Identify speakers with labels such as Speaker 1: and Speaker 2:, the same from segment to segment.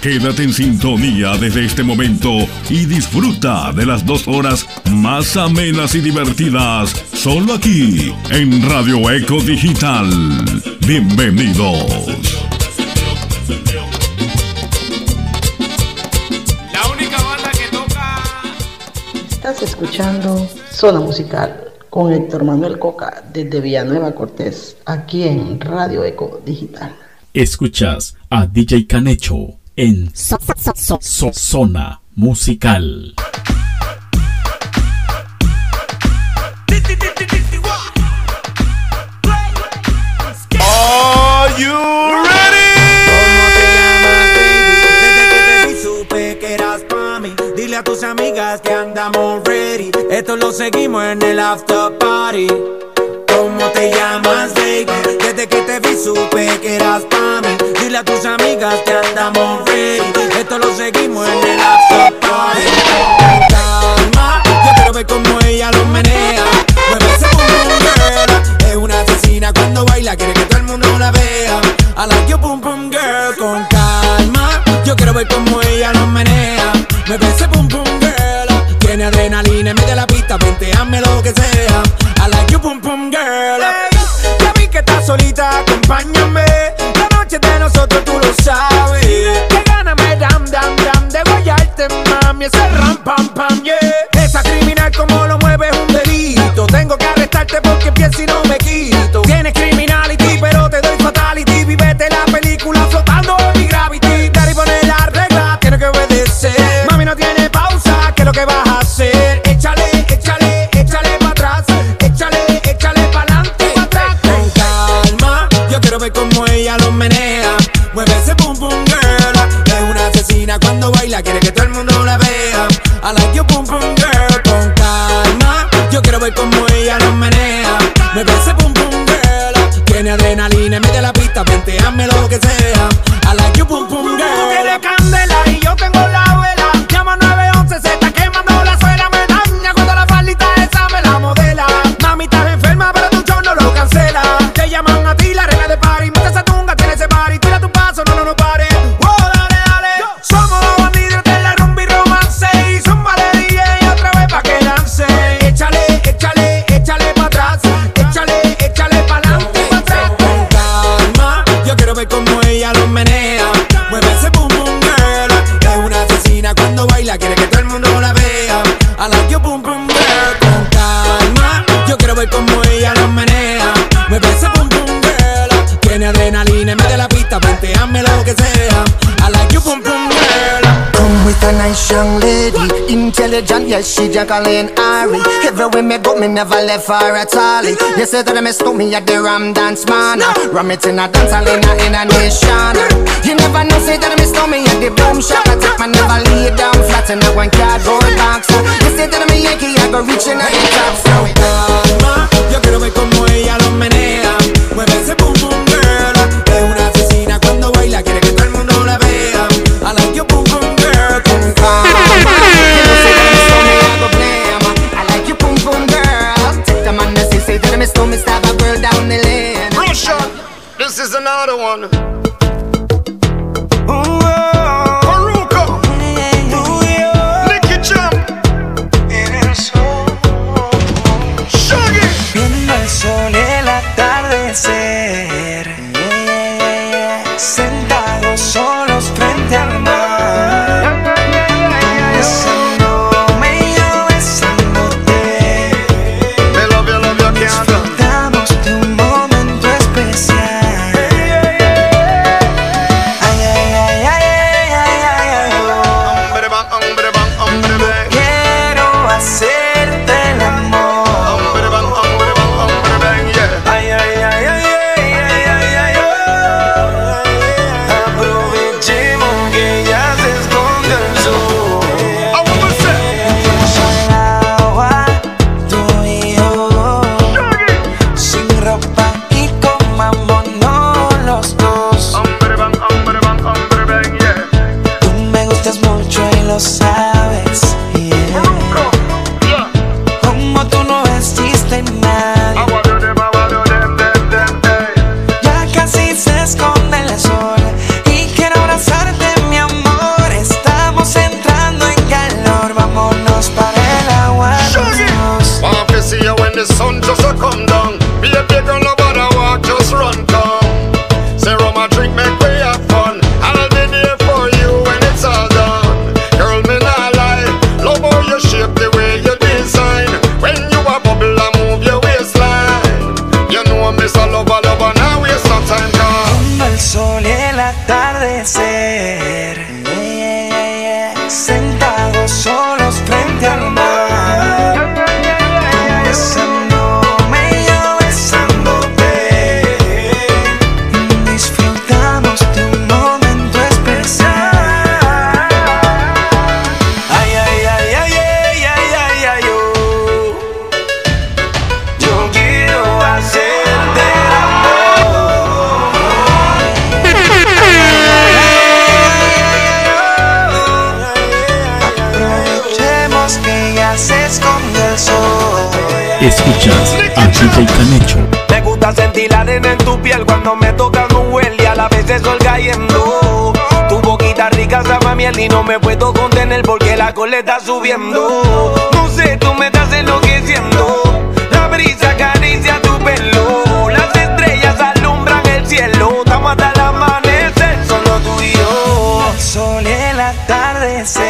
Speaker 1: Quédate en sintonía desde este momento y disfruta de las dos horas más amenas y divertidas, solo aquí en Radio Eco Digital. Bienvenidos.
Speaker 2: La única banda que toca.
Speaker 3: Estás escuchando Zona Musical con Héctor Manuel Coca desde Villanueva Cortés, aquí en Radio Eco Digital.
Speaker 4: Escuchas a DJ Canecho en so, so, so, Zona Musical.
Speaker 2: Are you ready?
Speaker 5: ¿Cómo te llamas, baby? Desde que te vi supe que eras pa' mí. Dile a tus amigas que andamos ready. Esto lo seguimos en el after party. ¿Cómo te llamas, baby? Desde que te vi supe que eras. Dile a tus amigas que andamos ready. Esto lo seguimos en el after party. Calma, yo quiero ver cómo ella lo menea. Mueve ese boom boom girl. Es una asesina cuando baila, quiere que todo el mundo la vea. I like you boom boom girl. Con calma, yo quiero ver cómo ella lo menea. Mueve ese boom boom girl. Tiene adrenalina en medio de la pista, hazme lo que sea. I like you boom boom girl. ya vi que estás solita, acompáñame. Mami. Ram pam yeah. Esa criminal como lo mueve es un delito. Tengo que arrestarte porque pienso y no me quito. Tienes criminality, pero te doy fatality. Vivete la película flotando en mi gravity. Daddy pone la regla, tiene que obedecer. Mami no tiene pausa, ¿qué es lo que vas hazme lo que sea. I like you boom boom a
Speaker 6: nice young lady, intelligent, yes, she Jacqueline Ari. Everywhere me go, me never left her at all. You say that me stole me at the Ram Dance Man. Ram it in a dance hall in a, in a nation. You never know, say that me stole me at the boom shop. I take my never lay down flat in a one cardboard box. You say that me Yankee, I go reaching at the top. So
Speaker 5: calma, yo quiero ver cómo ella lo menea.
Speaker 6: stomach stop, a burn down the lane.
Speaker 2: Russia, this is another one.
Speaker 4: Escuchas a DJ Canecho.
Speaker 5: Me gusta sentir la arena en tu piel cuando me toca un huele y a la vez el sol cayendo. Tu boquita rica sabe miel y no me puedo contener porque la cola está subiendo. No sé, tú me estás enloqueciendo. La brisa acaricia tu pelo. Las estrellas alumbran el cielo. Estamos hasta el amanecer, solo tú y yo. El sol y el atardecer.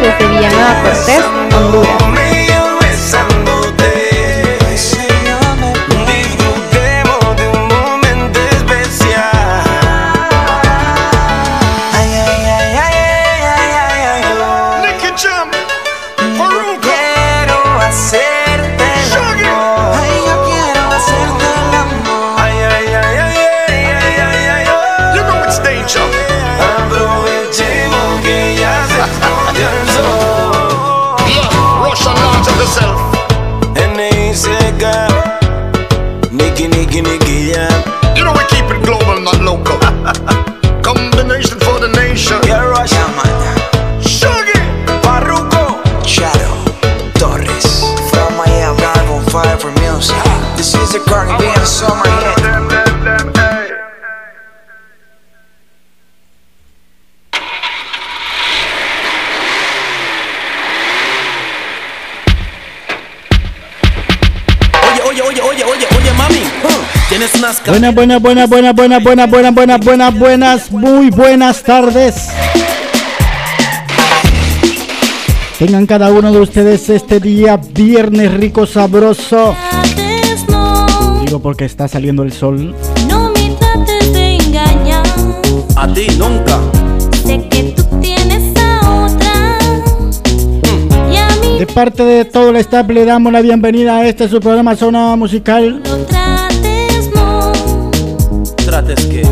Speaker 7: Desde Villanueva Cortés, Honduras.
Speaker 8: Buenas, buenas, buenas, buenas, buenas, buenas, buenas, buenas, buenas, buenas, muy buenas tardes. Tengan cada uno de ustedes este día viernes rico, sabroso. Digo porque está saliendo el sol.
Speaker 9: No me trates de engañar.
Speaker 10: A ti nunca.
Speaker 9: Sé que tú tienes a otra.
Speaker 8: De parte de todo el staff le damos la bienvenida a este su programa Zona Musical
Speaker 10: verdad es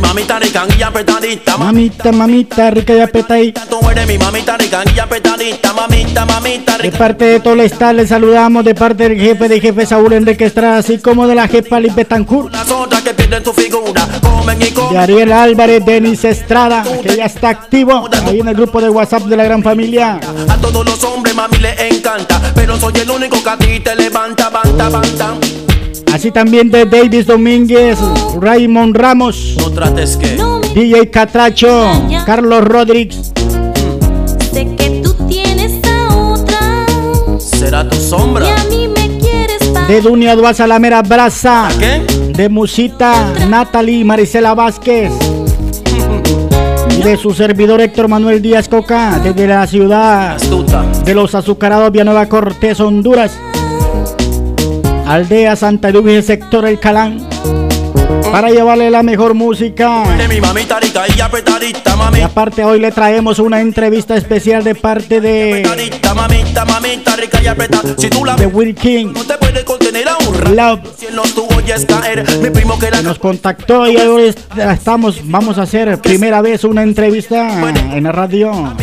Speaker 10: mi mamita rica y apretadita. ma-
Speaker 8: Mamita, mamita, rica y apretadita.
Speaker 10: Tú eres mi mamita rica y apretadita. Mamita, mamita
Speaker 8: De
Speaker 10: rica.
Speaker 8: parte de todo el staff le saludamos de parte del jefe de jefe Saúl Enrique Estrada, así como de la jefa Liz Betancourt.
Speaker 10: Las otras que pierden tu figura. Comen y
Speaker 8: de
Speaker 10: comen.
Speaker 8: Ariel Álvarez, Denis Estrada, que ya está activo ahí en el grupo de WhatsApp de la gran familia.
Speaker 10: A todos los hombres, mami, les encanta. Pero soy el único que a ti te levanta, banta, banta.
Speaker 8: Así también de Davis Domínguez, Raymond Ramos,
Speaker 10: No trates que.
Speaker 8: DJ Catracho, Carlos Rodríguez,
Speaker 9: sé que tú tienes a otra.
Speaker 10: Será tu
Speaker 9: Y
Speaker 10: sombra.
Speaker 9: a mí me quieres
Speaker 8: de Dunia Duaza La Mera Brasa,
Speaker 10: ¿Qué?
Speaker 8: de Musita, Natalie Marisela Vázquez. Y de su servidor Héctor Manuel Díaz Coca, desde la ciudad
Speaker 10: Astuta.
Speaker 8: de los azucarados Villanueva Cortés, Honduras. Aldea Santa Luz, sector El Calán. Para llevarle la mejor música.
Speaker 10: Eres mi mamita rica y apretadita,
Speaker 8: Y
Speaker 10: mami.
Speaker 8: aparte hoy le traemos una entrevista especial de parte de, de Will King.
Speaker 10: no te puedes contener a un rato.
Speaker 8: Love nos contactó y hoy est- estamos, vamos a hacer primera vez una entrevista en la radio.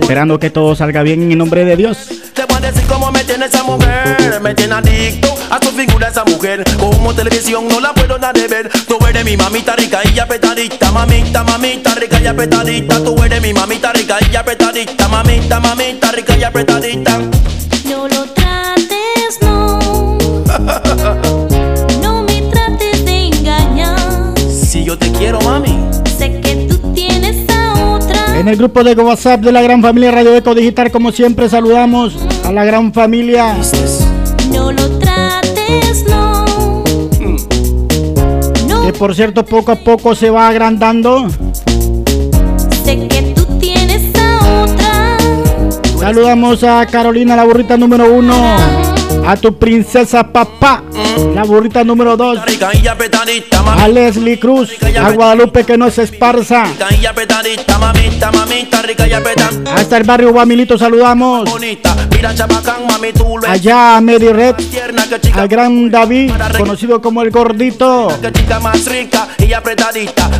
Speaker 8: Esperando que todo salga bien en nombre de Dios.
Speaker 10: Te voy a decir cómo me tiene esa mujer Me tiene adicto a su figura esa mujer Como televisión no la puedo dar de ver Tú eres mi mamita rica y apretadita Mamita, mamita rica y apretadita Tú eres mi mamita rica y apretadita Mamita, mamita rica y apretadita
Speaker 9: No lo trates, no. No me trates de engañar.
Speaker 10: Si yo te quiero mami
Speaker 9: Sé que tú tienes a otra.
Speaker 8: En el grupo de WhatsApp de la gran familia Radio Eco Digital, como siempre, saludamos a la gran familia.
Speaker 9: No lo trates, no.
Speaker 8: Por cierto poco a poco se va agrandando.
Speaker 9: Sé que tú tienes a otra.
Speaker 8: Saludamos a Carolina, la burrita número uno. A tu princesa papá, la burrita número dos.
Speaker 11: Rica y apretadita,
Speaker 8: A
Speaker 11: mami.
Speaker 8: Leslie Cruz, a Guadalupe que no se esparza. Hasta el barrio Guamilito saludamos. Allá a Medi Red, al gran David, conocido como el gordito.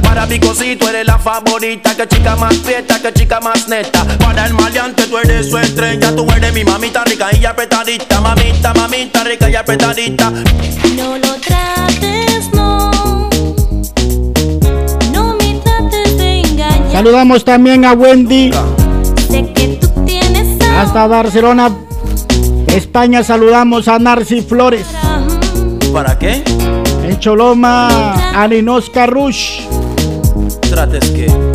Speaker 11: Para mi cosito eres la favorita, que chica más prieta, que chica más neta. Para el maleante tú eres su estrella, tú eres mi mamita rica y apretadita, mamita, mamita, rica y apretadita.
Speaker 9: No lo trates, no. No me trates de engañar.
Speaker 8: Saludamos también a Wendy,
Speaker 9: Sé que tú tienes
Speaker 8: hasta Barcelona, España. Saludamos a Narci Flores.
Speaker 11: ¿Para qué?
Speaker 8: En Choloma, a Ninosca Rush.
Speaker 11: Trates que.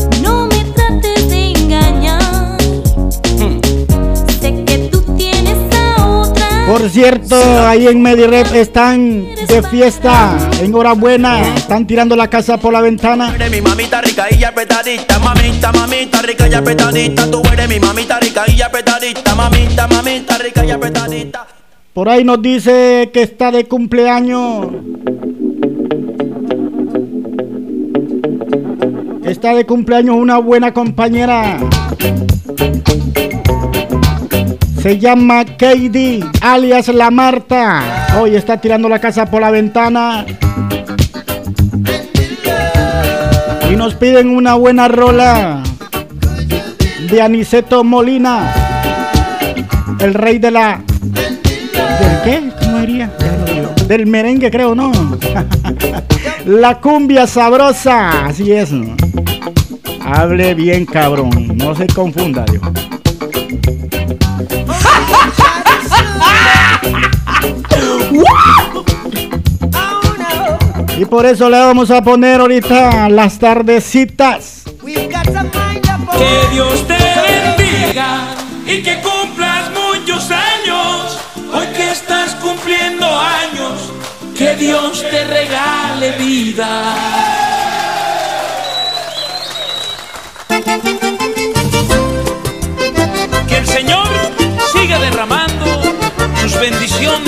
Speaker 8: Por cierto, ahí en Medired están de fiesta. Enhorabuena, están tirando la casa por la ventana.
Speaker 11: Mi mamita rica y apretadita, mamita, mamita, rica y apretadita. Tú eres mi mamita rica y apretadita, mamita, mamita, rica y apretadita.
Speaker 8: Por ahí nos dice que está de cumpleaños. Está de cumpleaños una buena compañera. Se llama Katie, alias La Marta. Hoy está tirando la casa por la ventana. Y nos piden una buena rola de Aniceto Molina, el rey de la ¿Del qué? ¿Cómo diría? Del merengue, creo, ¿no? La cumbia sabrosa. Así es. Hable bien, cabrón. No se confunda, Dios. Y por eso le vamos a poner ahorita las tardecitas.
Speaker 12: Que Dios te bendiga y que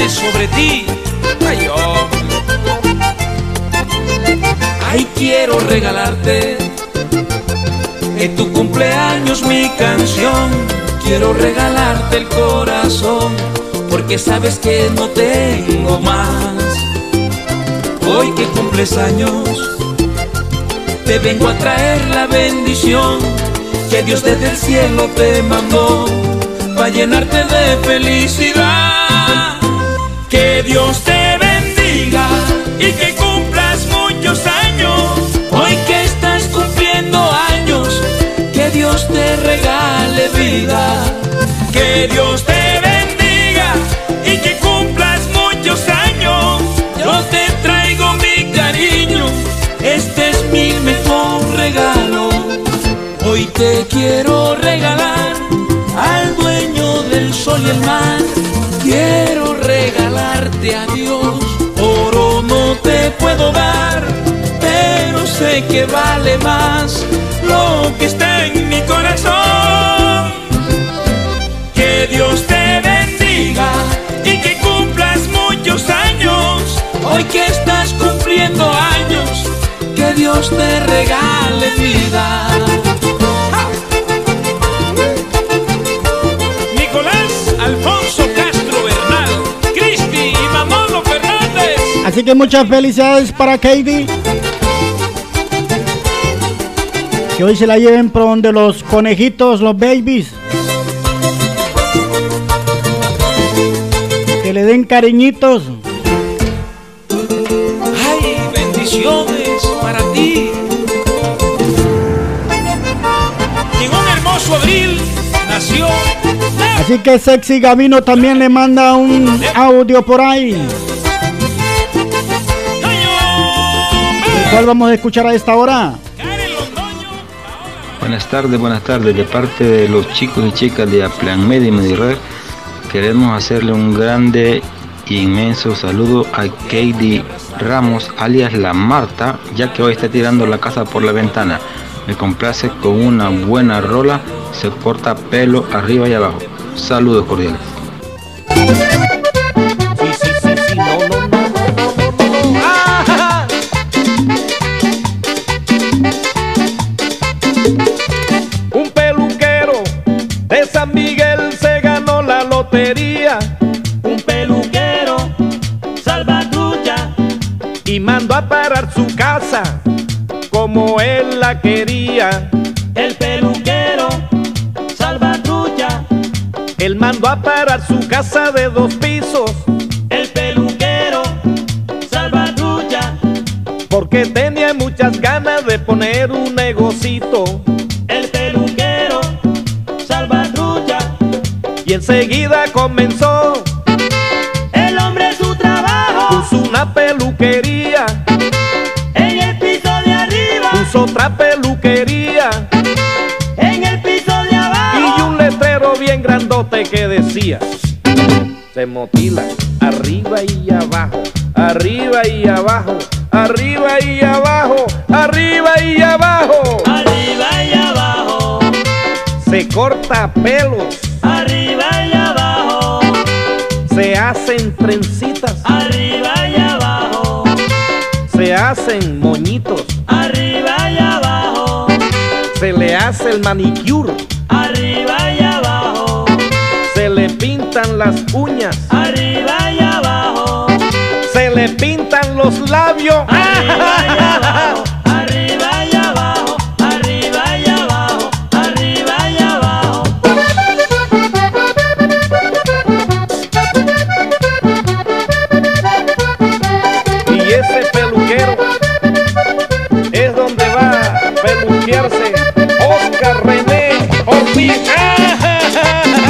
Speaker 12: sobre ti. Ay, hombre. Ay, quiero regalarte en tu cumpleaños mi canción. Quiero regalarte el corazón, porque sabes que no tengo más. Hoy que cumples años, te vengo a traer la bendición que Dios desde el cielo te mandó para llenarte de felicidad. Que Dios te bendiga y que cumplas muchos años. Hoy que estás cumpliendo años, que Dios te regale vida. Que Dios te bendiga y que cumplas muchos años. Yo te traigo mi cariño, este es mi mejor regalo. Hoy te quiero regalar al dueño del sol y el mar. Quiero te puedo dar, pero sé que vale más lo que está en mi corazón. Que Dios te bendiga y que cumplas muchos años. Hoy que estás cumpliendo años, que Dios te regale vida. Nicolás Alfonso
Speaker 8: Así que muchas felicidades para Katie. Que hoy se la lleven por donde los conejitos, los babies. Que le den cariñitos.
Speaker 12: Ay, bendiciones para ti. En un hermoso abril nació
Speaker 8: Así que Sexy Gavino también le manda un audio por ahí. ¿Cuál vamos a escuchar a esta hora?
Speaker 13: Buenas tardes, buenas tardes. De parte de los chicos y chicas de Aplan Media y Medirer, queremos hacerle un grande y inmenso saludo a Katie Ramos, alias la Marta, ya que hoy está tirando la casa por la ventana. Me complace con una buena rola, se corta pelo arriba y abajo. Saludos cordiales.
Speaker 14: Su casa como él la quería. El peluquero salvatrucha. Él mandó a parar su casa de dos pisos. El peluquero salvatrucha. Porque tenía muchas ganas de poner un negocito. El peluquero salvatrucha. Y enseguida comenzó. El hombre su trabajo. Puso una peluquería. Otra peluquería. En el piso de abajo. Y un letrero bien grandote que decía. Se motila arriba y abajo. Arriba y abajo. Arriba y abajo. Arriba y abajo. Arriba y abajo. Se corta pelos. Arriba y abajo. Se hacen trencitas. Arriba y abajo. Se hacen moñitos. Arriba le hace el manicure. Arriba y abajo. Se le pintan las uñas. Arriba y abajo. Se le pintan los labios. Arriba y abajo.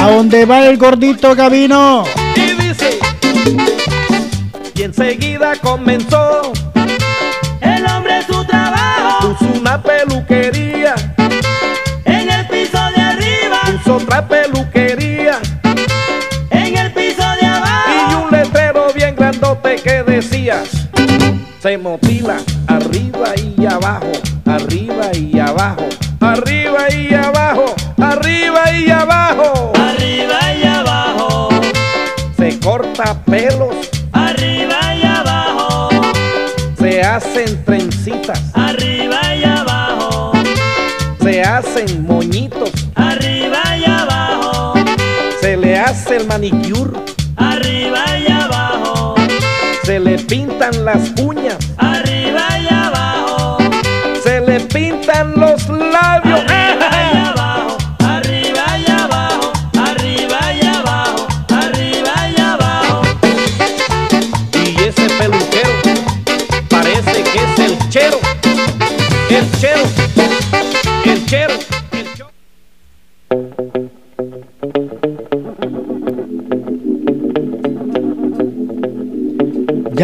Speaker 14: ¿A
Speaker 15: dónde va el gordito Gabino?
Speaker 14: Y dice, y enseguida comenzó el hombre su trabajo. Puso una peluquería en el piso de arriba. Puso otra peluquería en el piso de abajo. Y un letrero bien grandote que decía, se motila arriba y abajo, arriba y abajo, arriba y abajo, arriba y abajo. Corta pelos. Arriba y abajo. Se hacen trencitas. Arriba y abajo. Se hacen moñitos. Arriba y abajo. Se le hace el manicure. Arriba y abajo. Se le pintan las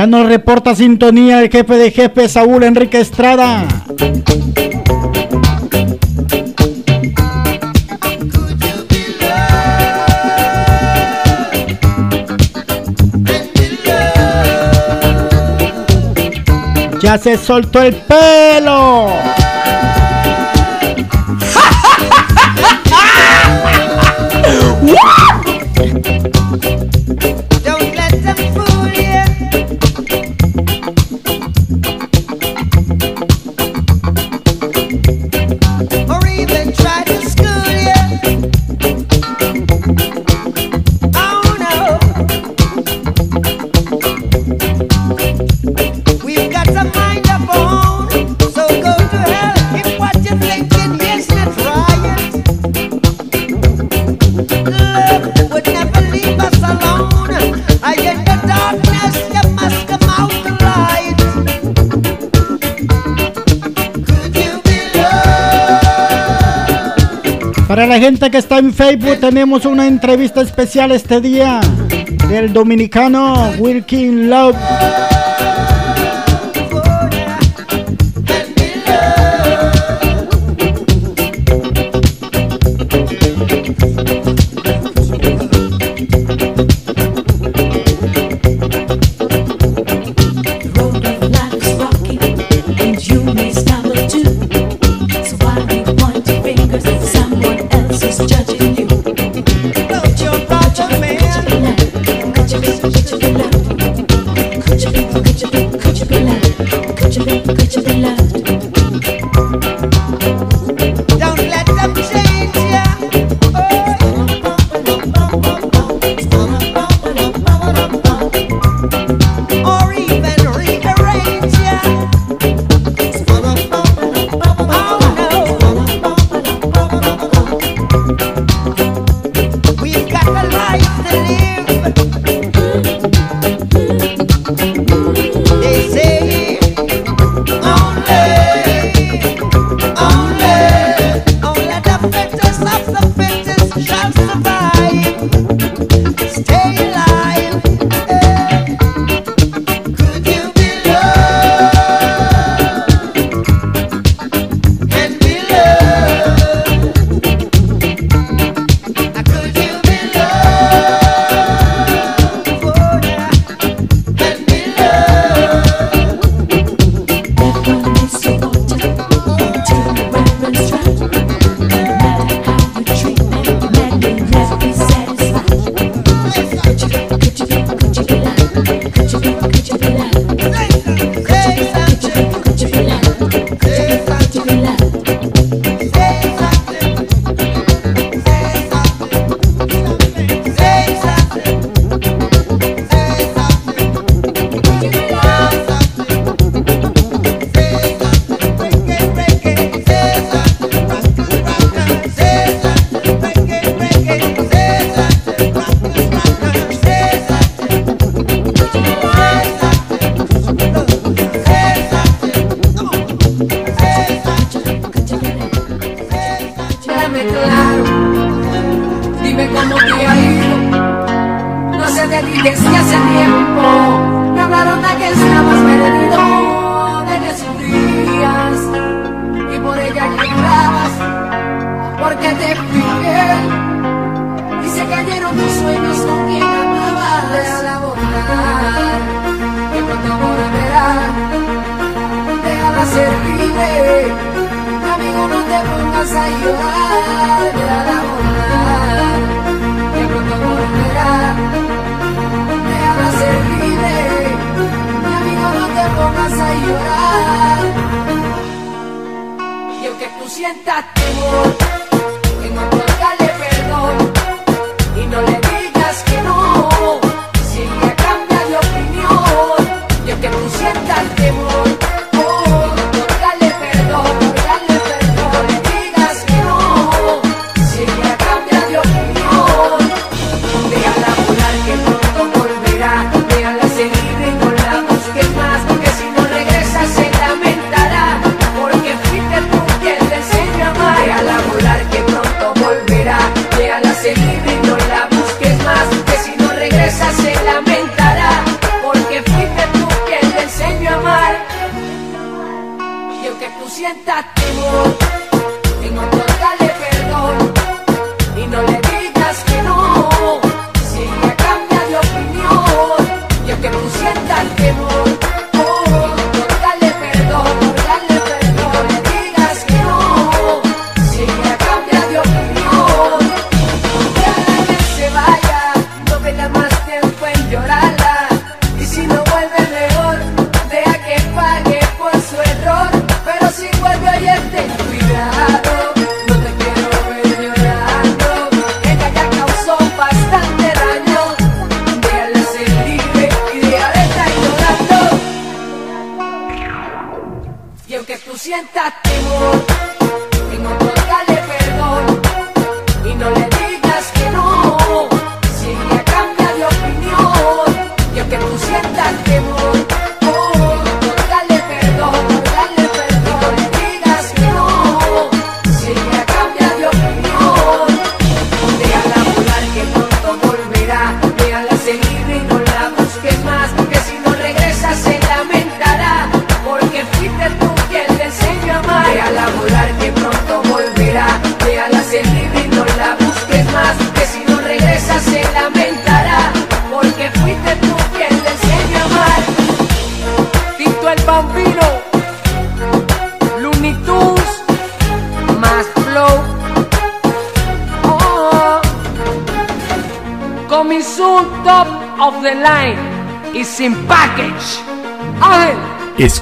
Speaker 15: Ya nos reporta sintonía el jefe de jefe Saúl Enrique Estrada. Ya se soltó el pelo. Gente que está en Facebook tenemos una entrevista especial este día del dominicano Wilkin Love.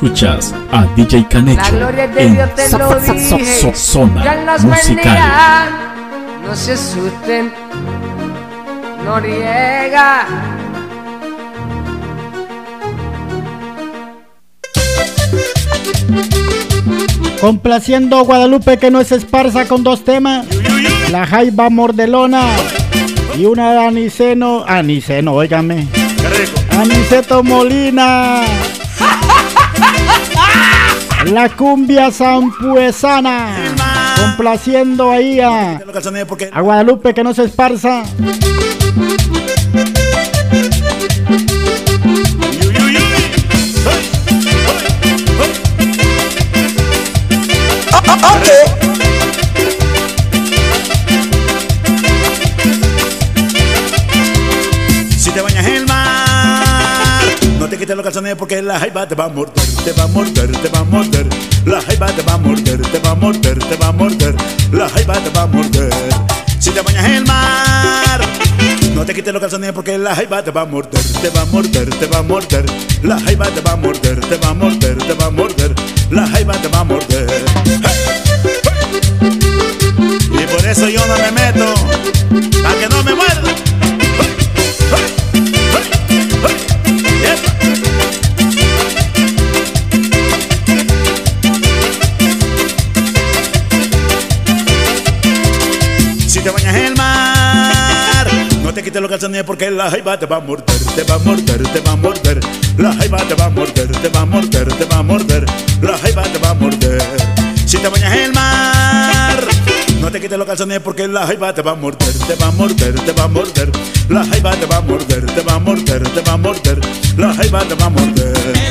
Speaker 4: Escuchas a DJ
Speaker 16: la
Speaker 4: Canecho en
Speaker 16: Dios te lo dije.
Speaker 4: Zona Musical.
Speaker 16: no se asusten. Noriega.
Speaker 8: Complaciendo a Guadalupe que no es esparza con dos temas. La Jaiba Mordelona y una de Aniceno. Aniceno, óigame. Aniceto Molina. La cumbia zampuesana. Complaciendo ahí a, a Guadalupe que no se esparza.
Speaker 17: Si te bañas el mar, no te quites los calzones porque la jaiba te va a morder, te va a morder, te va a morder. La jaiba te va a morder, te va a morder, te va a morder. La jaiba te va a morder. Si te bañas en el mar, no te quites los calzones porque la jaiba te va a morder, te va a morder, te va a morder. La jaiba te va a morder, te va a morder, te va a morder. La jaiba te va a morder. Y por eso yo no me meto, para que no me muerda. Calzones porque la jaiba te va a morder, te va a morder, te va a morder. La jaiba te va a morder, te va a morder, te va a morder. La jaiba te va a morder. Si te bañas el mar, no te quites los calzones porque la jaiba te va a morder, te va a morder, te va a morder. La jaiba te va a morder, te va a morder, te va a morder. La jaiba te va a morder.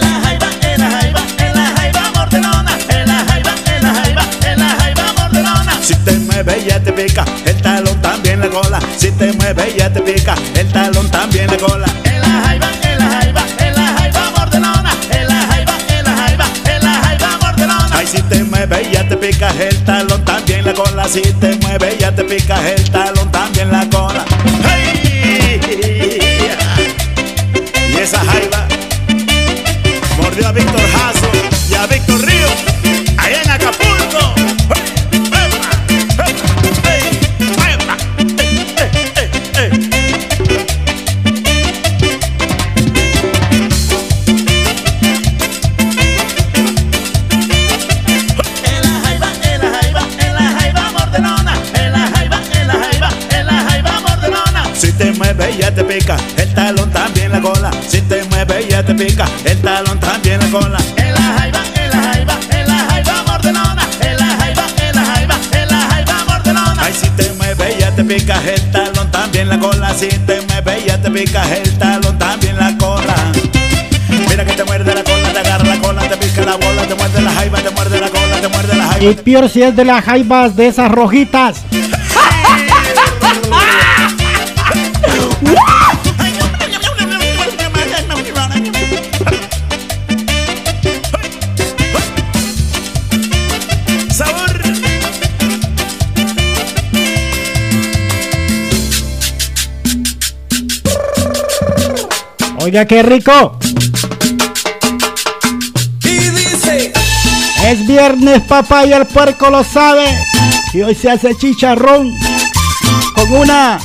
Speaker 17: si te mueve ella te pica, el talón también la cola. En la jaiba, en la jaiba, en la jaiba mordelona, en la jaiba, en la jaiba, en la jaiba mordelona. Ay, si te mueve ella te pica, el talón también la cola, si te mueve ella te pica, el talón también la cola. Te pica el talón, también la cola. En la jaiba, en la jaiba, en la jaiba mordelona. En la jaiba, en la jaiba, en la jaiba mordelona. Ay, si te mueve ya te pica el talón, también la cola. Si te mueve ya te pica el talón, también la cola. Mira que te muerde la cola, te agarra la cola, te pica la bola, te muerde la jaiba, te muerde la cola, te muerde la jaiba.
Speaker 8: Y peor si es de las jaibas de esas rojitas. Oiga, qué rico.
Speaker 12: Y dice,
Speaker 8: Es viernes, papá, y el puerco lo sabe. Y hoy se hace chicharrón con una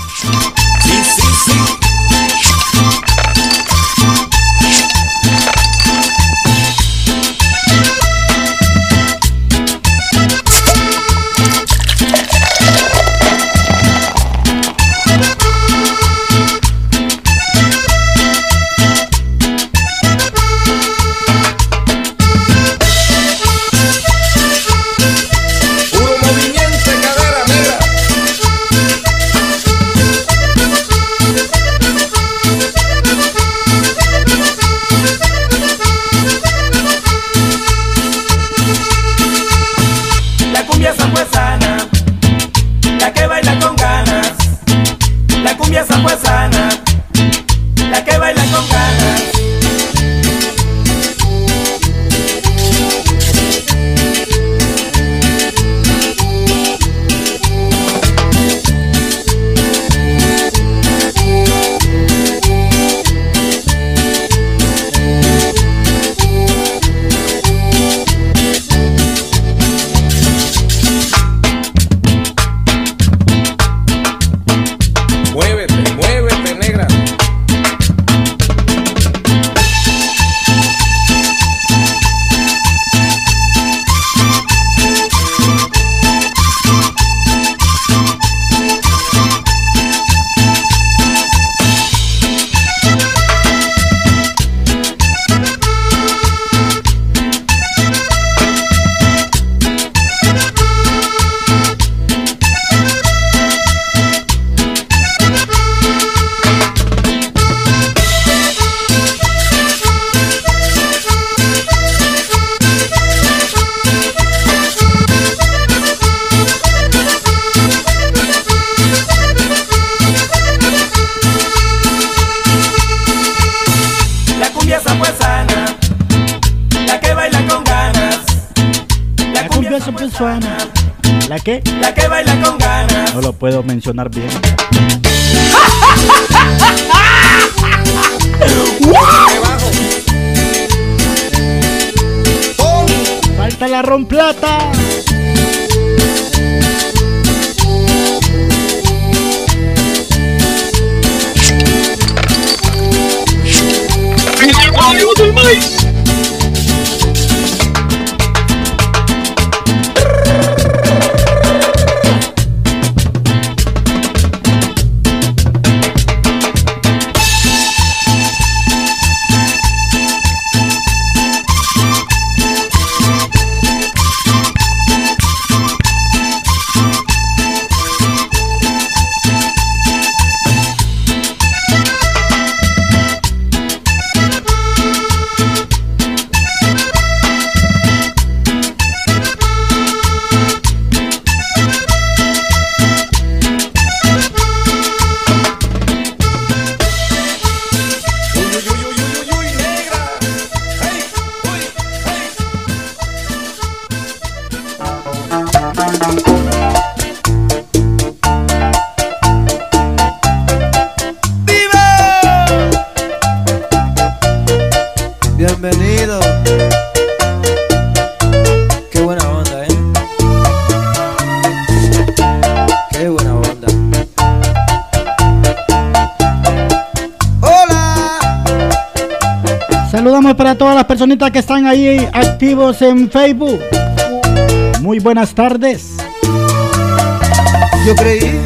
Speaker 8: mencionar bien. Falta la romplata. para todas las personitas que están ahí activos en Facebook. Muy buenas tardes.
Speaker 18: Yo creí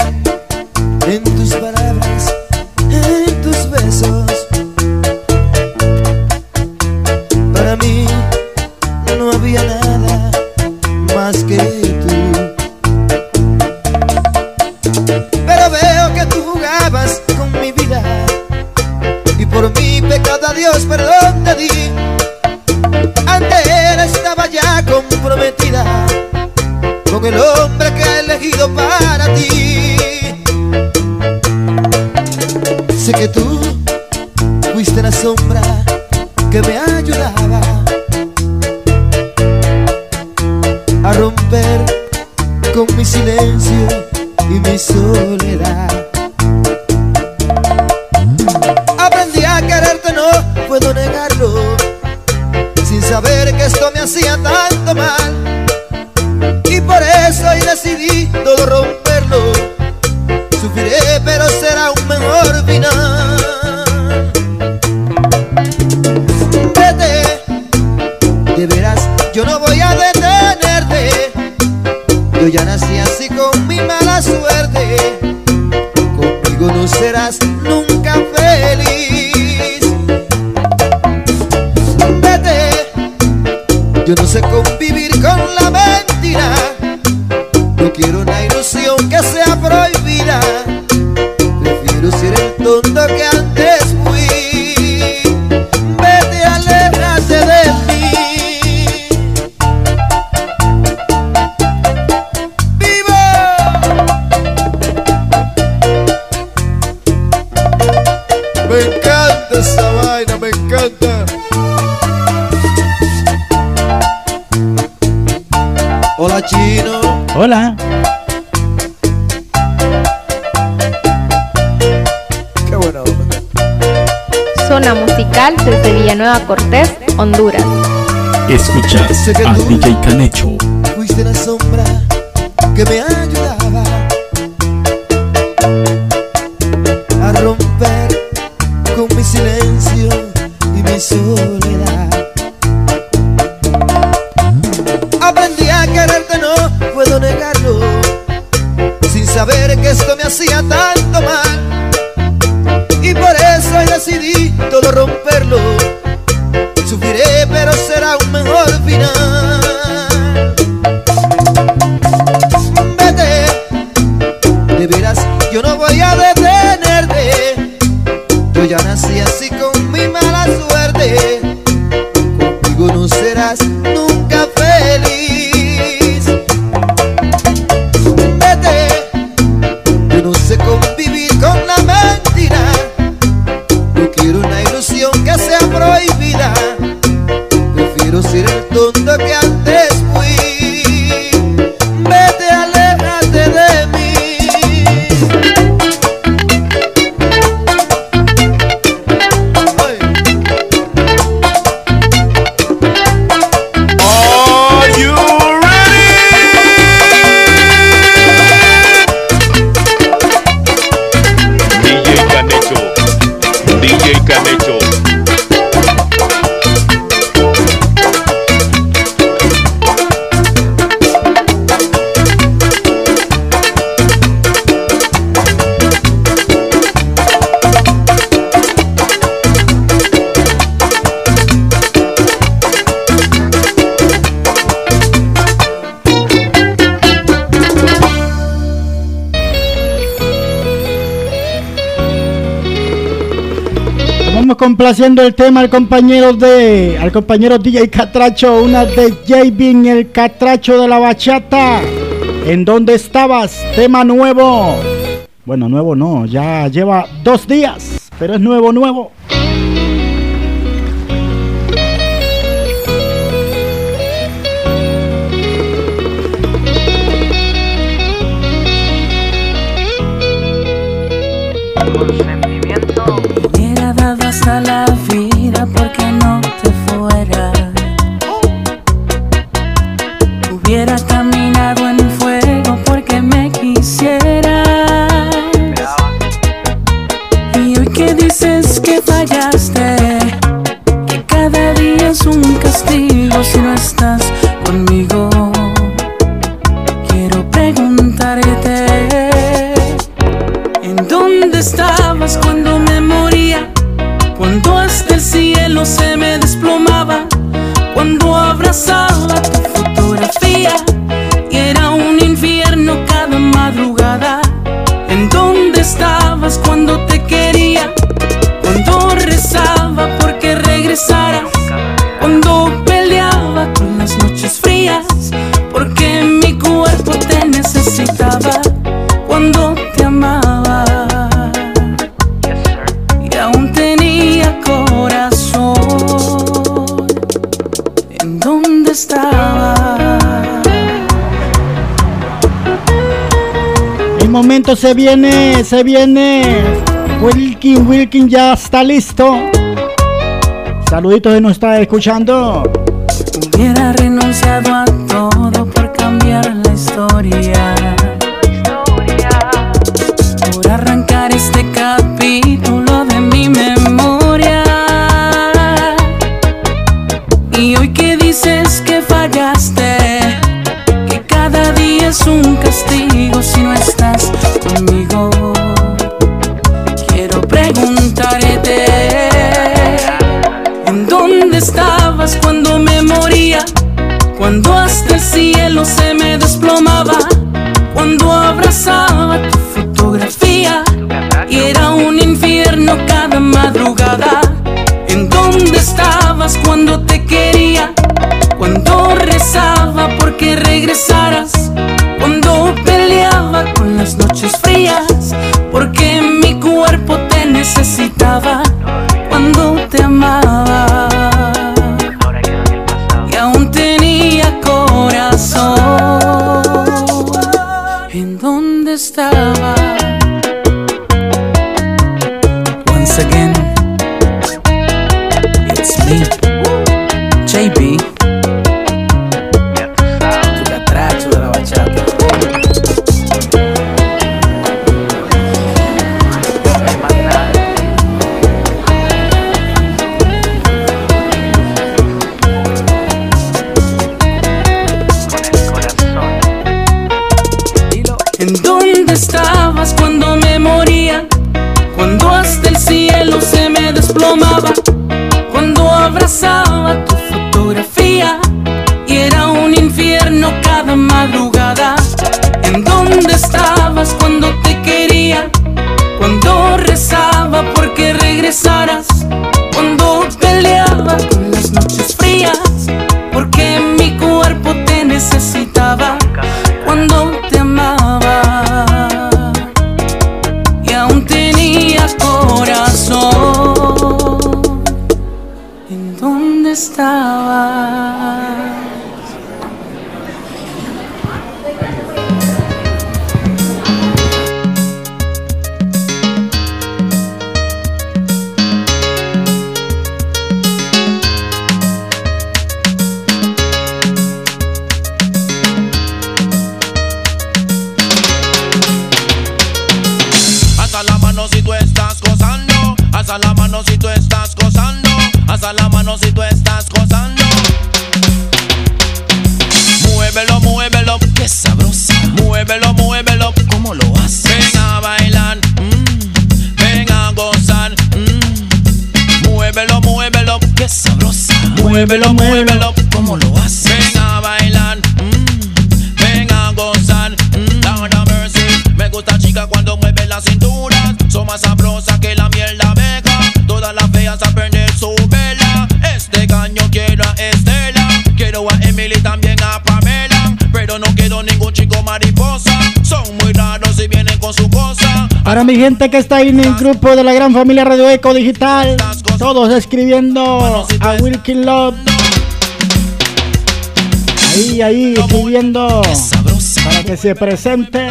Speaker 4: As DJ
Speaker 8: complaciendo el tema al compañero de al compañero DJ Catracho, una de Javin, el Catracho de la bachata. ¿En dónde estabas? Tema nuevo. Bueno, nuevo no, ya lleva dos días, pero es nuevo, nuevo.
Speaker 19: se
Speaker 8: viene, se viene. Wilkin, Wilkin ya está listo. Saluditos si nos está escuchando.
Speaker 19: Hubiera renunciado a todo por cambiar la historia.
Speaker 8: está ahí en el grupo de la gran familia Radio Eco Digital. Todos escribiendo a Wilkin Love. Ahí, ahí, escribiendo para que se presente.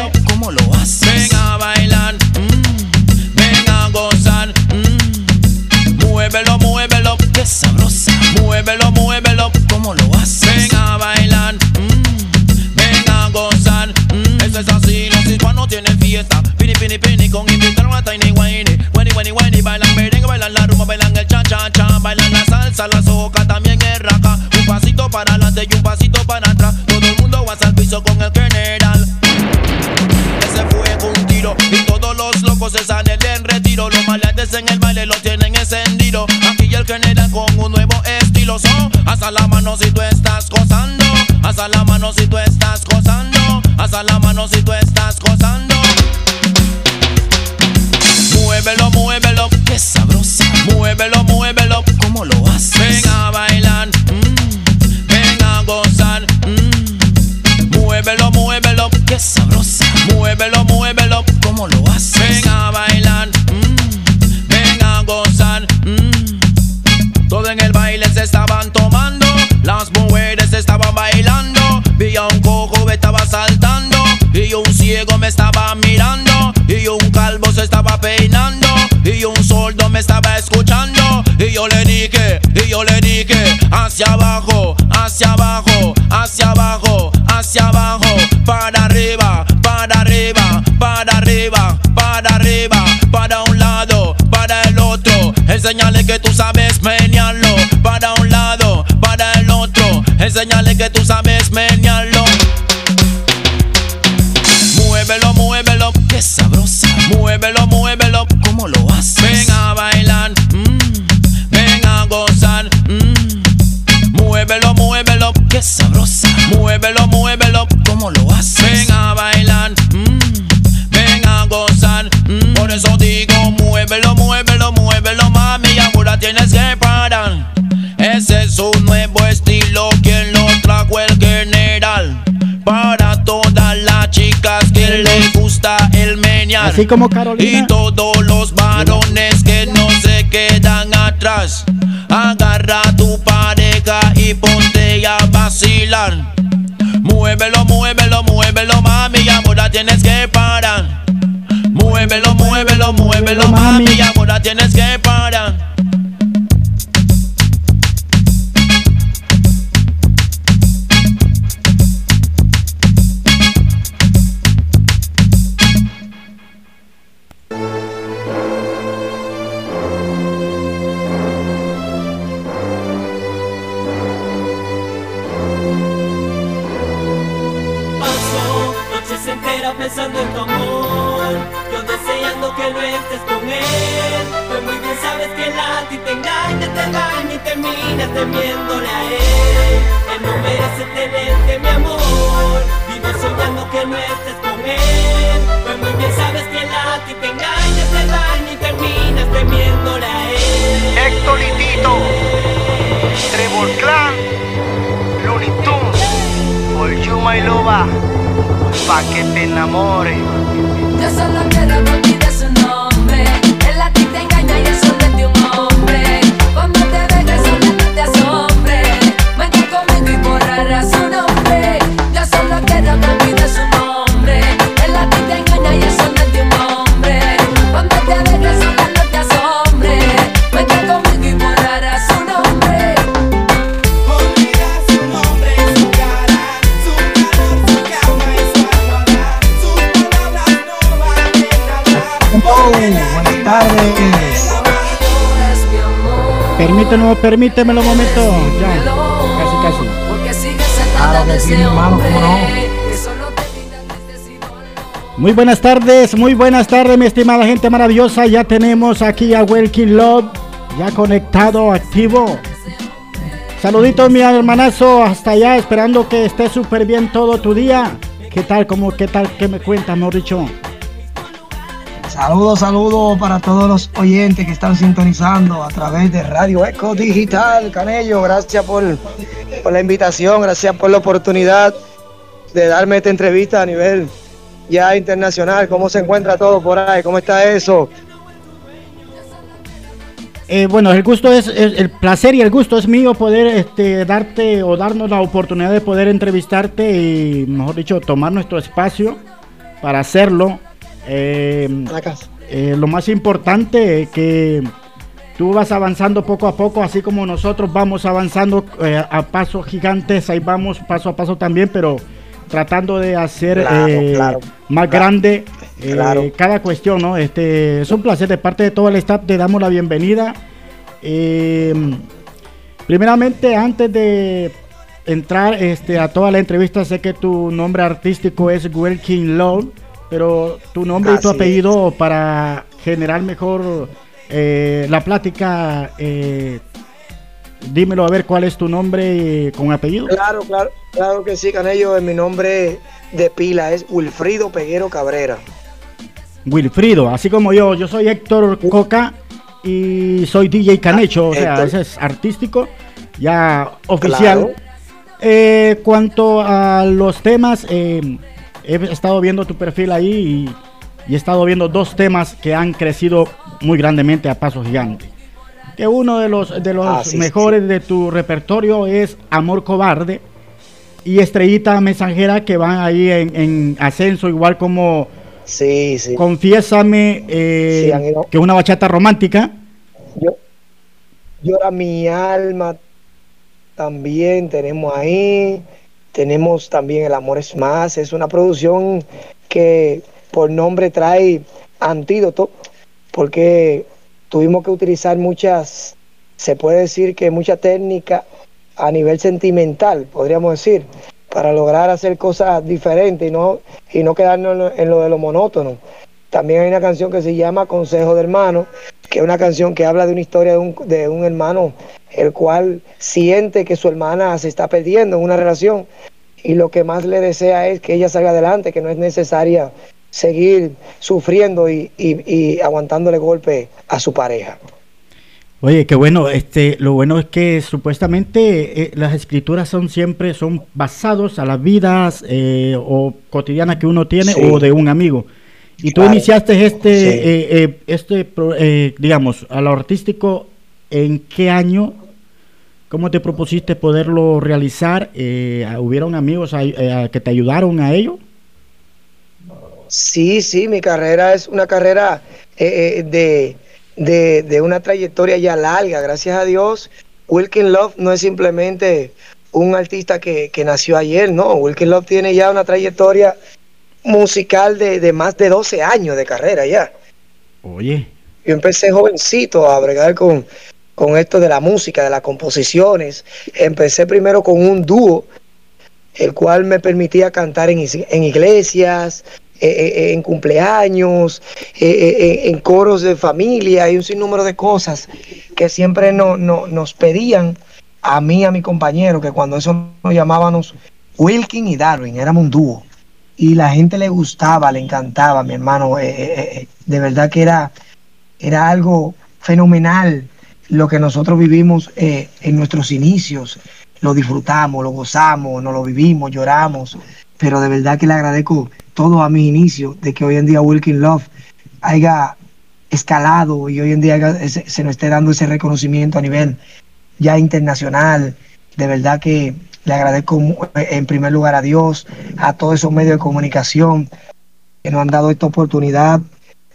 Speaker 20: así
Speaker 8: como Carolina. permítemelo un momento. Ya, casi, casi.
Speaker 9: Claro ah, que sí, hermano.
Speaker 8: Muy buenas tardes, muy buenas tardes, mi estimada gente maravillosa. Ya tenemos aquí a Welkin Love, ya conectado, activo. Saluditos, mi hermanazo, hasta allá, esperando que esté súper bien todo tu día. ¿Qué tal, cómo, qué tal, qué me cuentas, mejor dicho?
Speaker 21: Saludos, saludos para todos los oyentes que están sintonizando a través de Radio Eco Digital. Canello, gracias por, por la invitación, gracias por la oportunidad de darme esta entrevista a nivel ya internacional. ¿Cómo se encuentra todo por ahí? ¿Cómo está eso?
Speaker 8: Eh, bueno, el gusto es, el placer y el gusto es mío poder este, darte o darnos la oportunidad de poder entrevistarte y, mejor dicho, tomar nuestro espacio para hacerlo eh, eh, lo más importante es que tú vas avanzando poco a poco, así como nosotros vamos avanzando eh, a pasos gigantes, ahí vamos paso a paso también, pero tratando de hacer más grande cada cuestión, ¿no? Este, es un placer de parte de todo el staff, te damos la bienvenida. primeramente, antes de entrar este, a toda la entrevista, sé que tu nombre artístico es Wilkin Love pero tu nombre y tu apellido para generar mejor eh, la plática, eh, dímelo a ver cuál es tu nombre con apellido.
Speaker 21: Claro, claro, claro que sí, Canello. En mi nombre de pila es Wilfrido Peguero Cabrera.
Speaker 8: Wilfrido, así como yo, yo soy Héctor Coca y soy DJ Canecho, o sea, ese es artístico, ya oficial.
Speaker 21: Claro.
Speaker 8: Eh, cuanto a los temas, eh, he estado viendo tu perfil ahí y, y he estado viendo dos temas que han crecido muy grandemente a paso gigante. Que uno de los, de los
Speaker 21: Ah, sí, sí,
Speaker 8: mejores de tu repertorio es Amor Cobarde y Estrellita Mensajera que van ahí en, en ascenso, igual como
Speaker 21: Sí.
Speaker 8: Confiésame, eh,
Speaker 21: ido.
Speaker 8: que es una bachata romántica.
Speaker 21: Llora mi alma. También tenemos ahí. Tenemos también El Amor es Más. Es una producción que por nombre trae antídoto. Porque tuvimos que utilizar muchas, se puede decir que mucha técnica a nivel sentimental, podríamos decir, para lograr hacer cosas diferentes y no, y no quedarnos en lo, en lo de lo monótono. También hay una canción que se llama Consejo de Hermano, que es una canción que habla de una historia de un, de un hermano el cual siente que su hermana se está perdiendo en una relación y lo que más le desea es que ella salga adelante, que no es necesaria seguir sufriendo y, y- y aguantándole golpe a su pareja.
Speaker 8: Oye, qué bueno, este, lo bueno es que supuestamente eh, las escrituras son siempre son basados a las vidas eh, o cotidianas que uno tiene
Speaker 21: Sí.
Speaker 8: o de un amigo. Y tú
Speaker 21: Claro.
Speaker 8: iniciaste este,
Speaker 21: Sí.
Speaker 8: eh, eh, este, pro- eh, digamos, a lo artístico, ¿en qué año? ¿Cómo te propusiste poderlo realizar? Eh, ¿Hubieron amigos ahí, eh, que te ayudaron a ello?
Speaker 21: Sí, sí, mi carrera es una carrera eh, eh, de, de, de una trayectoria ya larga, gracias a Dios. Wilkin Love no es simplemente un artista que, que nació ayer, no. Wilkin Love tiene ya una trayectoria musical de, de más de 12 años de carrera ya.
Speaker 8: Oye,
Speaker 21: Yo empecé jovencito a bregar con, con esto de la música, de las composiciones. Empecé primero con un dúo, el cual me permitía cantar en, en iglesias, eh, eh, en cumpleaños, eh, eh, eh, en coros de familia y un sinnúmero de cosas que siempre no, no- nos pedían a mí a mi compañero, que cuando eso nos llamábamos Wilkin y Darwin, éramos un dúo. Y la gente le gustaba, le encantaba, mi hermano. eh, eh, eh, de verdad que era, era algo fenomenal lo que nosotros vivimos en nuestros inicios. Lo disfrutamos, lo gozamos, nos lo vivimos, lloramos. Pero de verdad que le agradezco todo a mis inicios de que hoy en día Wilkin Love haya escalado y hoy en día se, se nos esté dando ese reconocimiento a nivel ya internacional. De verdad que le agradezco mu- en primer lugar a Dios, a todos esos medios de comunicación que nos han dado esta oportunidad.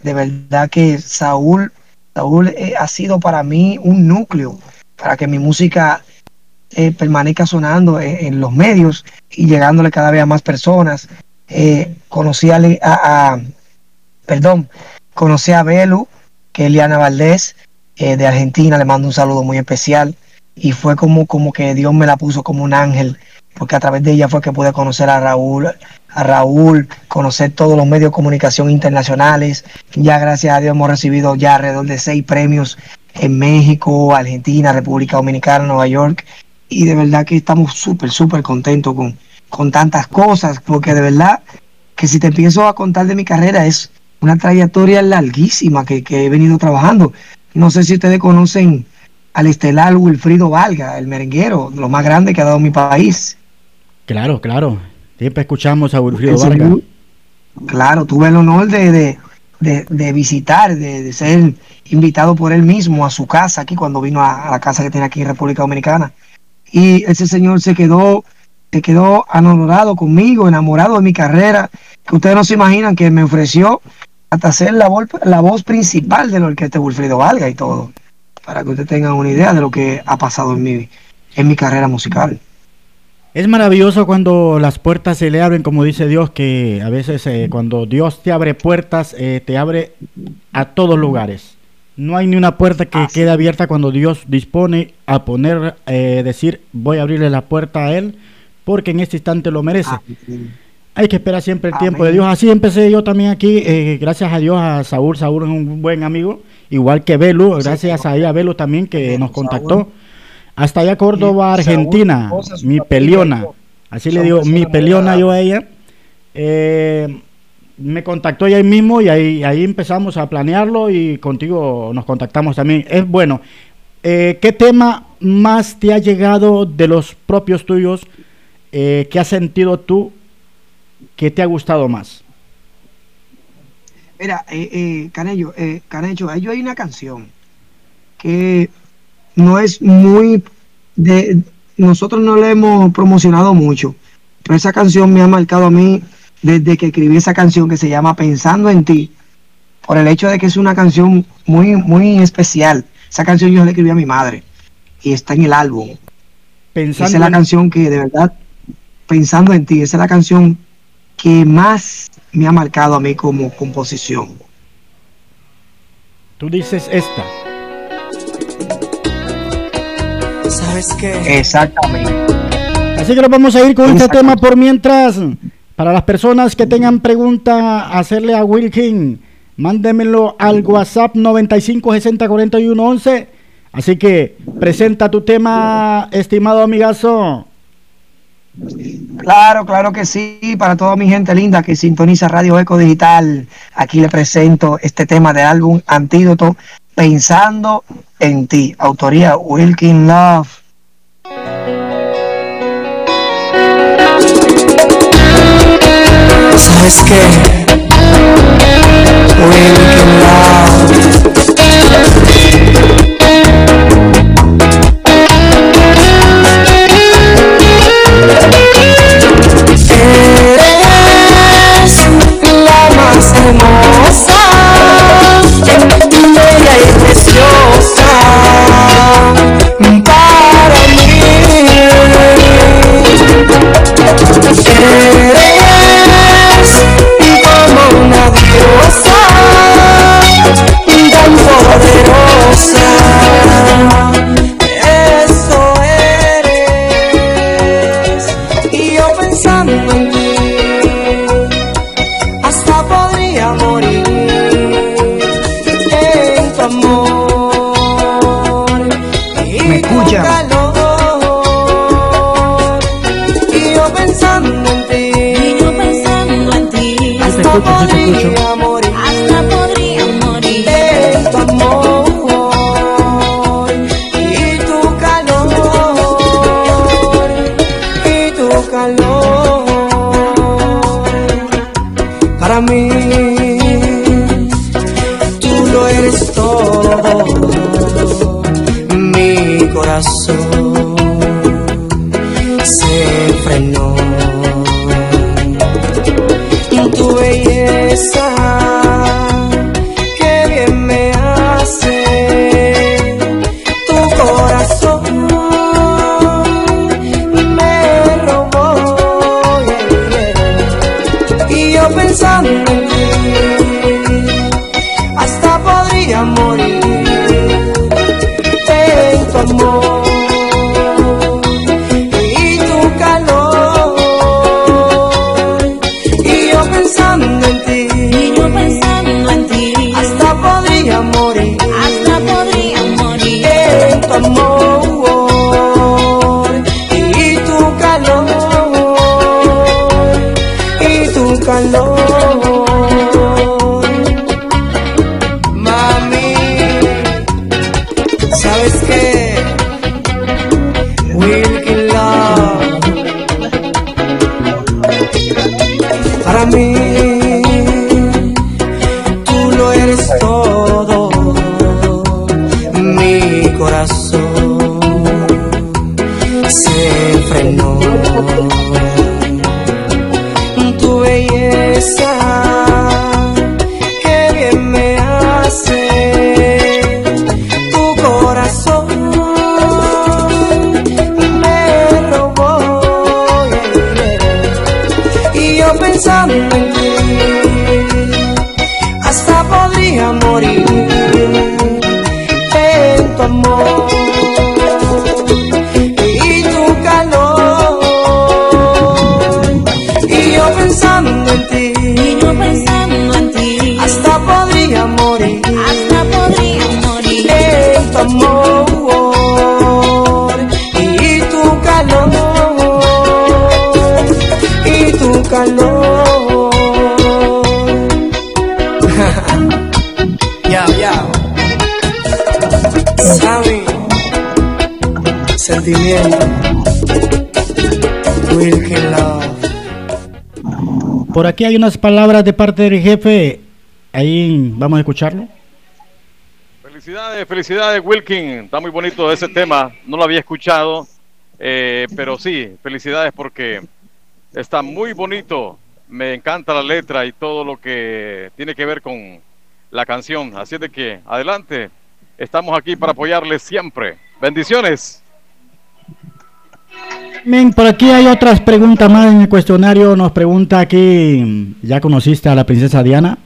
Speaker 21: De verdad que Saúl, Saúl eh, ha sido para mí un núcleo para que mi música eh, permanezca sonando en, los medios y llegándole cada vez a más personas. Eh, conocí a, a- a- perdón, conocí a Belu, que es Liana Valdés, eh, de Argentina, le mando un saludo muy especial. Y fue como, como que Dios me la puso como un ángel, porque a través de ella fue que pude conocer a Raúl, a Raúl, conocer todos los medios de comunicación internacionales. Ya gracias a Dios hemos recibido ya alrededor de seis premios en México, Argentina, República Dominicana, Nueva York. Y de verdad que estamos súper, súper contentos con, con tantas cosas, porque de verdad que si te empiezo a contar de mi carrera es una trayectoria larguísima que, que he venido trabajando. No sé si ustedes conocen al estelar Wilfrido Valga, el merenguero, lo más grande que ha dado mi país.
Speaker 8: claro, claro. Siempre escuchamos a Wilfrido
Speaker 21: señor- Claro, tuve el honor de, de, de- de visitar, de, ser invitado por él mismo a su casa aquí cuando vino a, a la casa que tiene aquí en República Dominicana. Y ese señor se quedó, se quedó enamorado conmigo, enamorado de mi carrera, que ustedes no se imaginan que me ofreció hasta ser la, la voz principal de la orquesta Wilfrido Valga y todo, para que ustedes tengan una idea de lo que ha pasado en mi, en mi carrera musical.
Speaker 8: Es maravilloso cuando las puertas se le abren, como dice Dios, que a veces eh, cuando Dios te abre puertas, eh, te abre a todos lugares. No hay ni una puerta que quede abierta cuando Dios dispone a poner, eh, decir, voy a abrirle la puerta a Él, porque en este instante lo merece. Hay que esperar siempre el tiempo de Dios. Así empecé yo también aquí, eh, gracias a Dios, a Saúl. Saúl es un buen amigo, igual que Belu, gracias a ella, Belu también, que nos contactó. Hasta allá Córdoba,
Speaker 21: Sí,
Speaker 8: Argentina, mi peliona. Así le digo, mi peliona yo a ella. Eh, me contactó ella ahí mismo y ahí, ahí empezamos a planearlo y contigo nos contactamos también. Es bueno. Eh, ¿Qué tema más te ha llegado de los propios tuyos? eh, ¿Qué has sentido tú que te ha gustado más?
Speaker 21: Mira, eh, eh, Canello, eh, Canecho, ahí hay una canción que no es muy de nosotros no la hemos promocionado mucho, pero esa canción me ha marcado a mí desde que escribí esa canción que se llama Pensando en ti, por el hecho de que es una canción muy muy especial. Esa canción yo la escribí a mi madre y está en el álbum.
Speaker 8: Pensando
Speaker 21: esa es la
Speaker 8: en-
Speaker 21: canción que de verdad Pensando en ti, esa es la canción que más me ha marcado a mí como composición.
Speaker 8: Tú dices esta.
Speaker 21: ¿Sabes qué? Exactamente.
Speaker 8: Así que nos vamos a ir con este tema por mientras. Para las personas que tengan pregunta, hacerle a Wilkin, mándemelo al WhatsApp 95 60 41 11. Así que presenta tu tema, estimado amigazo.
Speaker 21: Claro, claro que sí, para toda mi gente linda que sintoniza Radio Eco Digital, aquí le presento este tema del álbum Antídoto, Pensando en ti, autoría Wilkin Love. ¿Sabes qué? Wilkin
Speaker 22: Eres hermosa, bella y preciosa para mí.
Speaker 21: Sentimiento. Wilkin Love.
Speaker 8: Por aquí hay unas palabras de parte del jefe. Ahí vamos a escucharlo.
Speaker 23: Felicidades, felicidades Wilkin, está muy bonito ese tema, no lo había escuchado, eh, pero sí, felicidades porque está muy bonito, me encanta la letra y todo lo que tiene que ver con la canción, así de que adelante, estamos aquí para apoyarles siempre. Bendiciones.
Speaker 8: Bien, por aquí hay otras preguntas más en el cuestionario. Nos pregunta aquí, ¿ya conociste a la princesa Diana?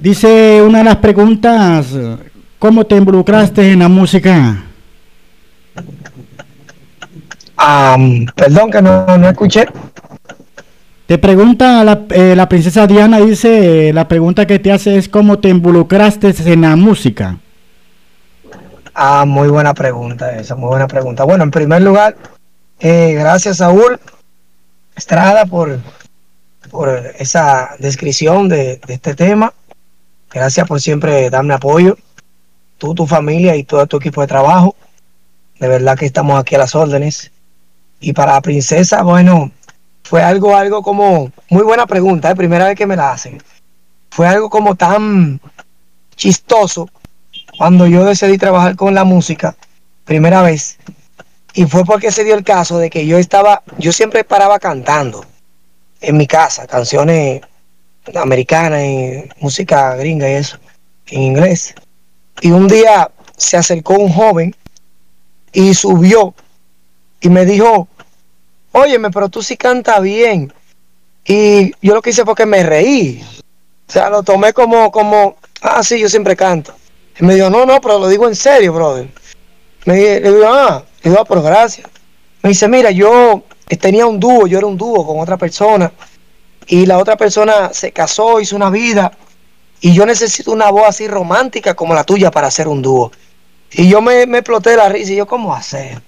Speaker 8: Dice una de las preguntas, ¿cómo te involucraste en la música?
Speaker 21: Perdón que no, no escuché.
Speaker 8: Te pregunta la, eh, la princesa Diana, dice, eh, la pregunta que te hace es cómo te involucraste en la música.
Speaker 21: Ah, muy buena pregunta esa, muy buena pregunta. Bueno, en primer lugar, eh, gracias Saúl Estrada por, por esa descripción de, de este tema. Gracias por siempre darme apoyo. Tú, tu familia y todo tu equipo de trabajo. De verdad que estamos aquí a las órdenes. Y para la princesa, bueno, fue algo, algo como, muy buena pregunta, es primera vez que me la hacen. Fue algo como tan chistoso cuando yo decidí trabajar con la música, primera vez. Y fue porque se dio el caso de que yo estaba, yo siempre paraba cantando en mi casa, canciones americanas y música gringa y eso, en inglés. Y un día se acercó un joven y subió y me dijo, óyeme, pero tú sí cantas bien. Y yo lo que hice fue que me reí. O sea, lo tomé como, como, ah, sí, yo siempre canto. Y me dijo, no, no, pero lo digo en serio, brother. Me di- le digo, ah, le digo, ah, pero gracias. Me dice, mira, yo tenía un dúo, yo era un dúo con otra persona. Y la otra persona se casó, hizo una vida. Y yo necesito una voz así romántica como la tuya para hacer un dúo. Y yo me, me exploté la risa y yo, ¿cómo hacer?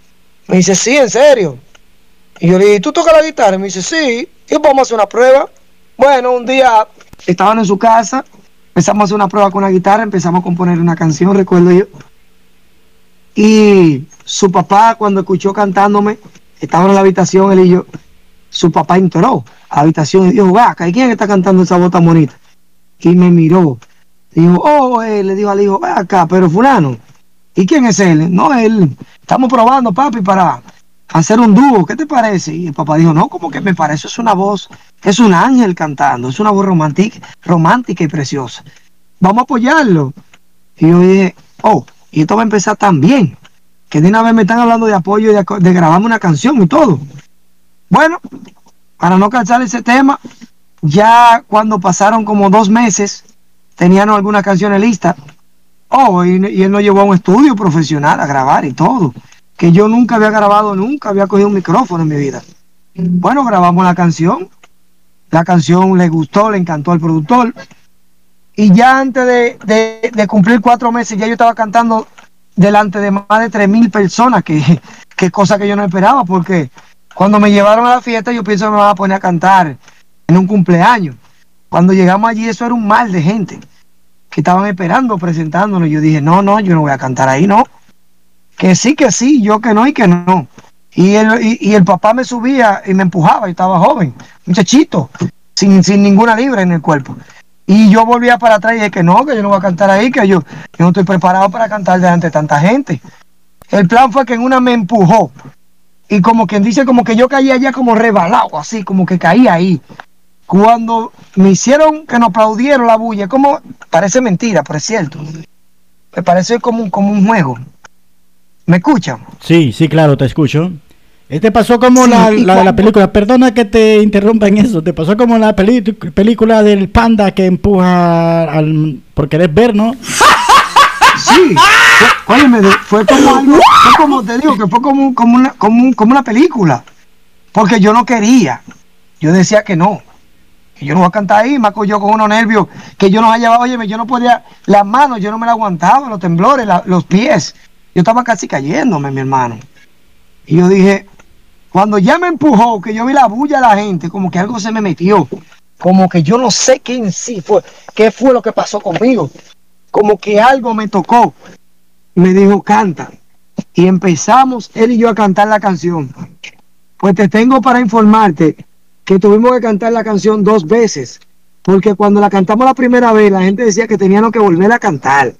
Speaker 21: Me dice, sí, en serio. Y yo le dije, ¿tú tocas la guitarra? Y me dice, sí. Y vamos a hacer una prueba. Bueno, un día estaban en su casa, empezamos a hacer una prueba con la guitarra, empezamos a componer una canción, recuerdo yo. Y su papá, cuando escuchó cantándome, estaba en la habitación, él y yo, su papá entró a la habitación y dijo, vaca, ¿y quién está cantando esa voz tan bonita? Y me miró. Dijo, oh, él le dijo al hijo, ve acá, pero fulano, ¿y quién es él? No, él, estamos probando, papi, para hacer un dúo, ¿qué te parece? Y el papá dijo, no, como que me parece, es una voz, es un ángel cantando, es una voz romántica, romántica y preciosa. Vamos a apoyarlo. Y yo dije, oh, y esto va a empezar tan bien, que de una vez me están hablando de apoyo y de, grabarme una canción y todo. Bueno, para no cansar ese tema, ya cuando pasaron como dos meses, tenían algunas canciones listas. Oh, y, y él nos llevó a un estudio profesional a grabar y todo. Que yo nunca había grabado, nunca había cogido un micrófono en mi vida. Bueno, grabamos la canción. La canción le gustó, le encantó al productor. Y ya antes de, de- cumplir cuatro meses, ya yo estaba cantando delante de más de tres mil personas, que, que cosa que yo no esperaba, porque cuando me llevaron a la fiesta, yo pienso que me van a poner a cantar en un cumpleaños. Cuando llegamos allí, eso era un mal de gente que estaban esperando, presentándonos. Yo dije, no, no, yo no voy a cantar ahí, no. Que sí, que sí, yo que no y que no. Y el, y, y el papá me subía y me empujaba, yo estaba joven, muchachito, sin, sin ninguna libra en el cuerpo. Y yo volvía para atrás y dije que no, que yo no voy a cantar ahí, que yo, yo no estoy preparado para cantar delante de tanta gente. El plan fue que en una me empujó. Y como quien dice, como que yo caí allá como rebalado, así, como que caí ahí. Cuando me hicieron que nos aplaudieron la bulla, como, parece mentira, es cierto. Me parece como como un juego. ¿Me escuchan?
Speaker 8: Sí, sí, claro, te escucho. Este pasó como
Speaker 21: Sí,
Speaker 8: la, la de la película, perdona que te interrumpa en eso, te pasó como la película del panda que empuja al, por querer ver, ¿no?
Speaker 21: Sí, fue, óyeme, fue como algo, fue como te digo, que fue como, como, una, como, un- como una película. Porque yo no quería. Yo decía que no. Que yo no voy a cantar ahí, más yo con unos nervios que yo no hallaba, óyeme, yo no podía, las manos yo no me las aguantaba, los temblores, la- los pies. Yo estaba casi cayéndome, mi hermano. Y yo dije, Cuando ya me empujó, que yo vi la bulla de la gente, como que algo se me metió. Como que yo no sé qué sí fue, qué fue lo que pasó conmigo. Como que algo me tocó. Me dijo, canta. Y empezamos él y yo a cantar la canción. Pues te tengo para informarte que tuvimos que cantar la canción dos veces. Porque cuando la cantamos la primera vez, la gente decía que teníamos que volver a cantar.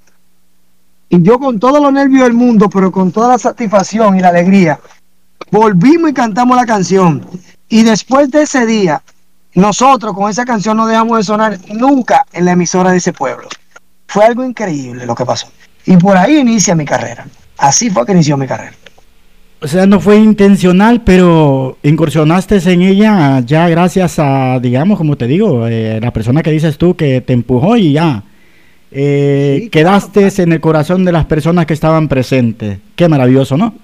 Speaker 21: Y yo con todos los nervios del mundo, pero con toda la satisfacción y la alegría, volvimos y cantamos la canción. Y después de ese día, nosotros con esa canción no dejamos de sonar nunca en la emisora de ese pueblo. Fue algo increíble lo que pasó. Y por ahí inicia mi carrera. Así fue que inició mi carrera.
Speaker 8: O sea, no fue intencional, pero incursionaste en ella ya gracias a, digamos, como te digo, eh, la persona que dices tú que te empujó y ya. Eh, quedaste en el corazón de las personas que estaban presentes. Qué maravilloso, ¿no?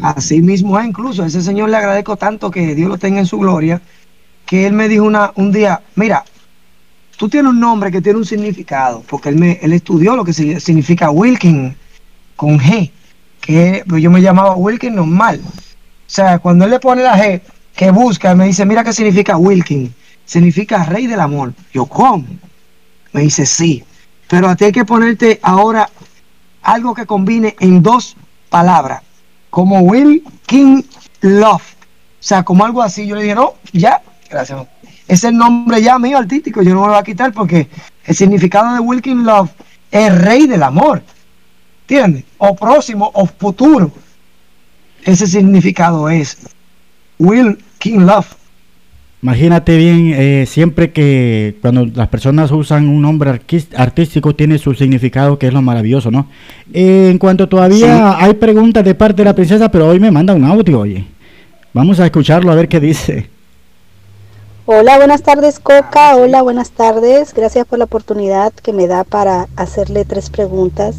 Speaker 21: Así mismo es, incluso a ese señor le agradezco tanto que Dios lo tenga en su gloria, que él me dijo una, un día, mira, tú tienes un nombre que tiene un significado, porque él, me, él estudió lo que si- significa Wilkin con G, que yo me llamaba Wilkin normal. O sea, cuando él le pone la G, que busca, me dice, mira qué significa Wilkin, significa rey del amor. Yo, ¿cómo? Me dice, sí, pero a ti hay que ponerte ahora algo que combine en dos palabras, como Will King Love. O sea, como algo así. Yo le dije, no, ya, gracias. Es el nombre ya mío artístico, yo no me lo voy a quitar porque el significado de Will King Love es rey del amor. ¿Entiendes? O próximo o futuro. Ese significado es Will King Love.
Speaker 8: Imagínate bien, eh, siempre que cuando las personas usan un nombre artístico tiene su significado, que es lo maravilloso, ¿no? Eh, en cuanto todavía hay preguntas de parte de la princesa, pero hoy me manda un audio, oye. Vamos a escucharlo a ver qué dice.
Speaker 24: Hola, buenas tardes Coca. Hola, buenas tardes. Gracias por la oportunidad que me da para hacerle tres preguntas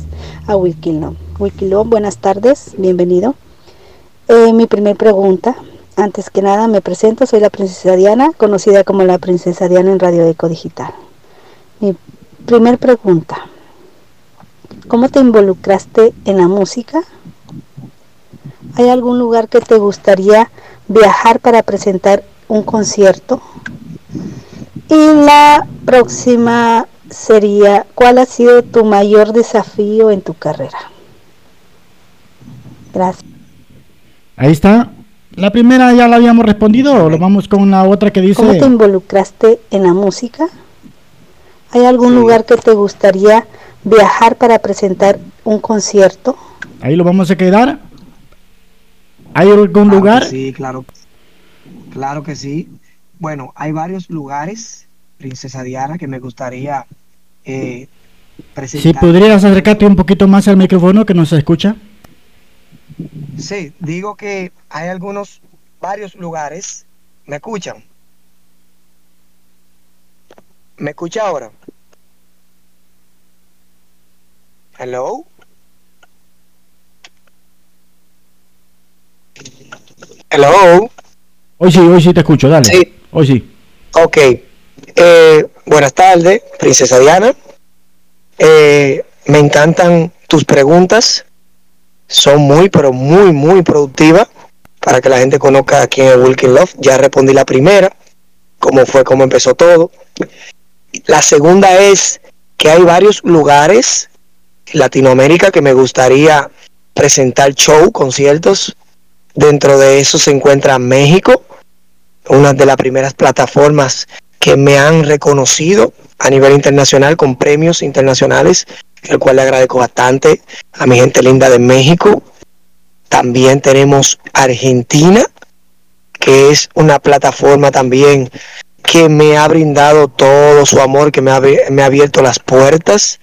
Speaker 24: a Wilkilon. Wilkilon, buenas tardes, bienvenido. Eh, mi primer pregunta, antes que nada me presento, soy la princesa Diana, conocida como la princesa Diana en Radio Eco Digital. Mi primer pregunta, ¿cómo te involucraste en la música? ¿Hay algún lugar que te gustaría viajar para presentar un concierto? Y la próxima sería, ¿cuál ha sido tu mayor desafío en tu carrera? Gracias.
Speaker 8: Ahí está. La primera ya la habíamos respondido, o lo vamos con la otra que dice...
Speaker 24: ¿Cómo te involucraste en la música? ¿Hay algún lugar que te gustaría viajar para presentar un concierto?
Speaker 8: Ahí lo vamos a quedar. ¿Hay algún
Speaker 21: Claro
Speaker 8: lugar?
Speaker 21: Sí, claro. Claro que sí. Bueno, hay varios lugares, Princesa Diana, que me gustaría eh, presentar.
Speaker 8: Si podrías acercarte un poquito más al micrófono que nos escucha.
Speaker 21: Sí, digo que hay algunos, varios lugares. ¿Me escuchan? ¿Me escucha ahora? Hello. Hello.
Speaker 8: Hoy sí, hoy sí te escucho, dale.
Speaker 21: Sí.
Speaker 8: Hoy sí.
Speaker 21: Ok. Eh, buenas tardes, Princesa Diana. Eh, me encantan tus preguntas. Son muy, pero muy, muy productivas para que la gente conozca quién es Wilkin Love. Ya respondí la primera, cómo fue, cómo empezó todo. La segunda es que hay varios lugares en Latinoamérica que me gustaría presentar show, conciertos. Dentro de eso se encuentra México, una de las primeras plataformas que me han reconocido a nivel internacional con premios internacionales, el cual le agradezco bastante a mi gente linda de México. También tenemos Argentina, que es una plataforma también que me ha brindado todo su amor, que me ha, me ha abierto las puertas.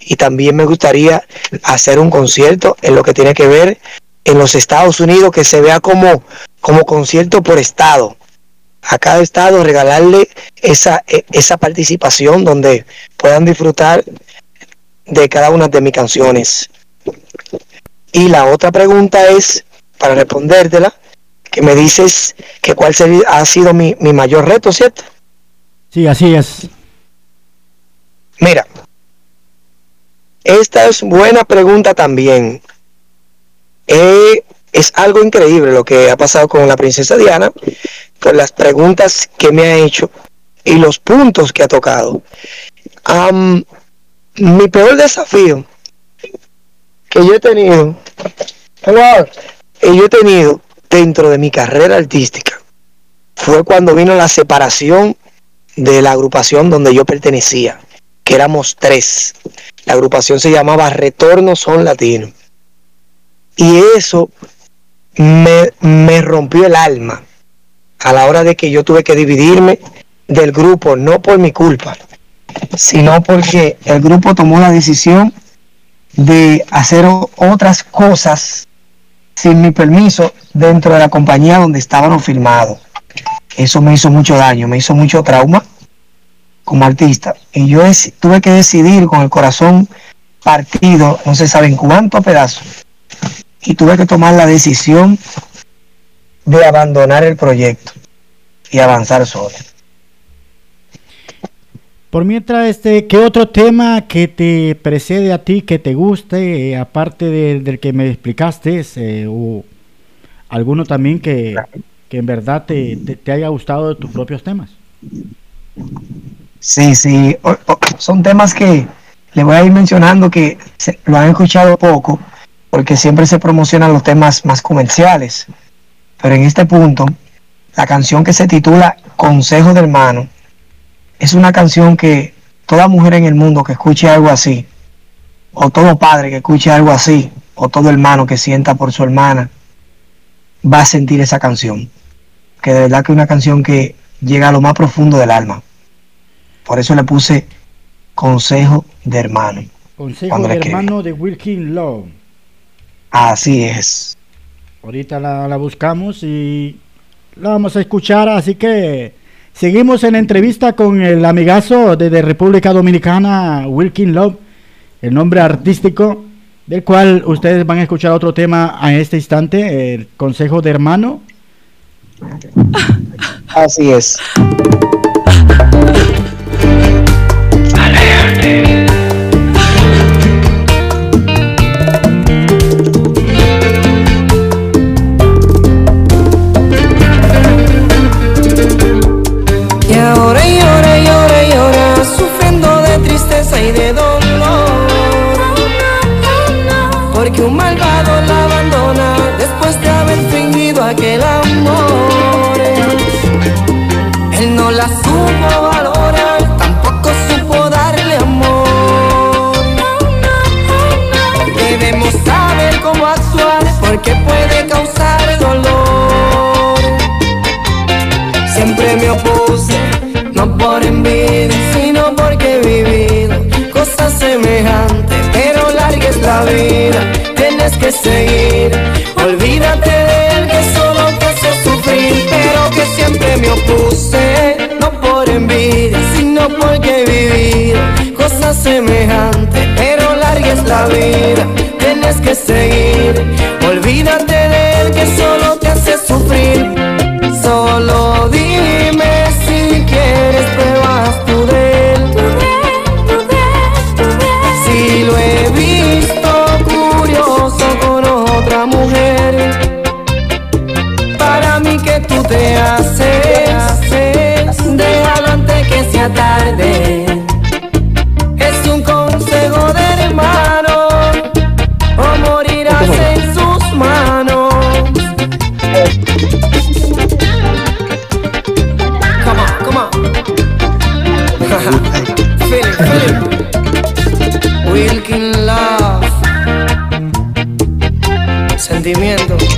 Speaker 21: Y también me gustaría hacer un concierto en lo que tiene que ver en los Estados Unidos, que se vea como, como concierto por estado a cada estado regalarle esa, e- esa participación donde puedan disfrutar de cada una de mis canciones. Y la otra pregunta es, para respondértela, que me dices que cuál sería, ha sido mi, mi mayor reto, ¿cierto?
Speaker 8: Sí, así es.
Speaker 21: Mira, esta es buena pregunta también. He es algo increíble lo que ha pasado con la princesa Diana, con las preguntas que me ha hecho y los puntos que ha tocado. Am, mi peor desafío que yo he tenido, que yo he tenido dentro de mi carrera artística fue cuando vino la separación de la agrupación donde yo pertenecía, que éramos tres. La agrupación se llamaba Retorno Son Latino. Y eso me, me rompió el alma a la hora de que yo tuve que dividirme del grupo, no por mi culpa, sino porque el grupo tomó la decisión de hacer otras cosas sin mi permiso dentro de la compañía donde estábamos filmados. Eso me hizo mucho daño, me hizo mucho trauma como artista. Y yo tuve que decidir con el corazón partido, no se saben cuántos pedazos, y tuve que tomar la decisión de abandonar el proyecto y avanzar solo.
Speaker 8: Por mientras, este, ¿qué otro tema que te precede a ti, que te guste, eh, aparte de- del que me explicaste, eh, o alguno también que, que en verdad te, te- haya gustado de tus propios temas?
Speaker 21: Sí, sí, son temas que le voy a ir mencionando que lo han escuchado poco, porque siempre se promocionan los temas más comerciales. Pero en este punto, la canción que se titula Consejo de Hermano es una canción que toda mujer en el mundo que escuche algo así, o todo padre que escuche algo así, o todo hermano que sienta por su hermana, va a sentir esa canción. Que de verdad que es una canción que llega a lo más profundo del alma. Por eso le puse Consejo de Hermano.
Speaker 8: Consejo de hermano de Wilkin Love.
Speaker 21: Así es.
Speaker 8: Ahorita la, la buscamos y la vamos a escuchar, así que seguimos en entrevista con el amigazo desde República Dominicana, Wilkin Love, el nombre artístico del cual ustedes van a escuchar otro tema a este instante, el Consejo de Hermano.
Speaker 21: Así es.
Speaker 22: Porque puede causar dolor. Siempre me opuse, no por envidia, sino porque he vivido cosas semejantes, pero larga es la vida, tienes que seguir. Olvídate de él que solo te hace sufrir, pero que siempre me opuse, no por envidia, sino porque he vivido cosas semejantes, pero larga es la vida, tienes que seguir. Olvídate de él que solo te hace sufrir. Sentimiento.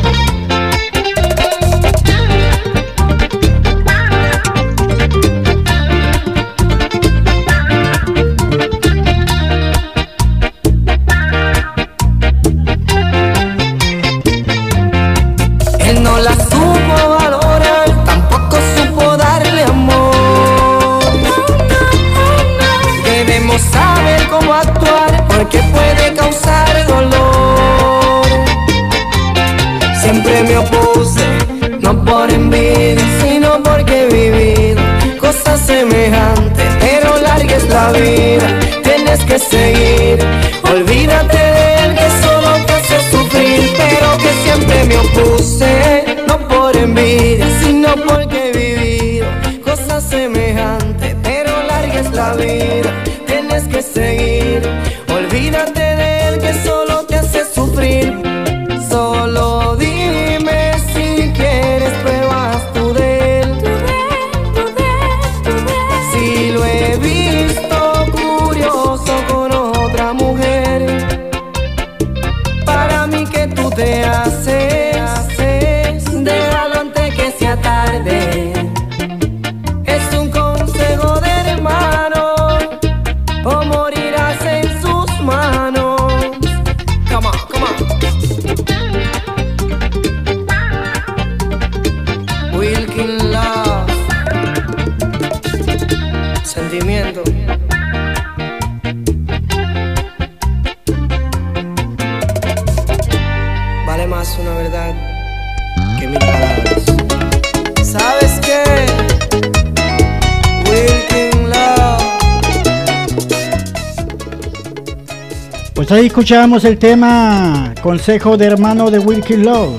Speaker 8: Ahí escuchábamos el tema Consejo de hermano de Wilkie Love.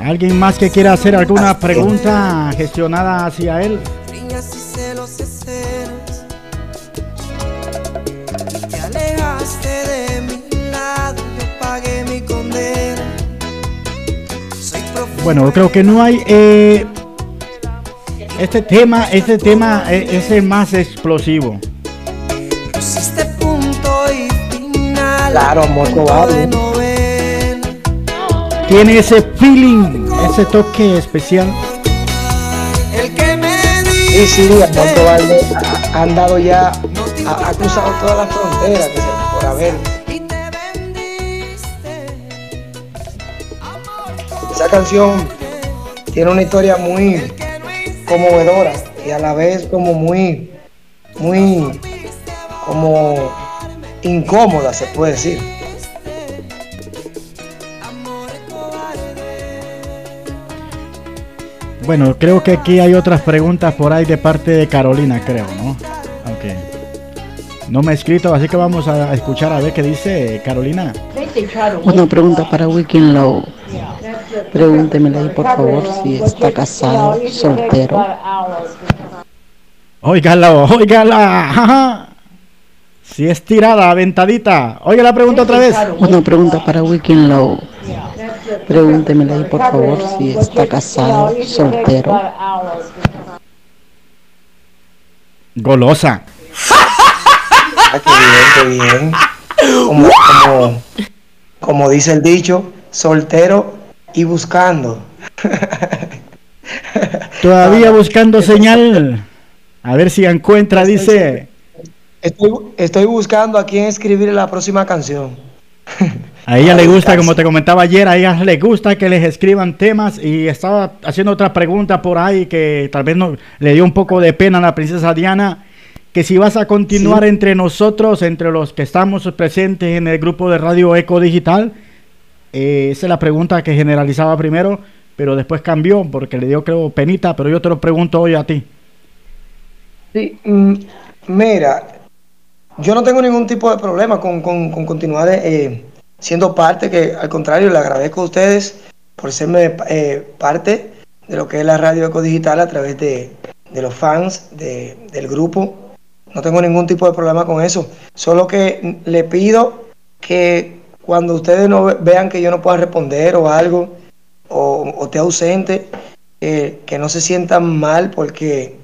Speaker 8: ¿Alguien más que quiera hacer alguna pregunta gestionada hacia él? Bueno, creo que no hay. eh, este tema, este tema eh, es el más explosivo.
Speaker 21: Claro, amor cobarde.
Speaker 8: Tiene ese feeling, ese toque especial.
Speaker 22: Me
Speaker 21: Sí, Amor Cobarde ha, ha andado ya, ha, ha cruzado todas las fronteras que se por haber. Esa canción tiene una historia muy conmovedora y a la vez como muy, muy, como incómoda se puede decir.
Speaker 8: Bueno, creo que aquí hay otras preguntas por ahí de parte de Carolina, creo, ¿no? Aunque no me ha escrito, así que vamos a escuchar a ver qué dice Carolina.
Speaker 14: Una pregunta para Weekend Low. Pregúntemele ahí, por favor, si está casado, soltero.
Speaker 8: Óigala, óigala. Si es tirada, aventadita. Oiga la pregunta otra vez.
Speaker 14: Una pregunta para Weekend Low. Pregúntemele ahí, por favor, si está casado, soltero.
Speaker 8: Golosa.
Speaker 21: Ah, qué bien, qué bien. Como, como, como dice el dicho, soltero y buscando.
Speaker 8: Todavía buscando señal. A ver si encuentra, dice.
Speaker 21: Estoy, estoy buscando a quién escribir la próxima canción.
Speaker 8: A ella le gusta, como te comentaba ayer, a ella le gusta que les escriban temas y estaba haciendo otra pregunta por ahí que tal vez no, le dio un poco de pena a la princesa Diana, que si vas a continuar
Speaker 21: Sí.
Speaker 8: entre nosotros, entre los que estamos presentes en el grupo de Radio Eco Digital, eh, esa es la pregunta que generalizaba primero, pero después cambió porque le dio creo penita, pero yo te lo pregunto hoy a ti.
Speaker 21: Sí, mm, mira, yo no tengo ningún tipo de problema con, con- con continuar eh, siendo parte, que al contrario, le agradezco a ustedes por serme eh, parte de lo que es la radio Eco Digital a través de, de los fans de- del grupo. No tengo ningún tipo de problema con eso. Solo que le pido que cuando ustedes no ve- vean que yo no pueda responder o algo, o, o esté ausente, eh, que no se sientan mal porque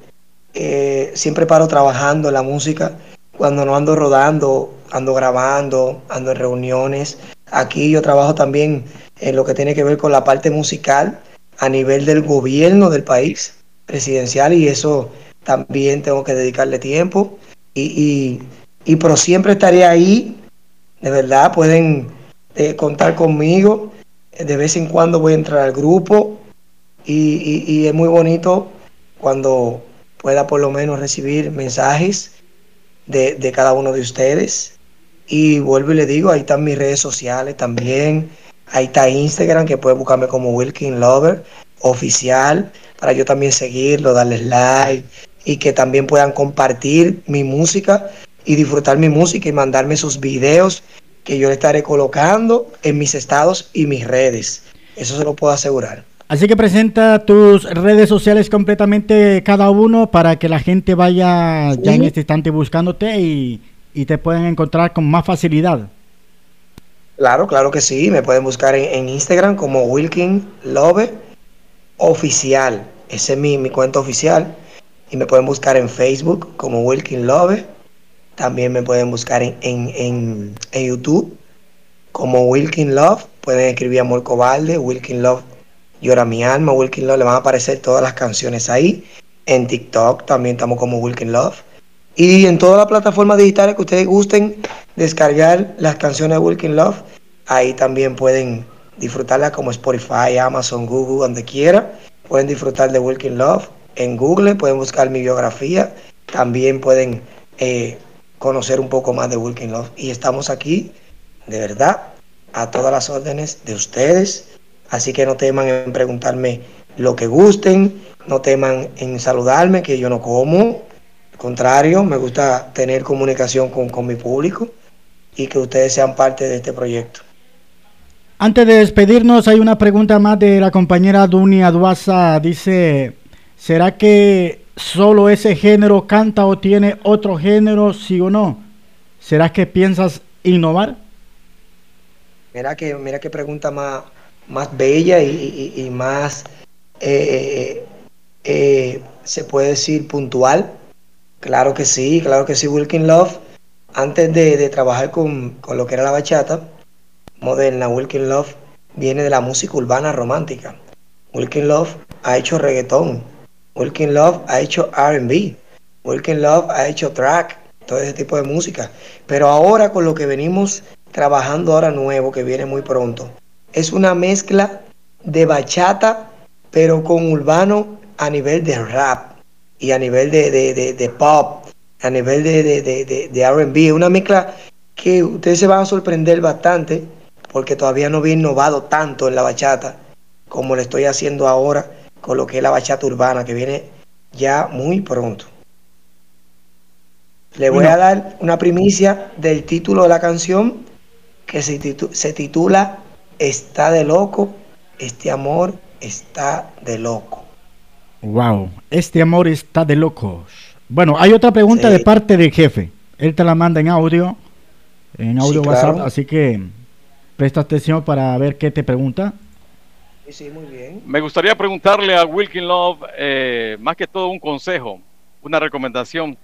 Speaker 21: siempre paro trabajando en la música. Cuando no ando rodando, ando grabando, ando en reuniones. Aquí yo trabajo también en lo que tiene que ver con la parte musical a nivel del gobierno del país presidencial y eso también tengo que dedicarle tiempo. Y, y, y pero siempre estaré ahí, de verdad, pueden eh, contar conmigo. De vez en cuando voy a entrar al grupo y, y- y es muy bonito cuando pueda por lo menos recibir mensajes de, de cada uno de ustedes. Y vuelvo y le digo, ahí están mis redes sociales también. Ahí está Instagram, que puede buscarme como Wilkin Lover oficial, para yo también seguirlo, darles like y que también puedan compartir mi música y disfrutar mi música y mandarme sus videos que yo le estaré colocando en mis estados y mis redes. Eso se lo puedo asegurar.
Speaker 8: Así que presenta tus redes sociales completamente cada uno para que la gente vaya ya en este instante buscándote y, y te pueden encontrar con más facilidad.
Speaker 21: Claro, claro que sí. Me pueden buscar en, en Instagram como Wilkin Love Oficial. Ese es mi, mi cuenta oficial. Y me pueden buscar en Facebook como Wilkin Love. También me pueden buscar en, en, en- en YouTube como Wilkin Love. Pueden escribir Amor Cobarde, Wilkin Love Llora mi alma, Wilkin Love. Le van a aparecer todas las canciones ahí. En TikTok también estamos como Wilkin Love. Y en todas las plataformas digitales que ustedes gusten descargar las canciones de Wilkin Love, ahí también pueden disfrutarlas como Spotify, Amazon, Google, donde quiera. Pueden disfrutar de Wilkin Love en Google, pueden buscar mi biografía, también pueden eh, conocer un poco más de Wilkin Love. Y estamos aquí, de verdad, a todas las órdenes de ustedes. Así que no teman en preguntarme lo que gusten, no teman en saludarme, que yo no como. Al contrario, me gusta tener comunicación con, con mi público y que ustedes sean parte de este proyecto.
Speaker 8: Antes de despedirnos, hay una pregunta más de la compañera Dunia Aduaza. Dice, ¿será que solo ese género canta o tiene otro género, sí o no? ¿Será que piensas innovar?
Speaker 21: Mira que, mira qué pregunta más, más bella y, más, eh, eh, se puede decir, puntual. Claro que sí, claro que sí, Wilkin Love. Antes de, de trabajar con, con lo que era la bachata moderna, Wilkin Love viene de la música urbana romántica. Wilkin Love ha hecho reggaetón. Wilkin Love ha hecho RB. Wilkin Love ha hecho track, todo ese tipo de música. Pero ahora con lo que venimos trabajando ahora nuevo, que viene muy pronto, es una mezcla de bachata, pero con urbano a nivel de rap y a nivel de, de- de- de pop, a nivel de, de, de, de- de RB. Una mezcla que ustedes se van a sorprender bastante porque todavía no había innovado tanto en la bachata como lo estoy haciendo ahora con lo que es la bachata urbana, que viene ya muy pronto. Le voy
Speaker 8: Bueno.
Speaker 21: a dar una primicia del título de la canción que se, titu- se titula Está de loco, este amor está de loco.
Speaker 8: Wow, este amor está de locos. Bueno, hay otra pregunta
Speaker 21: Sí.
Speaker 8: de parte del jefe. Él te la manda en audio, en audio
Speaker 21: Sí,
Speaker 8: WhatsApp,
Speaker 21: claro.
Speaker 8: así que presta atención para ver qué te pregunta.
Speaker 21: Sí, sí, muy bien.
Speaker 23: Me gustaría preguntarle a Wilkin Love, eh, más que todo un consejo, una recomendación.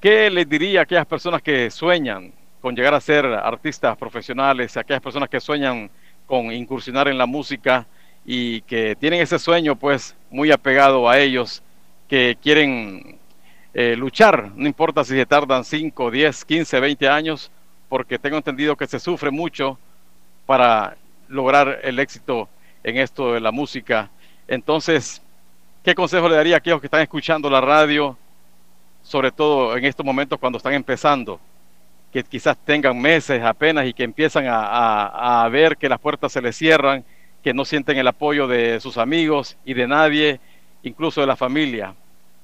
Speaker 23: ¿Qué le diría a aquellas personas que sueñan con llegar a ser artistas profesionales, aquellas personas que sueñan con incursionar en la música y que tienen ese sueño pues muy apegado a ellos, que quieren eh, luchar, no importa si se tardan 5, 10, 15, 20 años, porque tengo entendido que se sufre mucho para lograr el éxito en esto de la música. Entonces, ¿qué consejo le daría a aquellos que están escuchando la radio, sobre todo en estos momentos cuando están empezando? Que quizás tengan meses apenas y que empiezan a, a- a ver que las puertas se les cierran, que no sienten el apoyo de sus amigos y de nadie, incluso de la familia.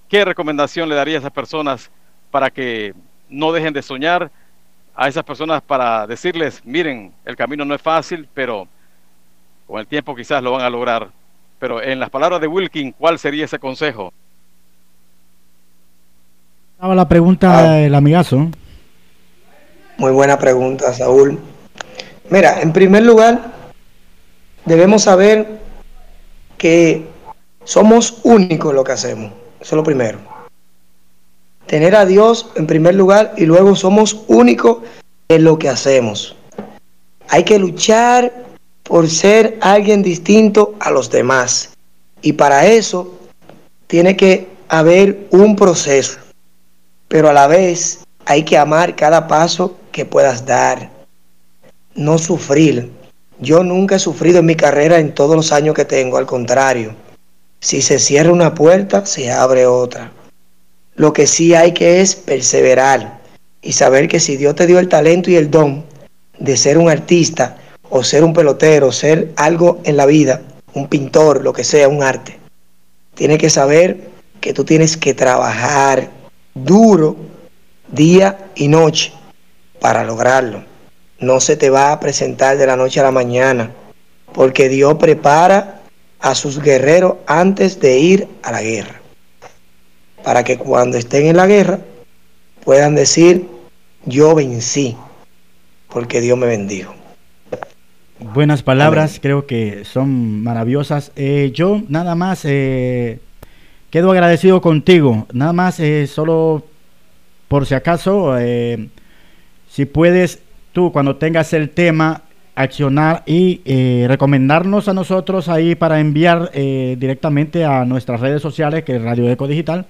Speaker 23: ¿Qué recomendación le daría a esas personas para que no dejen de soñar? A esas personas para decirles, miren, el camino no es fácil, pero con el tiempo quizás lo van a lograr. Pero en las palabras de Wilkin, ¿cuál sería ese consejo?
Speaker 8: Estaba la pregunta del amigazo.
Speaker 21: Muy buena pregunta, Saúl. Mira, en primer lugar, debemos saber que somos únicos en lo que hacemos. Eso es lo primero. Tener a Dios en primer lugar y luego somos únicos en lo que hacemos. Hay que luchar por ser alguien distinto a los demás. Y para eso tiene que haber un proceso. Pero a la vez hay que amar cada paso que puedas dar. No sufrir. Yo nunca he sufrido en mi carrera en todos los años que tengo, al contrario. Si se cierra una puerta, se abre otra. Lo que sí hay que es perseverar y saber que si Dios te dio el talento y el don de ser un artista o ser un pelotero, ser algo en la vida, un pintor, lo que sea, un arte, tienes que saber que tú tienes que trabajar duro día y noche para lograrlo. No se te va a presentar de la noche a la mañana. porque Dios prepara a sus guerreros antes de ir a la guerra, para que cuando estén en la guerra puedan decir, yo vencí, porque Dios me bendijo.
Speaker 8: Buenas palabras, creo que son maravillosas. Eh, yo nada más eh, quedo agradecido contigo. Nada más, eh, solo por si acaso, si puedes tú cuando tengas el tema accionar y eh, recomendarnos a nosotros ahí para enviar eh, directamente a nuestras redes sociales, que es Radio Eco Digital,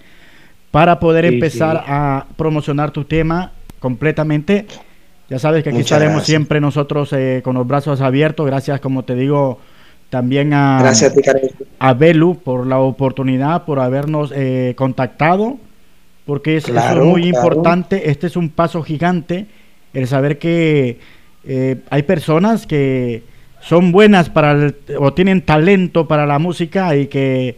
Speaker 8: para poder
Speaker 21: Sí,
Speaker 8: empezar
Speaker 21: sí.
Speaker 8: a promocionar tu tema completamente. Ya sabes que aquí
Speaker 21: Muchas
Speaker 8: estaremos
Speaker 21: gracias.
Speaker 8: siempre nosotros eh, con los brazos abiertos. Gracias, como te digo, también a,
Speaker 21: Gracias a ti, Karen.
Speaker 8: a Belu por la oportunidad, por habernos contactado, porque es, eso
Speaker 21: Claro,
Speaker 8: es muy
Speaker 21: claro.
Speaker 8: importante. Este es un paso gigante, el saber que eh, hay personas que son buenas para el- o tienen talento para la música y que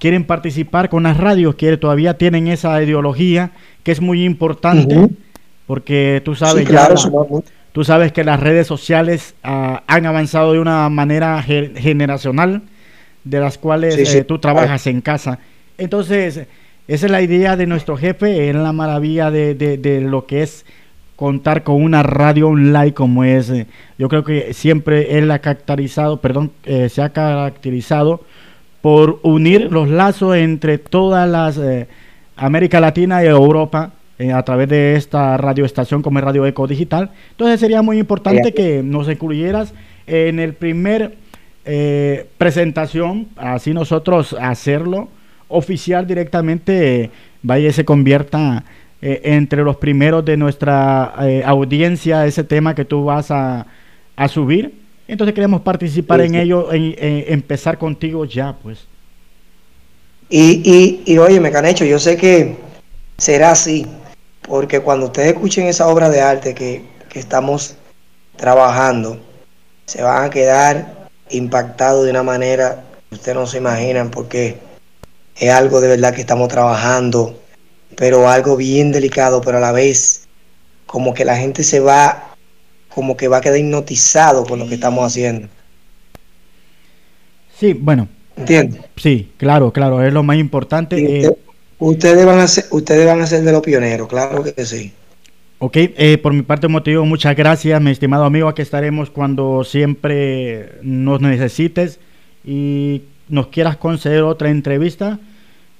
Speaker 8: quieren participar con las radios, que todavía tienen esa ideología que es muy importante, porque tú sabes
Speaker 21: Sí, claro,
Speaker 8: ya. Tú sabes que las redes sociales ah, han avanzado de una manera ge- generacional, de las cuales
Speaker 21: Sí, sí.
Speaker 8: eh, tú trabajas en casa. Entonces, esa es la idea de nuestro jefe, es la maravilla de, de- de lo que es contar con una radio online como es. yo creo que siempre él ha caracterizado, perdón, eh, se ha caracterizado por unir los lazos entre todas las eh, América Latina y Europa eh, a través de esta radioestación como es Radio Eco Digital. Entonces sería muy importante
Speaker 21: Sí.
Speaker 8: que nos incluyeras en el primer eh, presentación, así nosotros hacerlo oficial directamente, vaya se convierta eh, entre los primeros de nuestra eh, audiencia ese tema que tú vas a, a subir. Entonces queremos participar
Speaker 21: Sí,
Speaker 8: en
Speaker 21: sí.
Speaker 8: ello, en, en empezar contigo ya, pues.
Speaker 21: Y, y, y oye, Mecanecho, yo sé que será así, porque cuando ustedes escuchen esa obra de arte que, que estamos trabajando, se van a quedar impactados de una manera que ustedes no se imaginan, porque es algo de verdad que estamos trabajando, pero algo bien delicado, pero a la vez como que la gente se va, como que va a quedar hipnotizado con lo que estamos haciendo.
Speaker 8: Sí, bueno.
Speaker 21: ¿Entiendes?
Speaker 8: Sí, claro, claro, es lo más importante. Eh,
Speaker 21: usted- ustedes van a ser, ustedes van a ser de los pioneros, claro que sí.
Speaker 8: Ok, eh, por mi parte motivo, muchas gracias, mi estimado amigo. Aquí estaremos cuando siempre nos necesites y nos quieras conceder otra entrevista.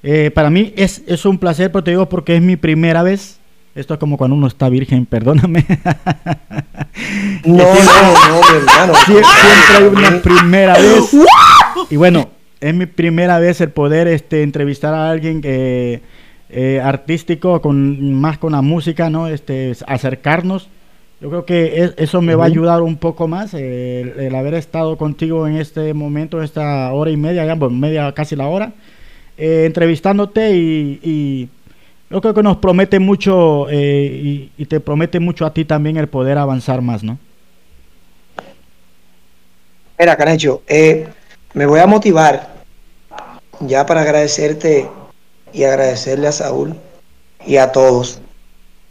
Speaker 8: Eh, para mí es, es un placer, pero te digo porque es mi primera vez. Esto es como cuando uno está virgen, perdóname.
Speaker 21: No, no, no, mi hermano.
Speaker 8: Sie- siempre hay una primera vez. Y bueno, es mi primera vez el poder este, entrevistar a alguien que eh, artístico, con más con la música, ¿no? Este, acercarnos. Yo creo que es- eso me va a ayudar un poco más, eh, el, el haber estado contigo en este momento, esta hora y media, ya, bueno, media casi la hora, eh, entrevistándote y, y yo creo que nos promete mucho eh, y, te promete mucho a ti también el poder avanzar más, ¿no?
Speaker 21: Mira, Canecho, eh, me voy a motivar ya para agradecerte y agradecerle a Saúl y a todos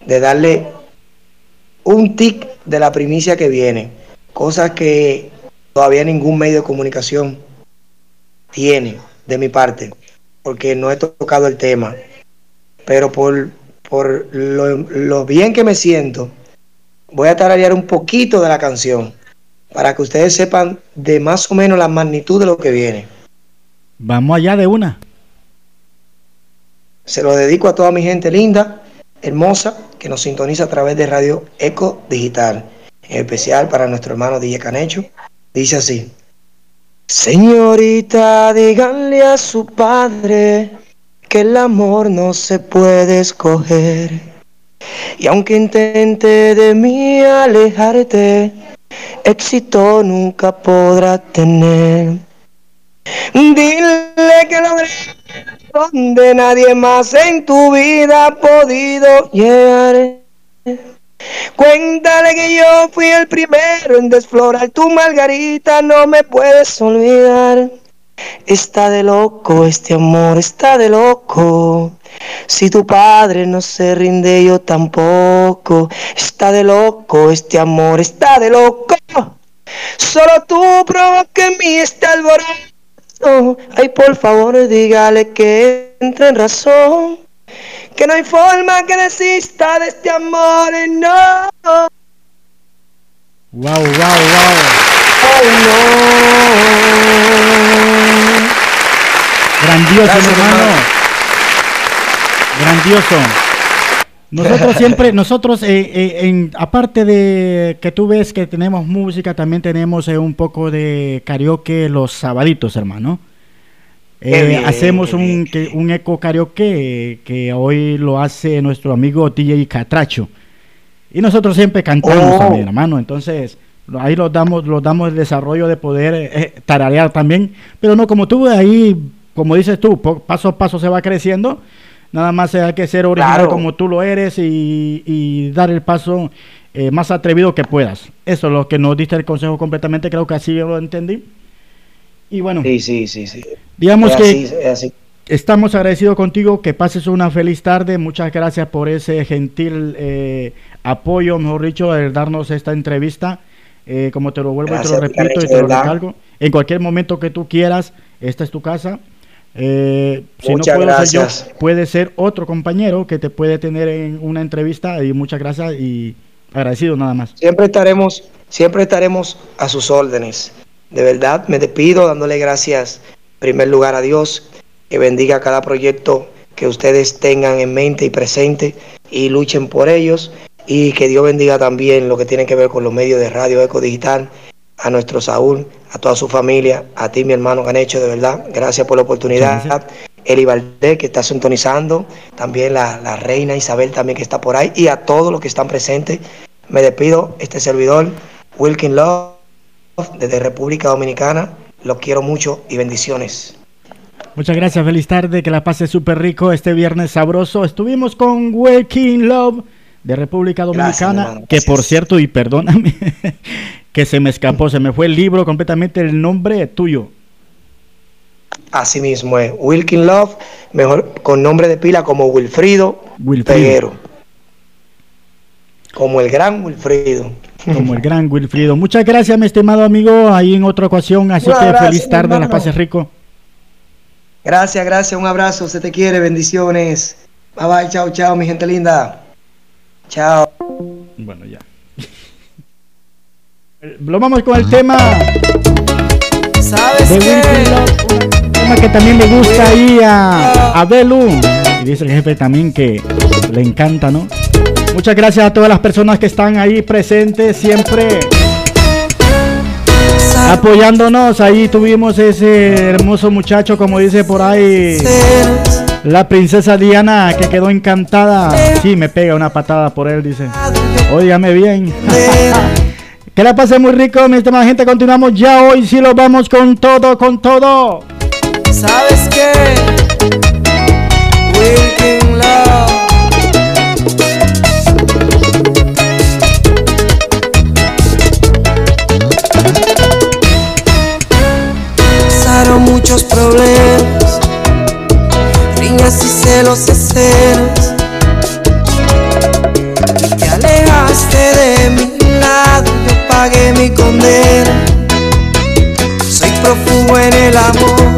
Speaker 21: de darle un tic de la primicia que viene, cosas que todavía ningún medio de comunicación tiene de mi parte, porque no he tocado el tema, pero por, por lo, lo bien que me siento, voy a tararear un poquito de la canción para que ustedes sepan de más o menos la magnitud de lo que viene.
Speaker 8: Vamos allá de una.
Speaker 21: Se lo dedico a toda mi gente linda, hermosa, que nos sintoniza a través de Radio Eco Digital. En especial para nuestro hermano DJ Canecho. Dice así. Señorita, díganle a su padre que el amor no se puede escoger. Y aunque intente de mí alejarte, éxito nunca podrá tener. Dile que logré donde nadie más en tu vida ha podido llegar. Cuéntale que yo fui el primero en desflorar tu margarita, no me puedes olvidar. Está de loco, este amor está de loco. Si tu padre no se rinde, yo tampoco. Está de loco, este amor está de loco. Solo tú provoca en mí este alboroto. Ay, por favor, dígale que entre en razón. Que no hay forma que desista de este amor, no.
Speaker 8: Wow, wow, wow. Grandioso,
Speaker 21: Gracias,
Speaker 8: mi hermano.
Speaker 21: hermano.
Speaker 8: Grandioso. Nosotros siempre, nosotros, eh, eh, en, aparte de que tú ves que tenemos música, también tenemos eh, un poco de karaoke los sabaditos, hermano. Eh,
Speaker 21: bien,
Speaker 8: hacemos un, que- un eco karaoke que hoy lo hace nuestro amigo DJ Catracho. Y nosotros siempre cantamos
Speaker 21: Oh.
Speaker 8: también, hermano. Entonces, ahí los damos, los damos el desarrollo de poder eh, eh, tararear también. Pero no como tú, ahí, como dices tú, paso a paso se va creciendo. Nada más hay que ser original
Speaker 21: Claro.
Speaker 8: como tú lo eres y, y dar el paso eh, más atrevido que puedas. Eso es lo que nos diste el consejo completamente, creo que así yo lo entendí. Y bueno,
Speaker 21: Sí, sí, sí, sí.
Speaker 8: Digamos
Speaker 21: Es
Speaker 8: que
Speaker 21: así, es así.
Speaker 8: Estamos agradecidos contigo, que pases una feliz tarde. Muchas gracias por ese gentil eh, apoyo, mejor dicho, el darnos esta entrevista. Eh, como te lo vuelvo y te lo
Speaker 21: Gracias,
Speaker 8: repito y te
Speaker 21: de
Speaker 8: lo recalco, en cualquier momento que tú quieras, esta es tu casa. Eh, si
Speaker 21: Muchas
Speaker 8: no puedo
Speaker 21: gracias.
Speaker 8: ser yo, puede ser otro compañero que te puede tener en una entrevista. Y muchas gracias y agradecido nada más.
Speaker 21: Siempre estaremos, siempre estaremos a sus órdenes. De verdad, me despido dándole gracias primer lugar a Dios, que bendiga cada proyecto que ustedes tengan en mente y presente y luchen por ellos y que Dios bendiga también lo que tiene que ver con los medios de radio Eco Digital, a nuestro Saúl, a toda su familia, a ti mi hermano Ganecho, de verdad, gracias por la oportunidad. Eli Valdés que está sintonizando, también la, la reina Isabel también que está por ahí y a todos los que están presentes. Me despido, este servidor, Wilkin Love, desde República Dominicana. Los quiero mucho y bendiciones.
Speaker 8: Muchas gracias, feliz tarde, que la pase súper rico este viernes sabroso. Estuvimos con Waking Love de República Dominicana, que por cierto, y perdóname, que se me escapó, se me fue el libro completamente, el nombre tuyo.
Speaker 21: Así mismo es, Wilkin Love, mejor con nombre de pila como Wilfrido,
Speaker 8: Wilfrido.
Speaker 21: Peguero. Como el gran Wilfrido.
Speaker 8: Como el gran Wilfrido. Muchas gracias, mi estimado amigo, ahí en otra ocasión, así que
Speaker 21: abrazo,
Speaker 8: feliz tarde, la
Speaker 21: hermano.
Speaker 8: pases rico.
Speaker 21: Gracias, gracias, un abrazo, se te quiere, bendiciones. Bye bye, chao, chao, mi gente linda. Chao.
Speaker 8: Bueno, ya. Lo vamos con el tema
Speaker 21: ¿Sabes
Speaker 8: de Wilfrido un tema que también le gusta ahí a, a Belu. Y dice el jefe también que le encanta, ¿no? Muchas gracias a todas las personas que están ahí presentes, siempre apoyándonos. Ahí tuvimos ese hermoso muchacho, como dice por ahí, la princesa Diana, que quedó encantada. Sí, me pega una patada por él, dice. Óigame bien. que la pase muy rico, mi estimada gente. Continuamos ya hoy. Sí, lo vamos con todo, con todo.
Speaker 22: ¿Sabes qué? Muchos problemas, riñas y celos y celos. Te alejaste de mi lado, yo pagué mi condena. Soy prófugo en el amor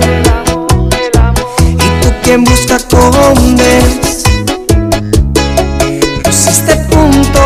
Speaker 22: y tú quien busca condenas. Pusiste punto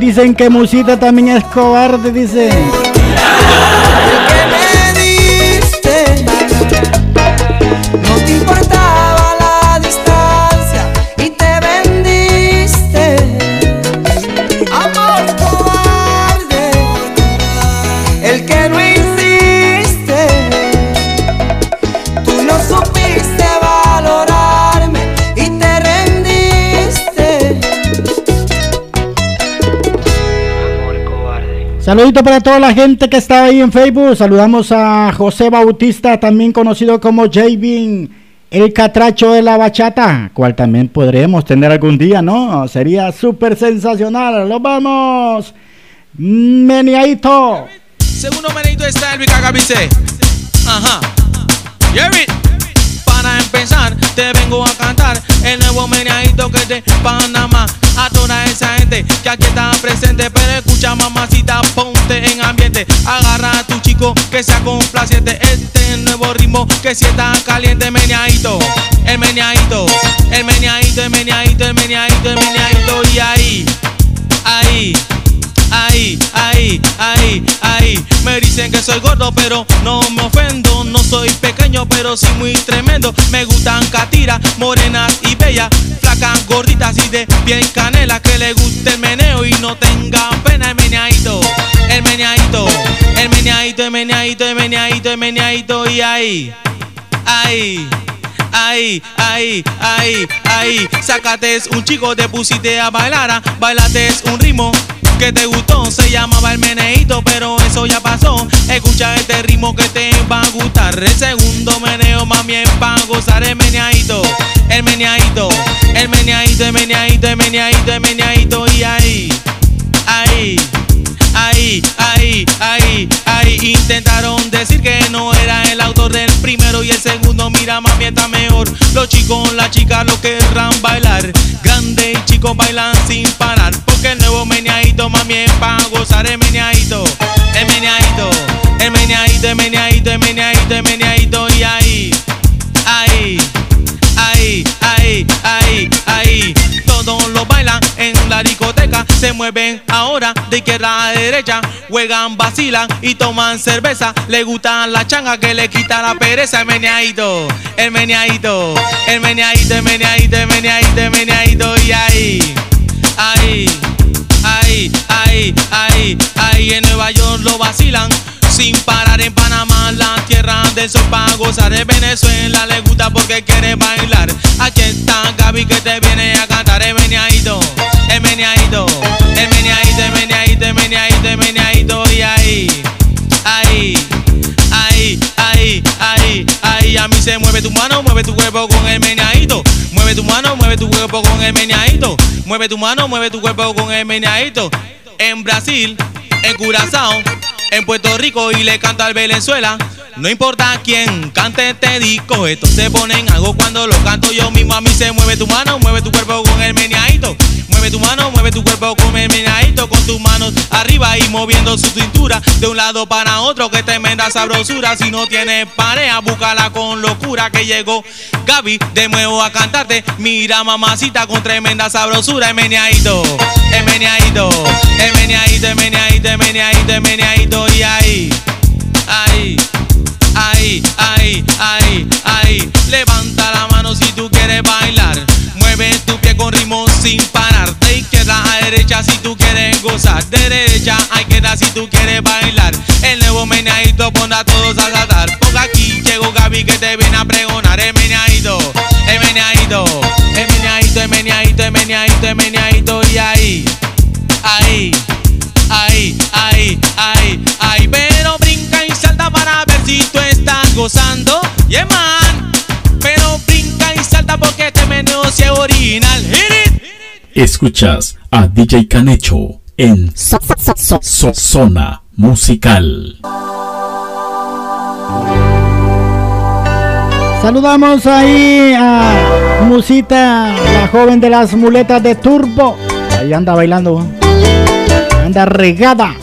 Speaker 8: dicen que Musita también es cobarde, dice.
Speaker 22: me diste. No te importaba la distancia y te vendiste. Amor cobarde, el que no
Speaker 8: Saludito para toda la gente que está ahí en Facebook. Saludamos a José Bautista, también conocido como Javin, el catracho de la bachata, cual también podremos tener algún día, ¿no? Sería súper sensacional. ¡Los vamos! Meniaito.
Speaker 20: Segundo menito está el Cagabice. Ajá. Jerry. Para empezar, te vengo a cantar el nuevo meneadito que es de Panamá. A toda esa gente que aquí está presente. Pero escucha, mamacita, ponte en ambiente. Agarra a tu chico que sea complaciente. Este nuevo ritmo que si está caliente, meneadito. El meneadito, el meneadito, el meneadito, el meneadito, el meneadito. Y ahí, ahí. Ahí, ahí, ahí, ahí. Me dicen que soy gordo, pero no me ofendo. No soy pequeño, pero sí muy tremendo. Me gustan catiras, morenas y bellas. Flacas, gorditas y de piel canela. Que le guste el meneo y no tengan pena. El meneadito, el meneadito, el meneadito, el meneadito, el meneadito, el meneadito. Y ahí, ahí. Ahí, ahí, ahí, ahí. Sácate un chico, te pusiste a bailar. ah. Bailate un ritmo que te gustó. Se llamaba el meneíto, pero eso ya pasó. Escucha este ritmo que te va a gustar. El segundo meneo, mami, es para gozar el meneadito. El meneadito, el meneadito, el meneadito, el meneadito, el meneadito. Y ahí, ahí. Ahí, ahí, ahí, ahí intentaron decir que no era el autor del primero y el segundo. Mira, mami, está mejor. Los chicos, las chicas lo querrán bailar. Grande y chicos bailan sin parar. Porque el nuevo meneadito, mami, es para gozar el meneadito. El meneadito, el meneadito, el meneadito, el meneadito, el meneadito. Y ahí, ahí, ahí, ahí, ahí, ahí. Todos lo bailan en la discoteca. Se mueven ahora de izquierda a derecha. Juegan, vacilan y toman cerveza. Le gustan la changa que le quita la pereza. El meneadito, el meneadito, el meneadito, el meneadito, el meneadito, el meneadito. Y ahí, ahí, ahí, ahí, ahí, ahí. En Nueva York lo vacilan. Sin parar en Panamá, la tierra del sol para gozar de Venezuela le gusta porque quiere bailar. Aquí está Gaby que te viene a cantar el meneadito, el meneadito, el meneadito, el meneadito, el meneadito, el meneadito y ahí, ahí, ahí, ahí, ahí, ahí. A mí se mueve tu mano, mueve tu cuerpo con el meneadito. Mueve tu mano, mueve tu cuerpo con el meneadito. Mueve tu mano, mueve tu cuerpo con el meneadito. En Brasil, en Curazao, en Puerto Rico y le canta al Venezuela. No importa quién cante este disco, estos se ponen algo cuando lo canto yo mismo. A mí se mueve tu mano, mueve tu cuerpo con el meneadito. Mueve tu mano, mueve tu cuerpo, come meneadito con tus manos arriba y moviendo su cintura de un lado para otro, que tremenda sabrosura. Si no tienes pareja, búscala con locura que llegó Gaby de nuevo a cantarte. Mira mamacita con tremenda sabrosura, es meneadito, es meneadito, es meneadito, es meneadito y ahí, ahí. Ahí, ahí, ahí, ahí. Levanta la mano si tú quieres bailar. Mueve tu pie con ritmo sin parar. Derecha si tú quieres gozar. De derecha a izquierda si tú quieres bailar. El nuevo meneadito pone a todos a saltar. Porque aquí llegó Gaby que te viene a pregonar. El meneadito, el meneadito, el meneadito, el meneadito, el meneadito, el meneadito. Y ahí, ahí, ahí, ahí, ahí, ahí. Pero brinca y salta para ver si tú estás gozando. Yeah, man. Pero brinca y salta porque este meneo es original.
Speaker 4: Escuchas a DJ Canecho en So- So- So- So- Zona Musical.
Speaker 25: Saludamos ahí a Musita, la joven de las muletas de Turbo. Ahí anda bailando. Anda regada.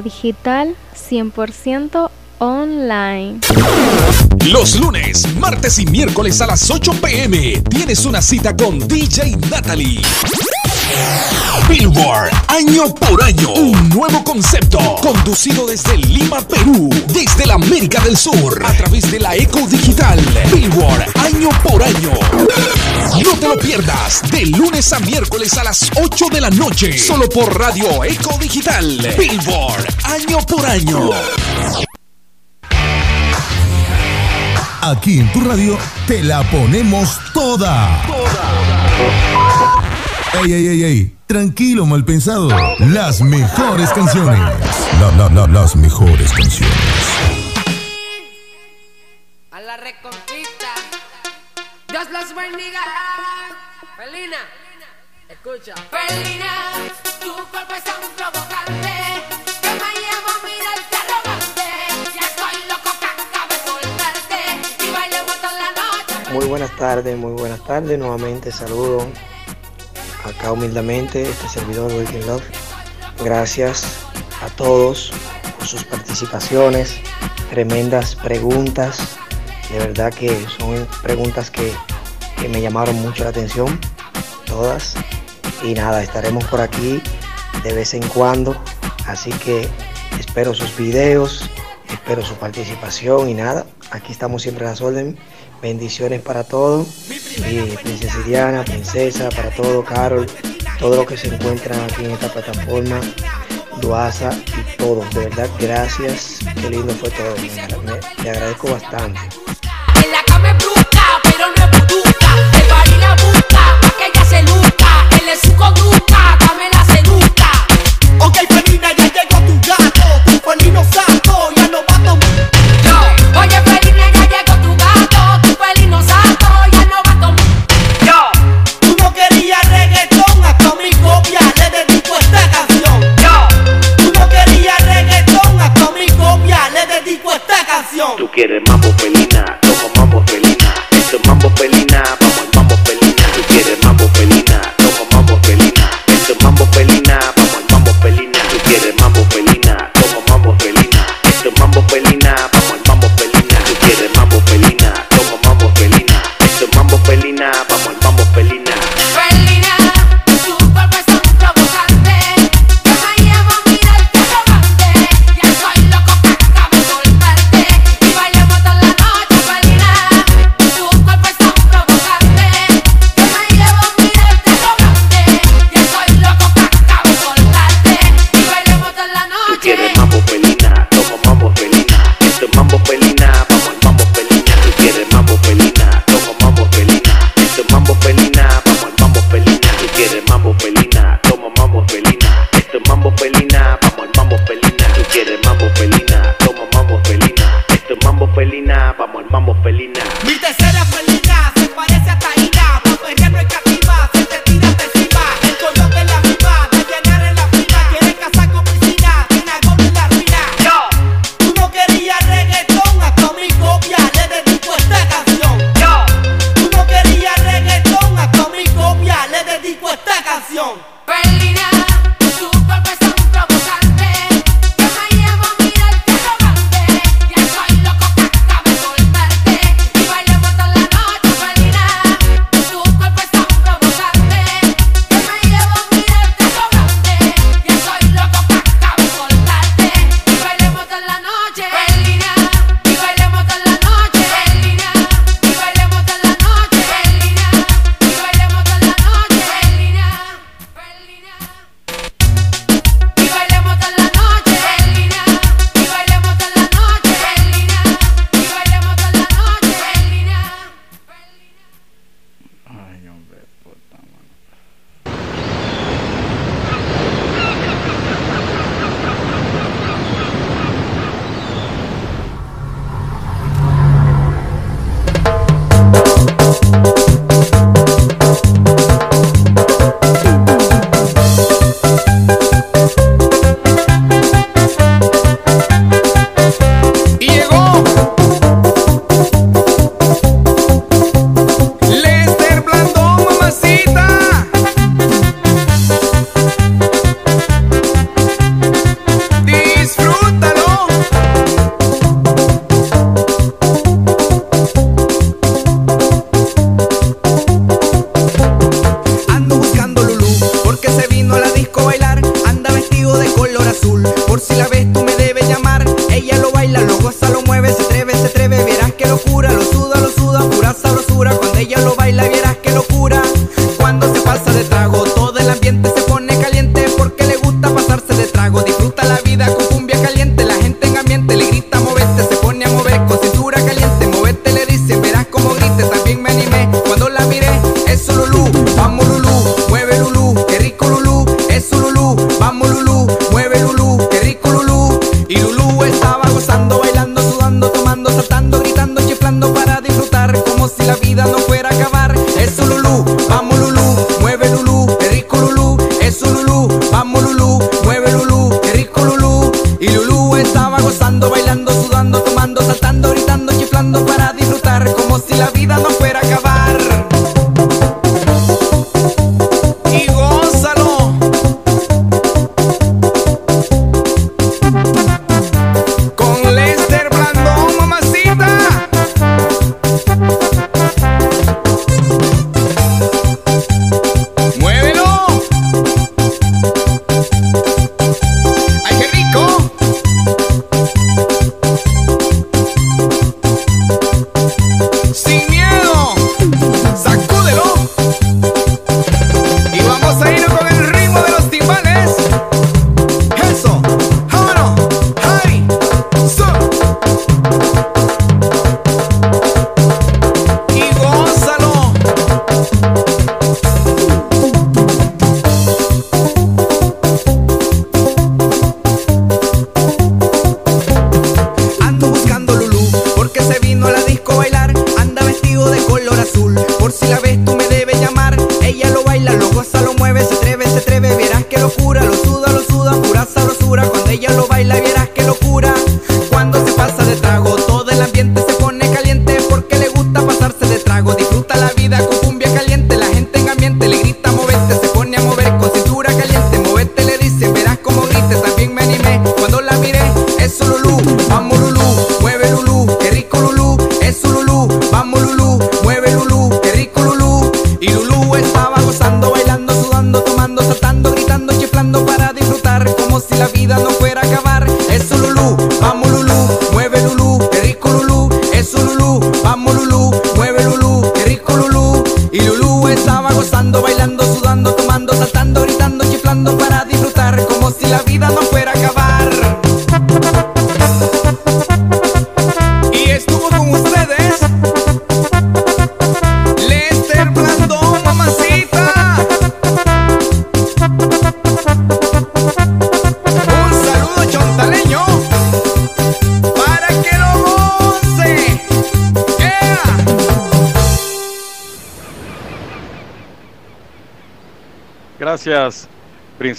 Speaker 11: Digital 100% online. online.
Speaker 26: Los lunes, martes y miércoles a las 8 pm tienes una cita con DJ Natalie. Billboard, año por año, un nuevo concepto, conducido desde Lima, Perú, desde la América del Sur, a través de la Eco Digital. Billboard, año por año. No te lo pierdas, de lunes a miércoles a las 8 de la noche, solo por Radio Eco Digital. Billboard, año por año.
Speaker 27: Aquí en tu radio te la ponemos toda. Ey, ey, ey, ey. Tranquilo, mal pensado. Las mejores canciones. La, la, la, las mejores canciones.
Speaker 16: A la reconquista. Dios los bendiga. Felina, escucha. Felina, tu cuerpo es tan provocante. Que me llevo a mirarte arrogante. Ya estoy loco que acabe soltarte. Y bailemos toda la noche.
Speaker 28: Muy buenas tardes, muy buenas tardes. Nuevamente saludo humildemente este servidor Waking Love. Gracias a todos por sus participaciones, tremendas preguntas. De verdad que son preguntas que, que me llamaron mucho la atención, todas. Y nada, estaremos por aquí de vez en cuando. Así que espero sus videos, espero su participación y nada, aquí estamos siempre a las órdenes. Bendiciones para todos. Y princesa Diana, princesa, para todo, Carol, todo lo que se encuentra aquí en esta plataforma, Duasa y todos. De verdad, gracias. Qué lindo fue todo. Le agradezco bastante.
Speaker 15: Vamos al mambo felina.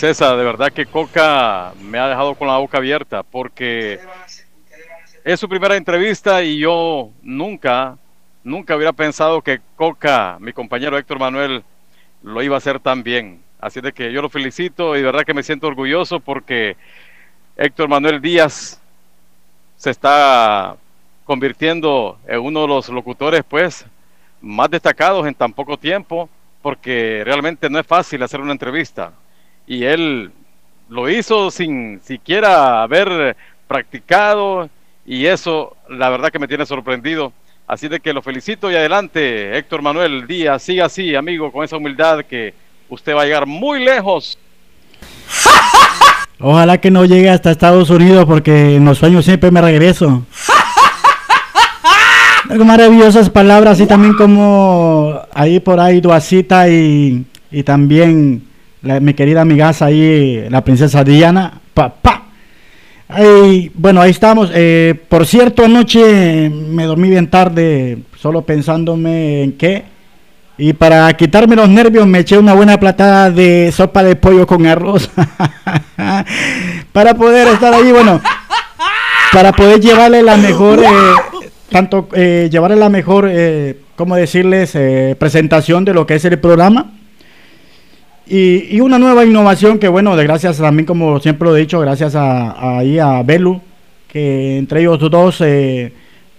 Speaker 23: Princesa. De verdad que Coca me ha dejado con la boca abierta porque es su primera entrevista y yo nunca, nunca hubiera pensado que Coca, mi compañero Héctor Manuel, lo iba a hacer tan bien. Así de que yo lo felicito y de verdad que me siento orgulloso porque Héctor Manuel Díaz se está convirtiendo en uno de los locutores pues más destacados en tan poco tiempo porque realmente no es fácil hacer una entrevista y él lo hizo sin siquiera haber practicado y eso la verdad que me tiene sorprendido. Así de que lo felicito y adelante Héctor Manuel Díaz. Siga así amigo con esa humildad que usted va a llegar muy lejos.
Speaker 8: Ojalá que no llegue hasta Estados Unidos porque en los sueños siempre me regreso. Algo maravillosas palabras, así también como ahí por ahí Duacita y, y también la- mi querida amigaza ahí, la princesa Diana. Papá. Ay, bueno, ahí estamos. Eh, por cierto, anoche me dormí bien tarde, solo pensándome en qué. Y para quitarme los nervios me eché una buena platada de sopa de pollo con arroz. para poder estar ahí, bueno, para poder llevarle la mejor, eh, tanto eh, llevarle la mejor, eh, ¿cómo decirles? Eh, presentación de lo que es el programa. Y, y una nueva innovación que, bueno, de gracias también, como siempre lo he dicho, gracias a, a, a Belu, que entre ellos dos, eh,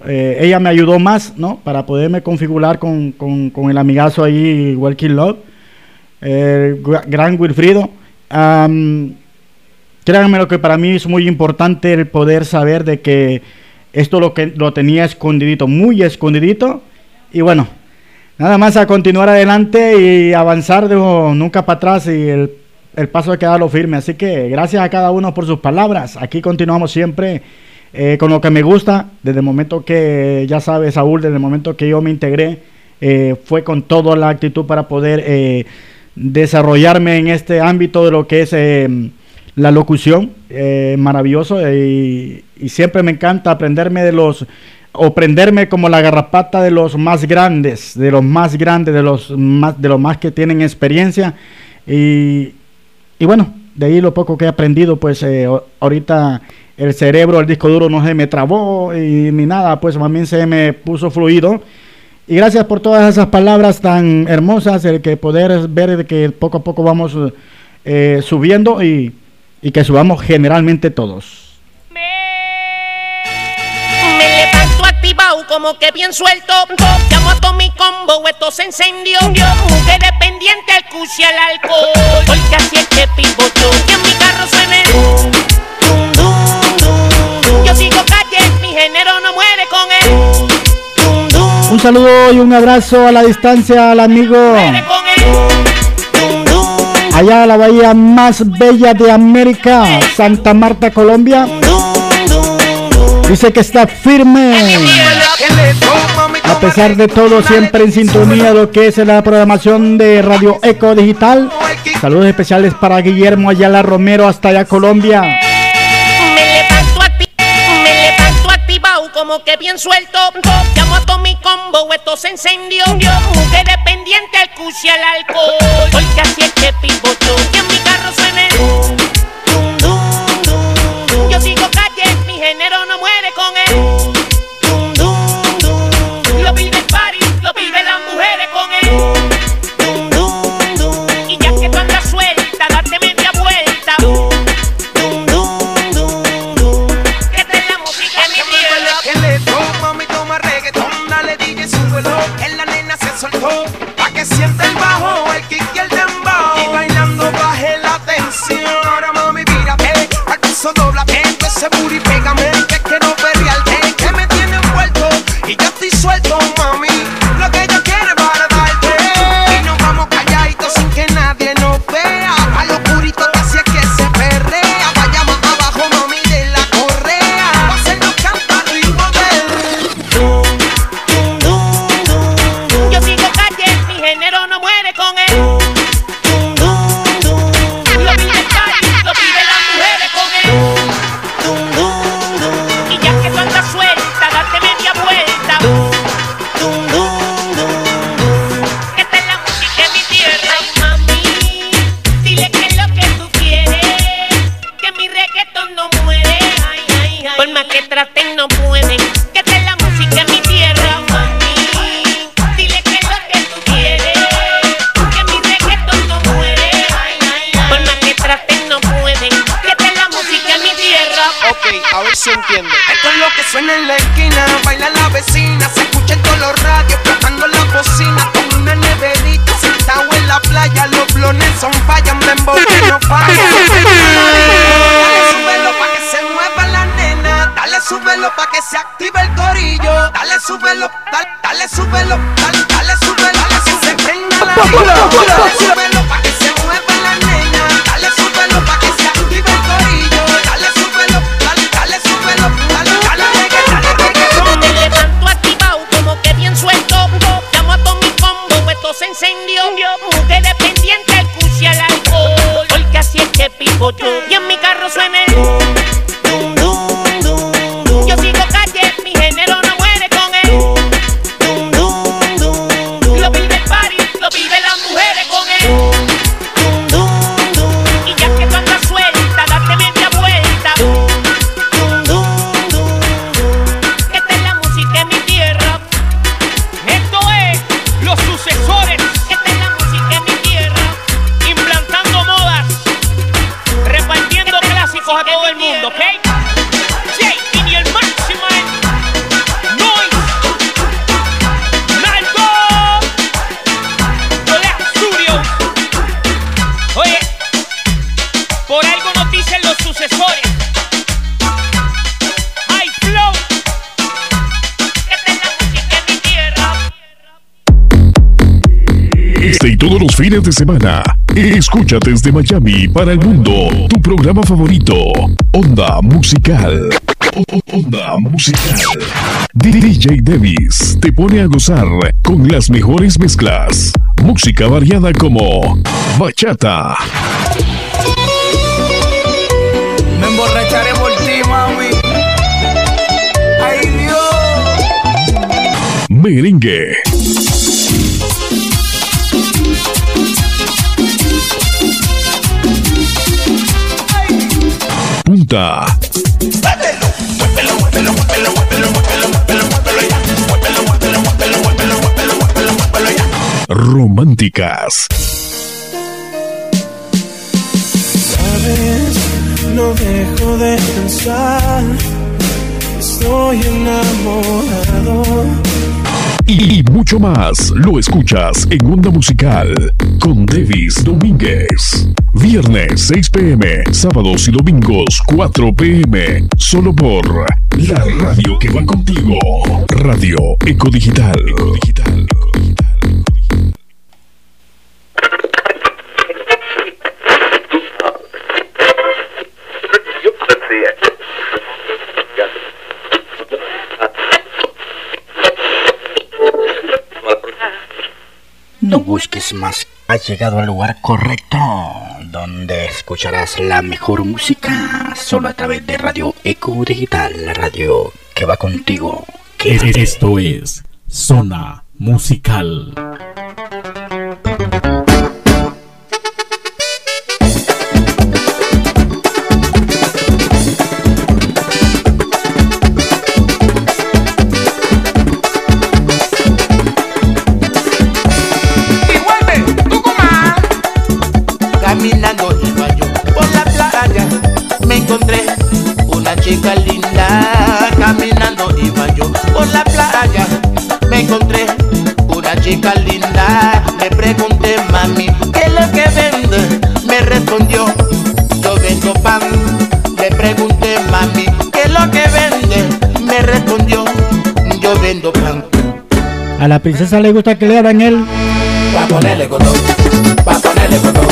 Speaker 8: eh, ella me ayudó más, ¿no? Para poderme configurar con, con, con el amigazo ahí, Walking Love, el gra- gran Wilfrido. Am, créanme lo que para mí es muy importante el poder saber de que esto lo que lo tenía escondidito, muy escondidito. Y bueno, nada más a continuar adelante y avanzar, digo, nunca para atrás y el, el paso hay que darlo firme. Así que gracias a cada uno por sus palabras. Aquí continuamos siempre eh, con lo que me gusta, desde el momento que, ya sabes, Saúl, desde el momento que yo me integré, eh, fue con toda la actitud para poder eh, desarrollarme en este ámbito de lo que es eh, la locución. eh, maravilloso y, y siempre me encanta aprenderme de los o prenderme como la garrapata de los más grandes, de los más grandes, de los más, de los más que tienen experiencia. Y, y bueno, de ahí lo poco que he aprendido, pues eh, ahorita el cerebro, el disco duro no se me trabó y ni nada, pues bien se me puso fluido. Y gracias por todas esas palabras tan hermosas, el que poder ver que poco a poco vamos eh, subiendo y, y que subamos generalmente todos.
Speaker 29: Como que bien suelto. Llamo a todo mi combo, esto se encendió. Mujer dependiente al cuchi y al alcohol. Porque así es que pivoto. Que en mi carro dum, dum. Yo sigo calle, mi género no muere con él.
Speaker 8: Un saludo y un abrazo a la distancia al amigo allá a la bahía más bella de América, Santa Marta, Colombia. Dice que está firme. A pesar de todo, siempre en sintonía lo que es la programación de Radio Eco Digital. Saludos especiales para Guillermo Ayala Romero hasta allá Colombia.
Speaker 29: Me levanto, acti- me levanto activado como que bien suelto. Llamo a mi combo, esto se encendió. Mujer dependiente al y al alcohol. Porque así es que pivoto. En mi carro suene. dum, género no muere con él. Dum, dum, dum, dum. Lo pide el party, lo piden las mujeres con él. Y ya que tú andas suelta, date media vuelta. Esta es la música de mi
Speaker 22: le toma, mami, toma reggaetón, dale DJ, súbelo. En la nena se soltó, pa' que sienta el bajo, el kick y el dembow. Y bailando baje la tensión. Ahora mami, mírate, al piso doblate, ese booty a ver si entiende. Esto es lo que suena en la esquina, baila la vecina, se escucha en todos los radios, explotando la bocina, con una neverita, sentado en la playa, los blones son fallan, dembow que no falla. Dale, súbelo pa' que se mueva la nena, dale, súbelo pa' que se active el corillo, dale, súbelo, dale, dale, súbelo, dale, dale, súbelo, dale, que se prenda la dale, súbelo pa' que se mueva Que
Speaker 29: pivoto. Y en mi
Speaker 26: fines de semana. Escúchate desde Miami para el mundo. Tu programa favorito. Onda Musical. Onda musical. DJ Davis te pone a gozar con las mejores mezclas. Música variada como bachata,
Speaker 20: Me emborracharé por ti, mami. Ay, Dios.
Speaker 26: merengue, punta, románticas,
Speaker 30: Sabes, no dejo de pensar. Estoy enamorado.
Speaker 26: y mucho más lo escuchas en Onda Musical con Davis Domínguez. Viernes 6 pm, sábados y domingos 4 pm, solo por la radio que va contigo. Radio Eco Digital.
Speaker 31: No busques más. Has llegado al lugar correcto, donde escucharás la mejor música, solo a través de Radio Eco Digital, la radio que va contigo. Quédate.
Speaker 4: Esto es Zona Musical.
Speaker 8: A la princesa le gusta que le hagan el.
Speaker 20: Pa' ponerle cotón, pa' ponerle cotón,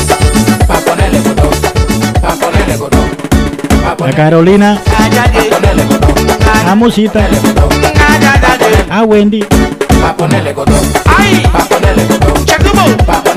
Speaker 20: pa' ponerle cotón, pa' ponerle cotón, pa'
Speaker 8: A Carolina. A Musita. A Wendy.
Speaker 20: pa' ponerle cotón, ay, pa' ponerle cotón,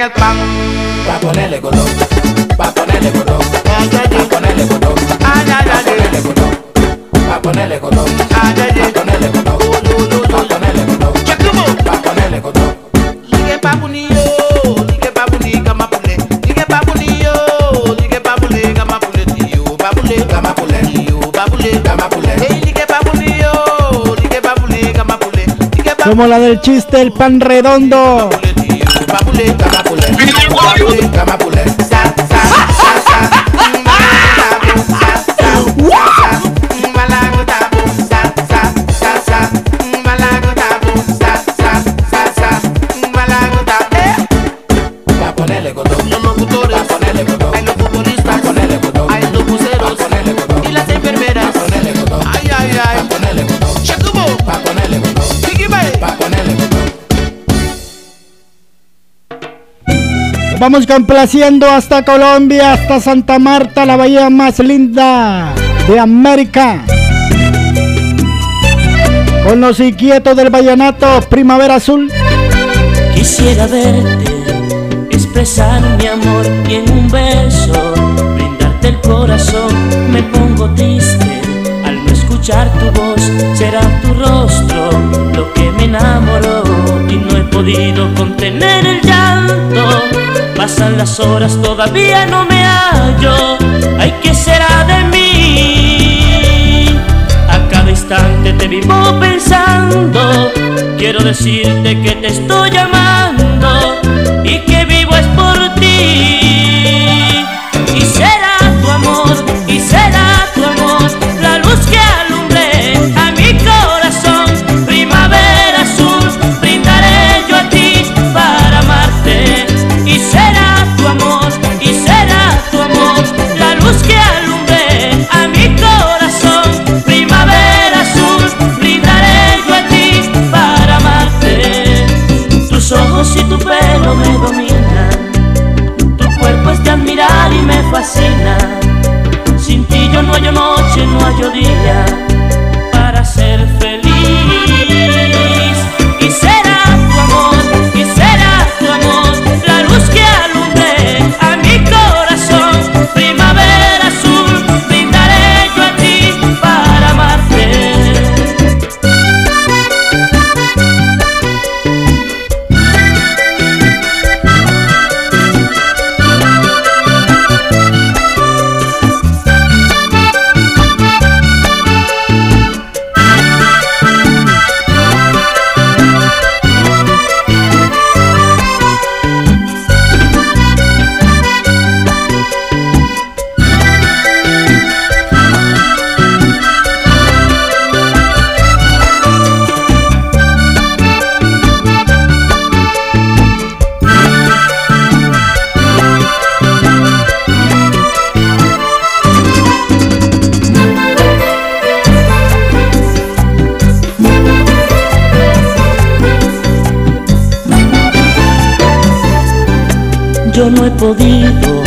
Speaker 20: abran el pan. Pa' ponerle color, pa' ponerle color. Ay, ay, ay. Pa' ponerle color. Ay, ay, ay. Pa' ponerle color. Pa' ponerle color. Ay, ay, ay. Pa' ponerle color. Pa' ponerle color. Chacubo. Pa' ponerle color. Ligue pa' bunillo, ligue pa' bunica mapule. Ligue pa' bunillo, ligue pa' bulega mapule. Tío, pa' bulega mapule. Tío, pa' bulega mapule. Ey, ligue pa' bunillo, ligue pa' bulega mapule. Ligue pa'
Speaker 8: Como la del chiste, el pan redondo.
Speaker 20: Kamapule, kamapule. Kamapule, kamapule.
Speaker 8: Vamos complaciendo hasta Colombia, hasta Santa Marta, la bahía más linda de América. Con los inquietos del vallenato, Primavera Azul.
Speaker 32: Quisiera verte, expresar mi amor y en un beso brindarte el corazón. Me pongo triste al no escuchar tu voz, será tu rostro lo que me enamoró y no he podido contener el llanto. Pasan las horas, todavía no me hallo. Ay, ¿qué será de mí? A cada instante te vivo pensando. Quiero decirte que te estoy llamando y que vivo es por ti. Y será tu amor, y será tu amor, Y tu pelo me dominan. Tu cuerpo es de admirar y me fascina. Sin ti yo no hallo noche, no hallo día podido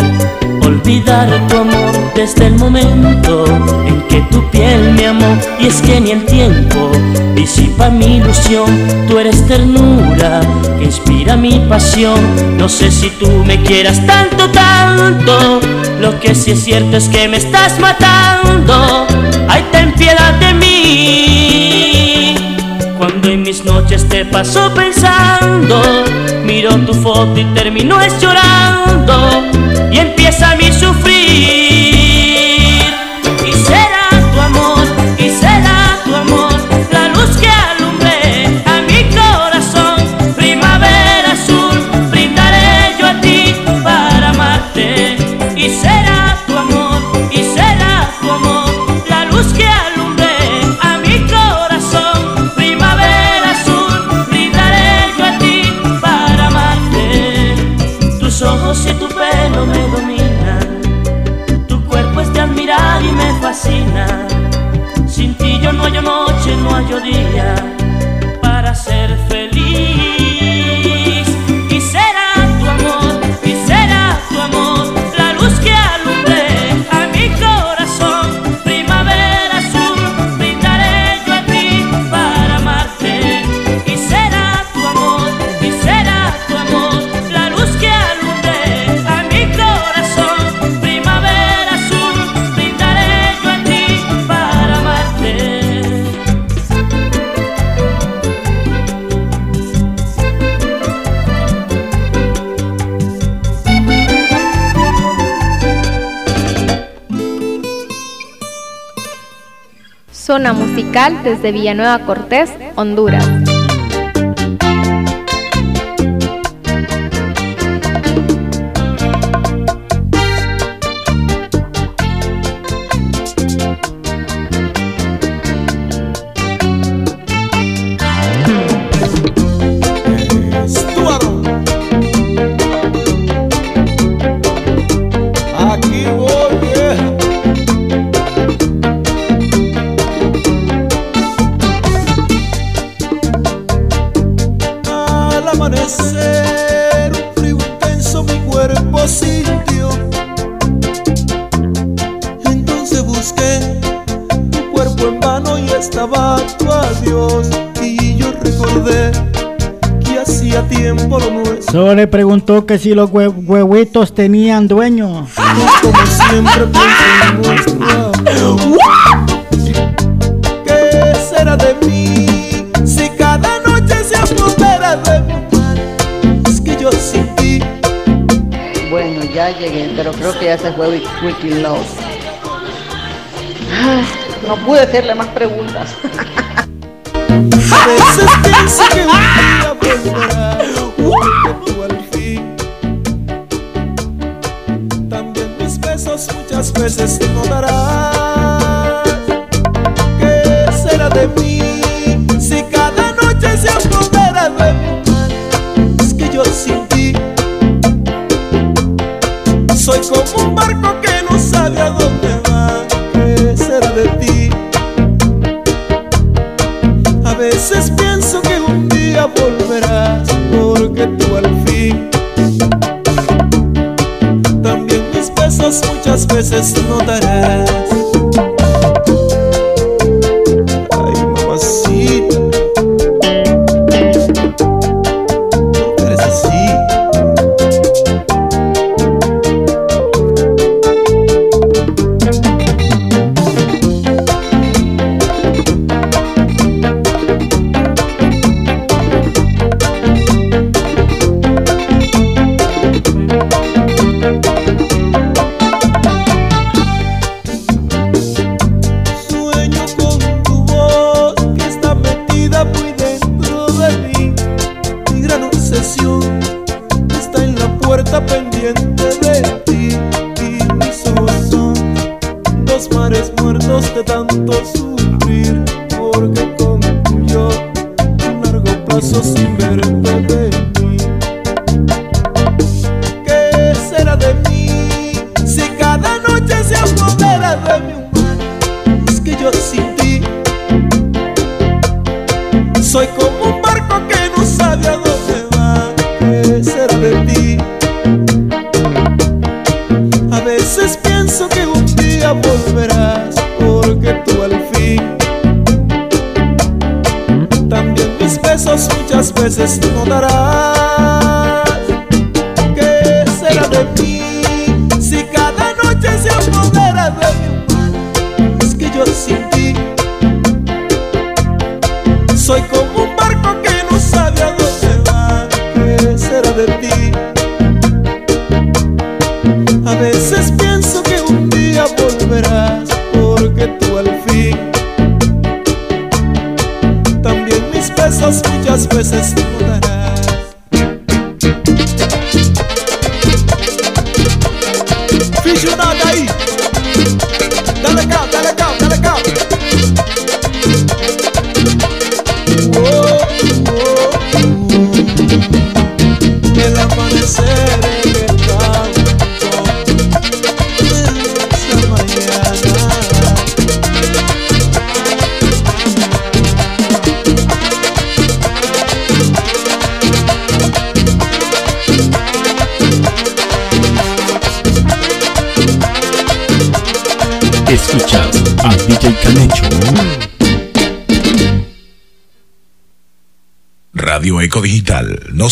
Speaker 32: olvidar tu amor desde el momento en que tu piel me amó. Y es que ni el tiempo disipa mi ilusión. Tú eres ternura que inspira mi pasión. No sé si tú me quieras tanto, tanto. Lo que sí es cierto es que me estás matando. Ay, ten piedad de mí. Noches te paso pensando, miro tu foto y termino es llorando y empieza mi sufrir. Noche, no día
Speaker 7: Zona musical desde Villanueva Cortés, Honduras.
Speaker 33: que
Speaker 8: si los hue huevitos tenían dueño.
Speaker 33: Como siempre ¿Qué será de mí si cada noche se apodera de mi mar? Es que yo sin ti.
Speaker 14: Bueno, ya llegué, pero creo que ya se fue Wiki Love. No pude hacerle más preguntas.
Speaker 33: A veces pienso que un día volverá. veces ignorarás ¿Qué será de mí si cada noche se apodera de mí? Es que yo sin ti soy como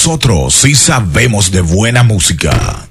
Speaker 34: Nosotros sí sabemos de buena música.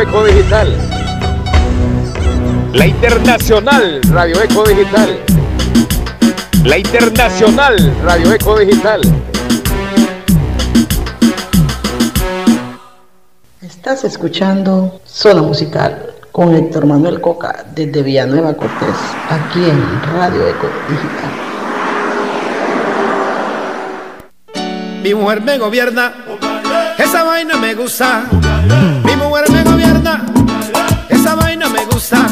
Speaker 35: Eco Digital. La Internacional Radio Eco Digital. La Internacional Radio Eco Digital.
Speaker 14: Estás escuchando Zona Musical con Héctor Manuel Coca desde Villanueva Cortés, aquí en Radio Eco Digital.
Speaker 36: Mi mujer me gobierna, esa vaina me gusta. Mi mujer me gobierna.
Speaker 14: Stop.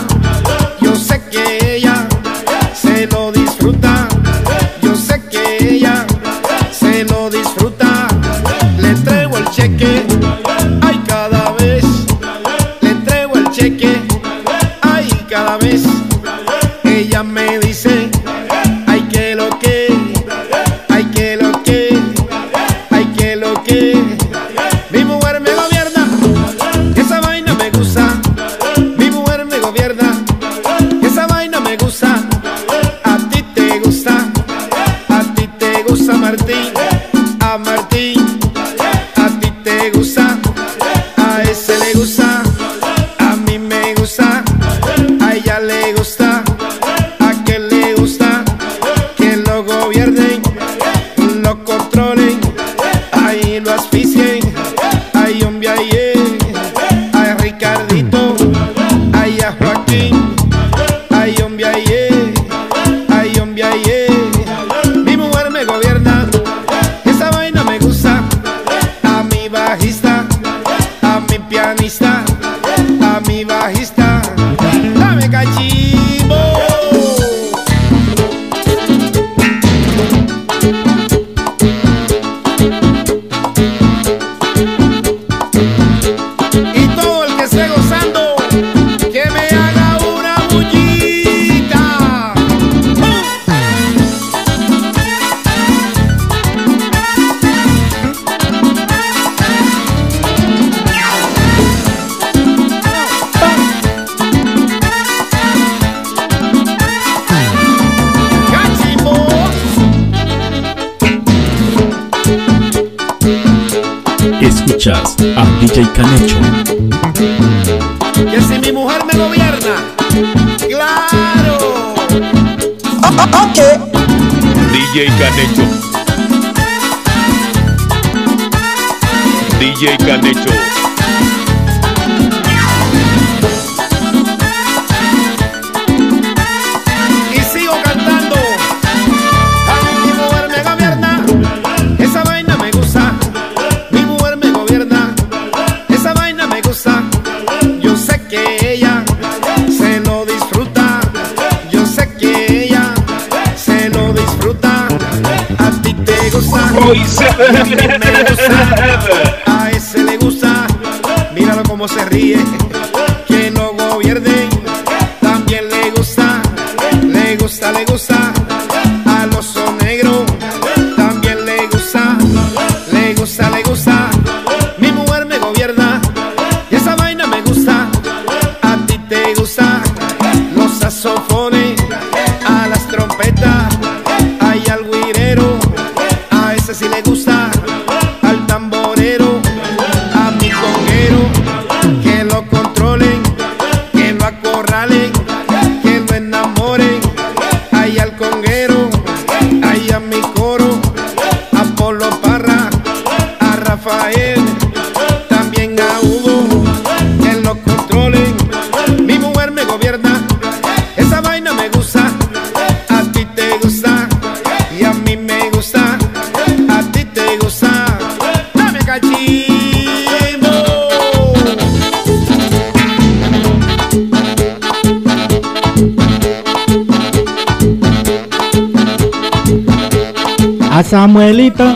Speaker 14: Samuelito,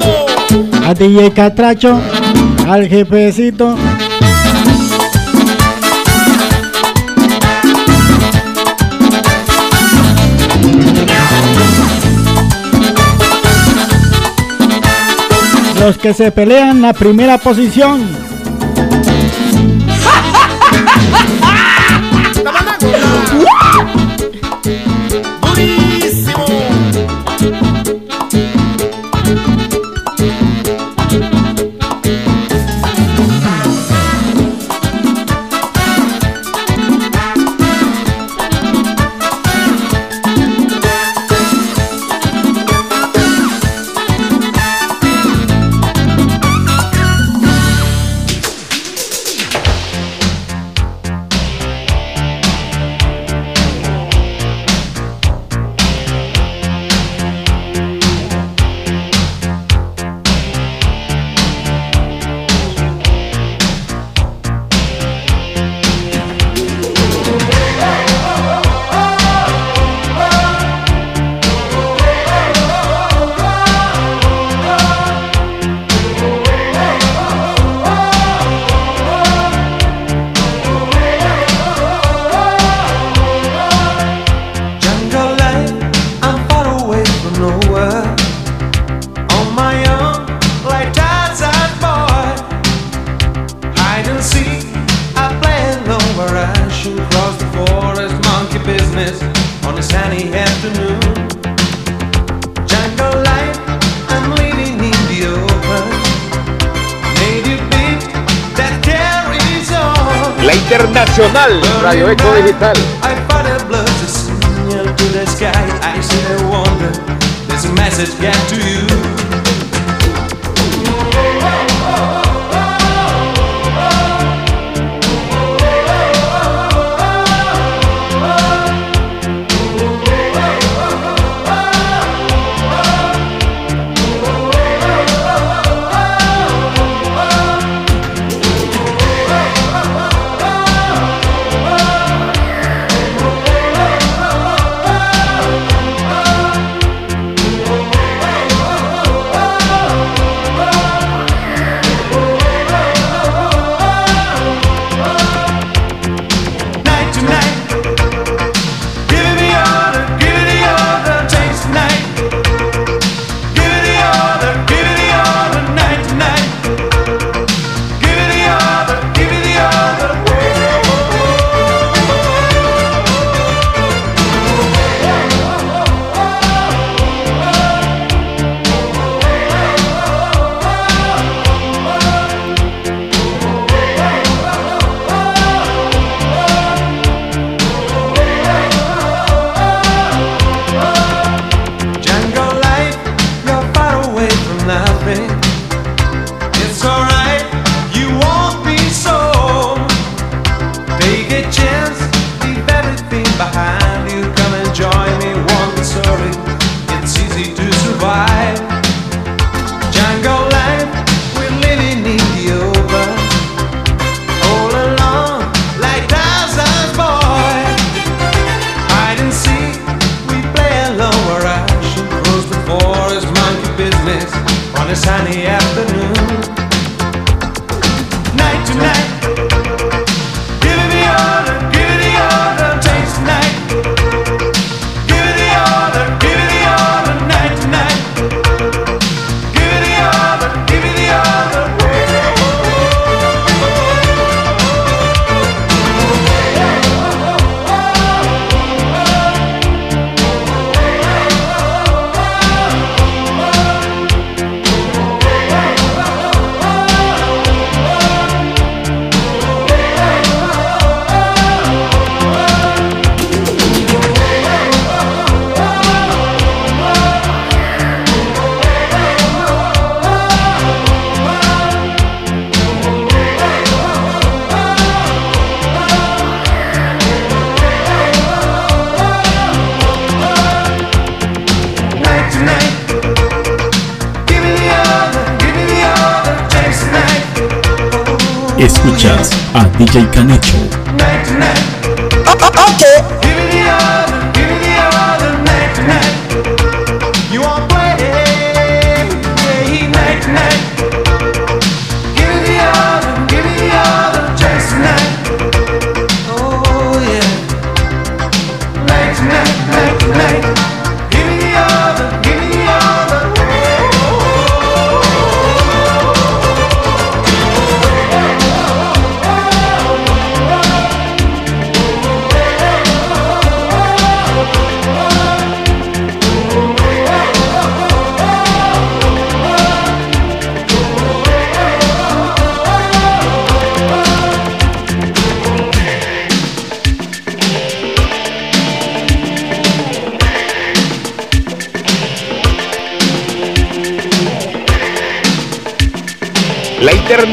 Speaker 14: a DJ Catracho, al jefecito. Los que se pelean la primera posición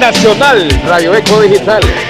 Speaker 37: La Internacional Radio Eco Digital.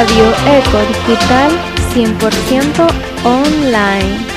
Speaker 38: Radio Eco Digital
Speaker 11: 100% online.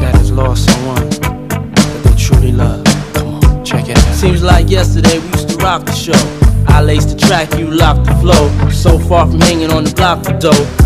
Speaker 28: That has lost someone that they truly love. Come on, check it out.
Speaker 39: Seems like yesterday we used to rock the show. I laced the track, you locked the flow. So far from hanging on the block for dough.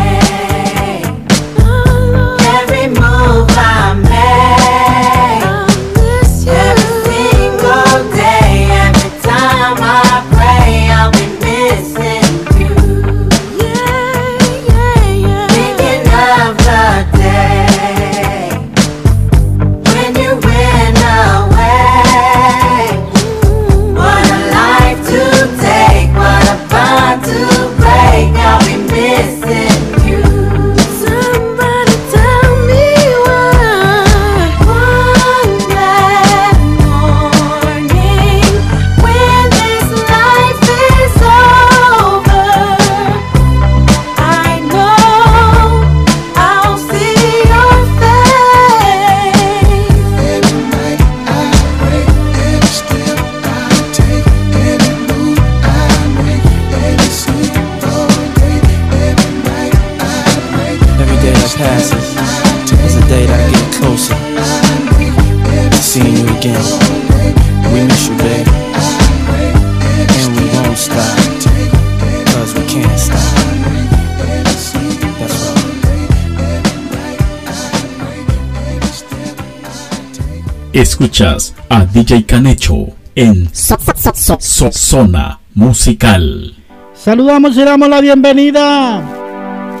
Speaker 4: Escuchas a DJ Canecho en So- So- So- So- Zona Musical.
Speaker 8: Saludamos y damos la bienvenida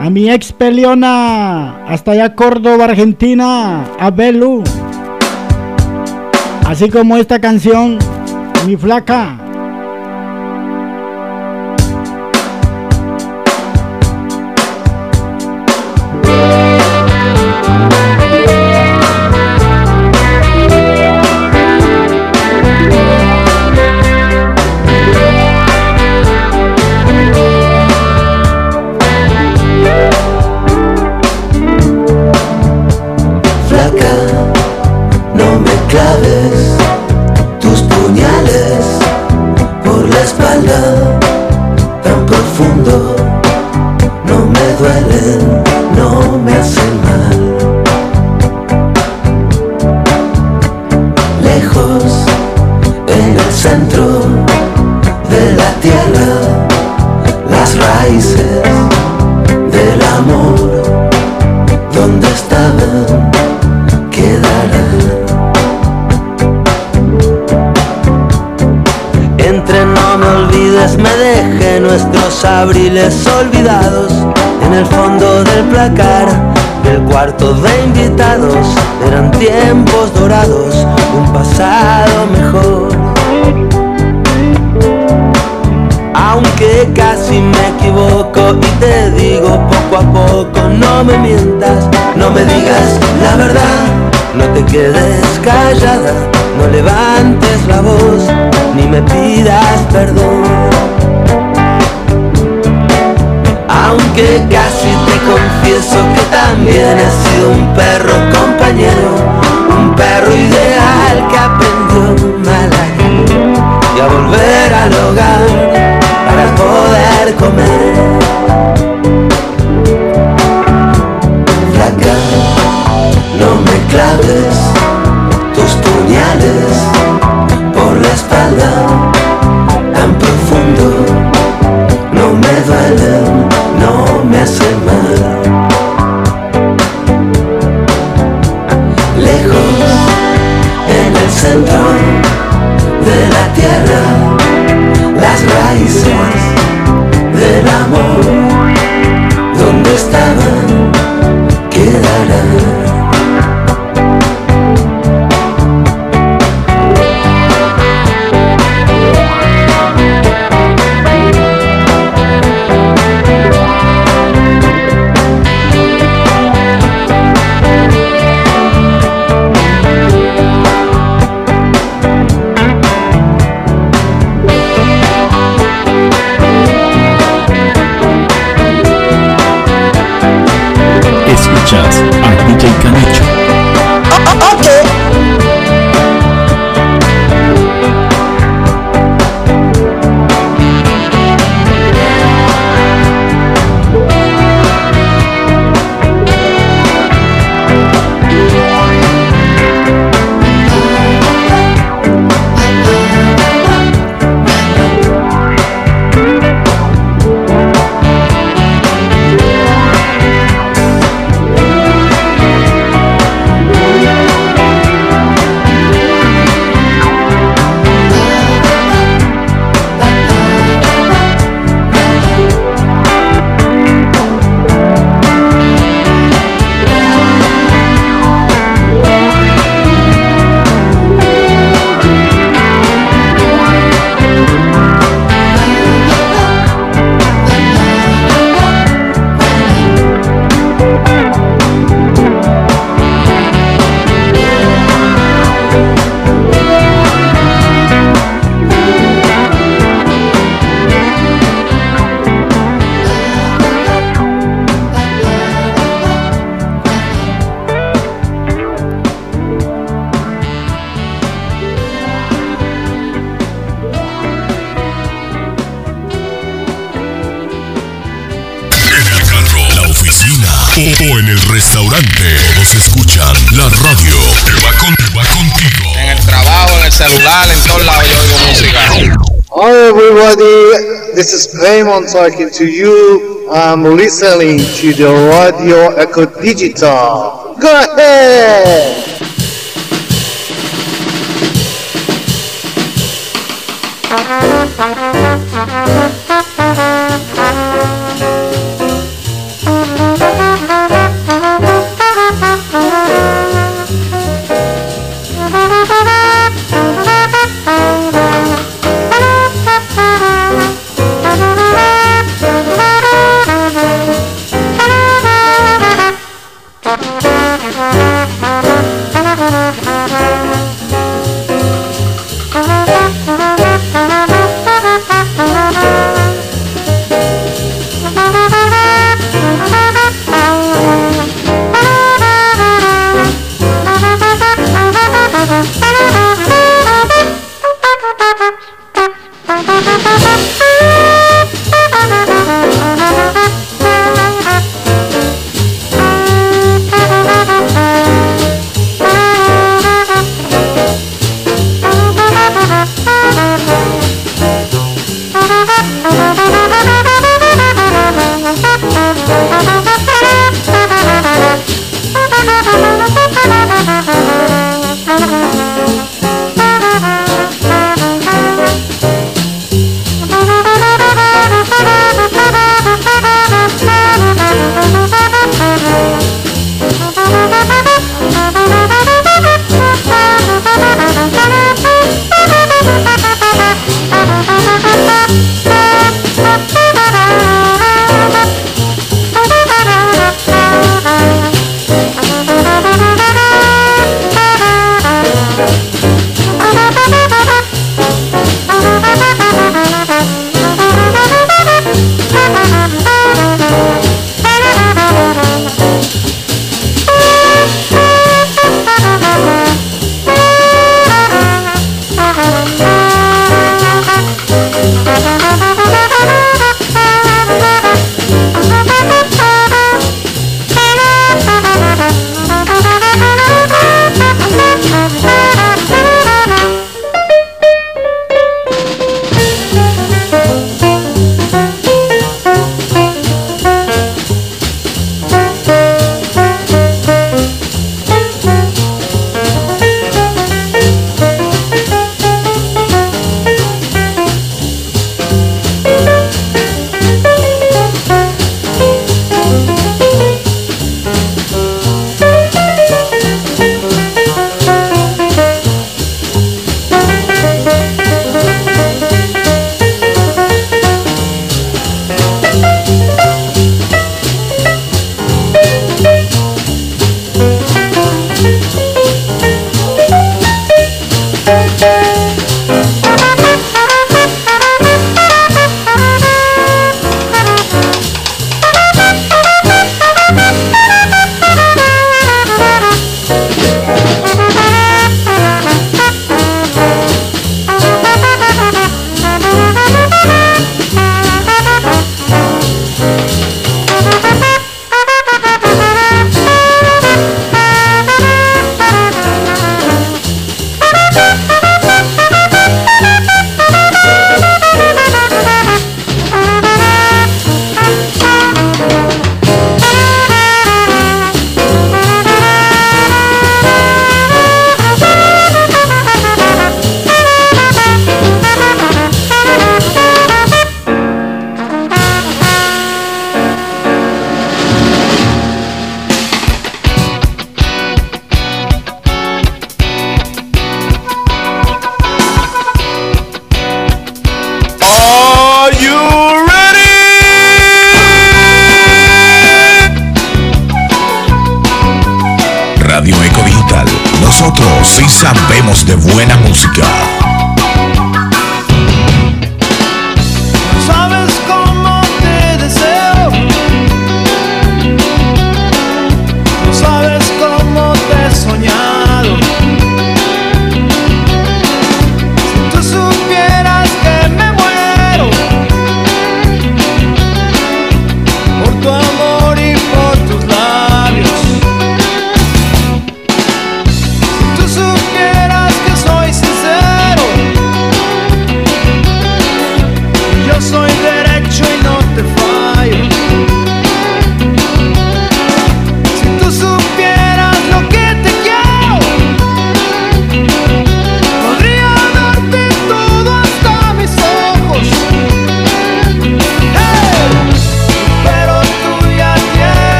Speaker 8: a mi ex peleona, hasta allá Córdoba, Argentina, a Belu. Así como esta canción, Mi. Flaca,
Speaker 40: nuestros abriles olvidados en el fondo del placar del cuarto de invitados. Eran tiempos dorados, un pasado mejor. Aunque casi me equivoco y te digo poco a poco, no me mientas, no me digas la verdad, no te quedes callada, no levantes la voz, ni me pidas perdón. Aunque casi te confieso que también he sido un perro compañero, un perro ideal que no me
Speaker 41: is Raymond talking to you. I'm listening to the Radio Echo Digital. Go ahead!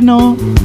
Speaker 42: Moreno.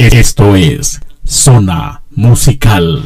Speaker 42: Esto es Zona Musical.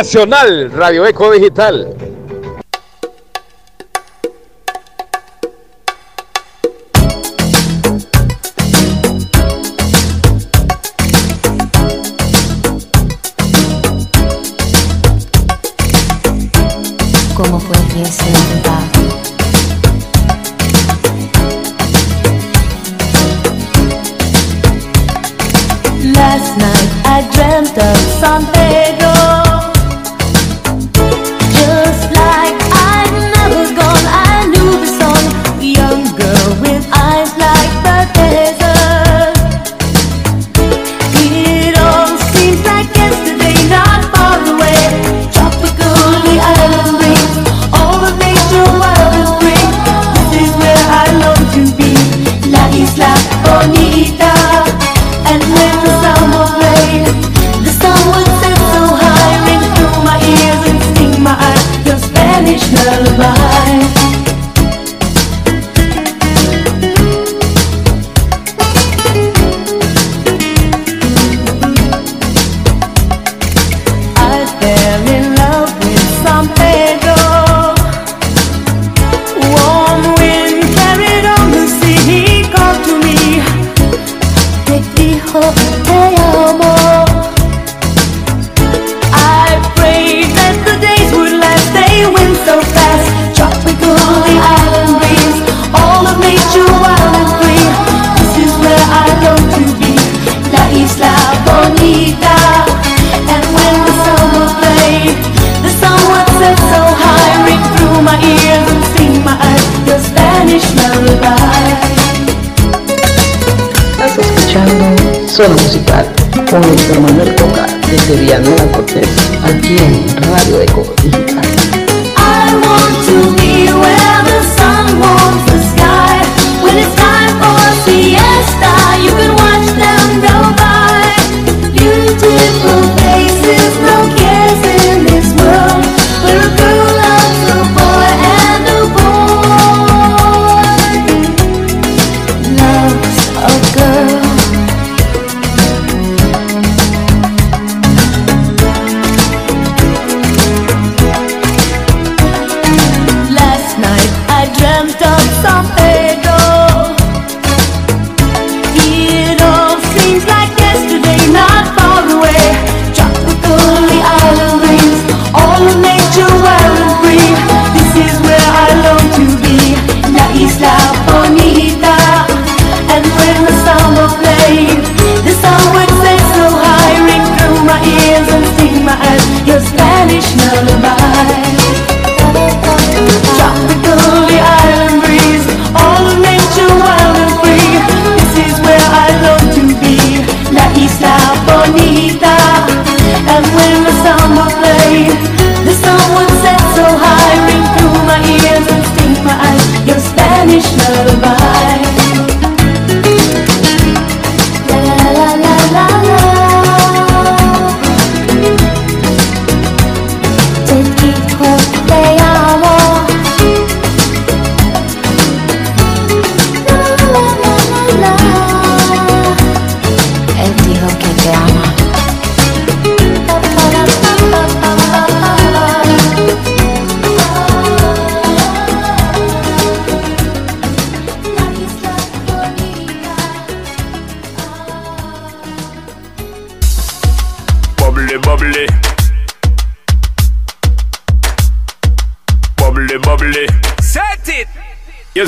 Speaker 35: La Internacional Radio Eco Digital.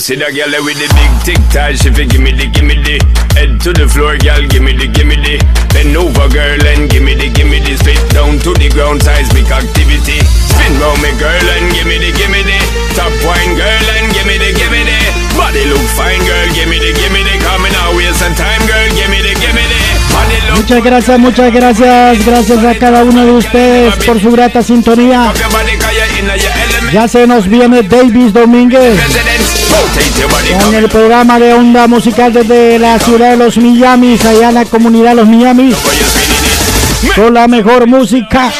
Speaker 10: See that girl with the big tic tac, she fi gimme the gimme the Head to the floor, girl, gimme the gimme the Bend over, girl, and gimme the gimme the Spit down to the ground, seismic activity. Spin round me, girl, and gimme the gimme the Top wine, girl, and gimme the gimme the Body look fine, girl, gimme the gimme the Coming out, waste some time, girl, gimme the gimme the
Speaker 8: Muchas gracias, muchas gracias, gracias a cada uno de ustedes por su grata sintonía. Ya se nos viene Davis Domínguez con el programa de onda musical desde la ciudad de los Miamis, allá en la comunidad de los Miamis. Con la mejor música.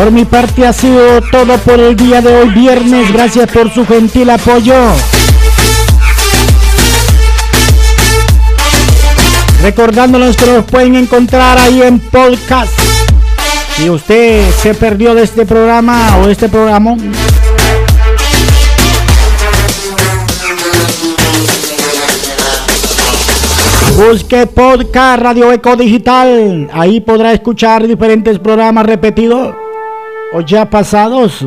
Speaker 8: Por mi parte ha sido todo por el día de hoy viernes. Gracias por su gentil apoyo. Recordándoles que nos pueden encontrar ahí en podcast. Si usted se perdió de este programa o este programa, busque podcast Radio Eco Digital. Ahí podrá escuchar diferentes programas repetidos o ya pasados.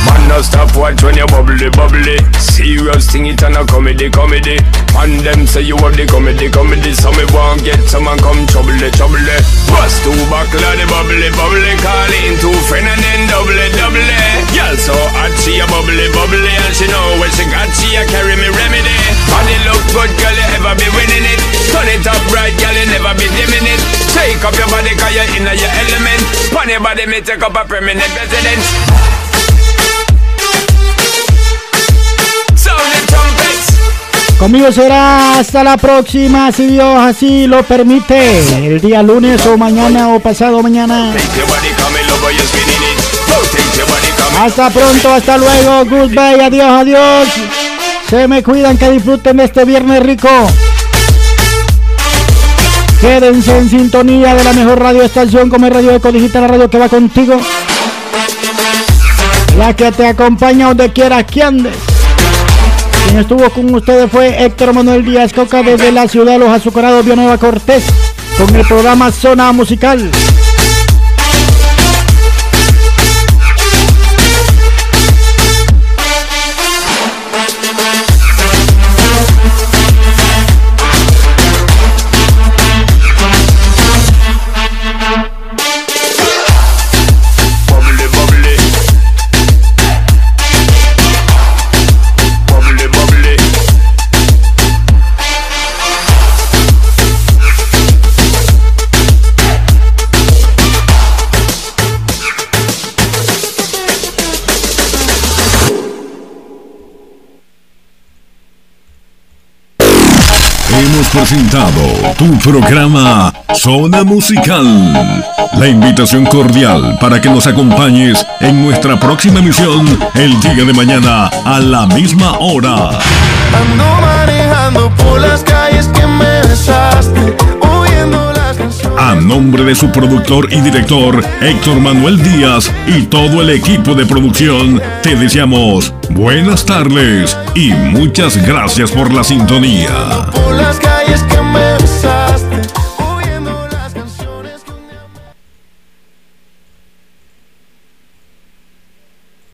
Speaker 10: Man, no stop watch when you bubbly, bubbly. Serious thing, it and a comedy, comedy. Man, them say you have the comedy, comedy. So me won't get someone come trouble, trouble. Bust two buckle of the bubbly, bubbly. Call in two friend and then double, double. Girl so hot, she a bubbly, bubbly. And she know when she got, she a carry me remedy. Body look good, girl, you ever be winning it. Turn it up right, girl, you never be dimming it. Take up your body, cause you're in your element. Pon your body, me take up a permanent residence. Sound the trumpets.
Speaker 8: Conmigo será hasta la próxima, si Dios así lo permite. El día lunes o mañana o pasado mañana. Hasta pronto, hasta luego. Goodbye, adiós, adiós. Se me cuidan, que disfruten este viernes rico. Quédense en sintonía de la mejor radio estación como es Radio Eco Digital, la radio que va contigo. La que te acompaña donde quieras que andes. Quien estuvo con ustedes fue Héctor Manuel Díaz Coca desde la ciudad de los azucarados Nueva Cortés con el programa Zona Musical.
Speaker 1: Presentado tu programa Zona Musical. La invitación cordial para que nos acompañes en nuestra próxima emisión el día de mañana a la misma hora.
Speaker 12: Ando manejando por las calles que me besaste.
Speaker 1: A nombre de su productor y director Héctor Manuel Díaz y todo el equipo de producción, te deseamos buenas tardes y muchas gracias por la sintonía.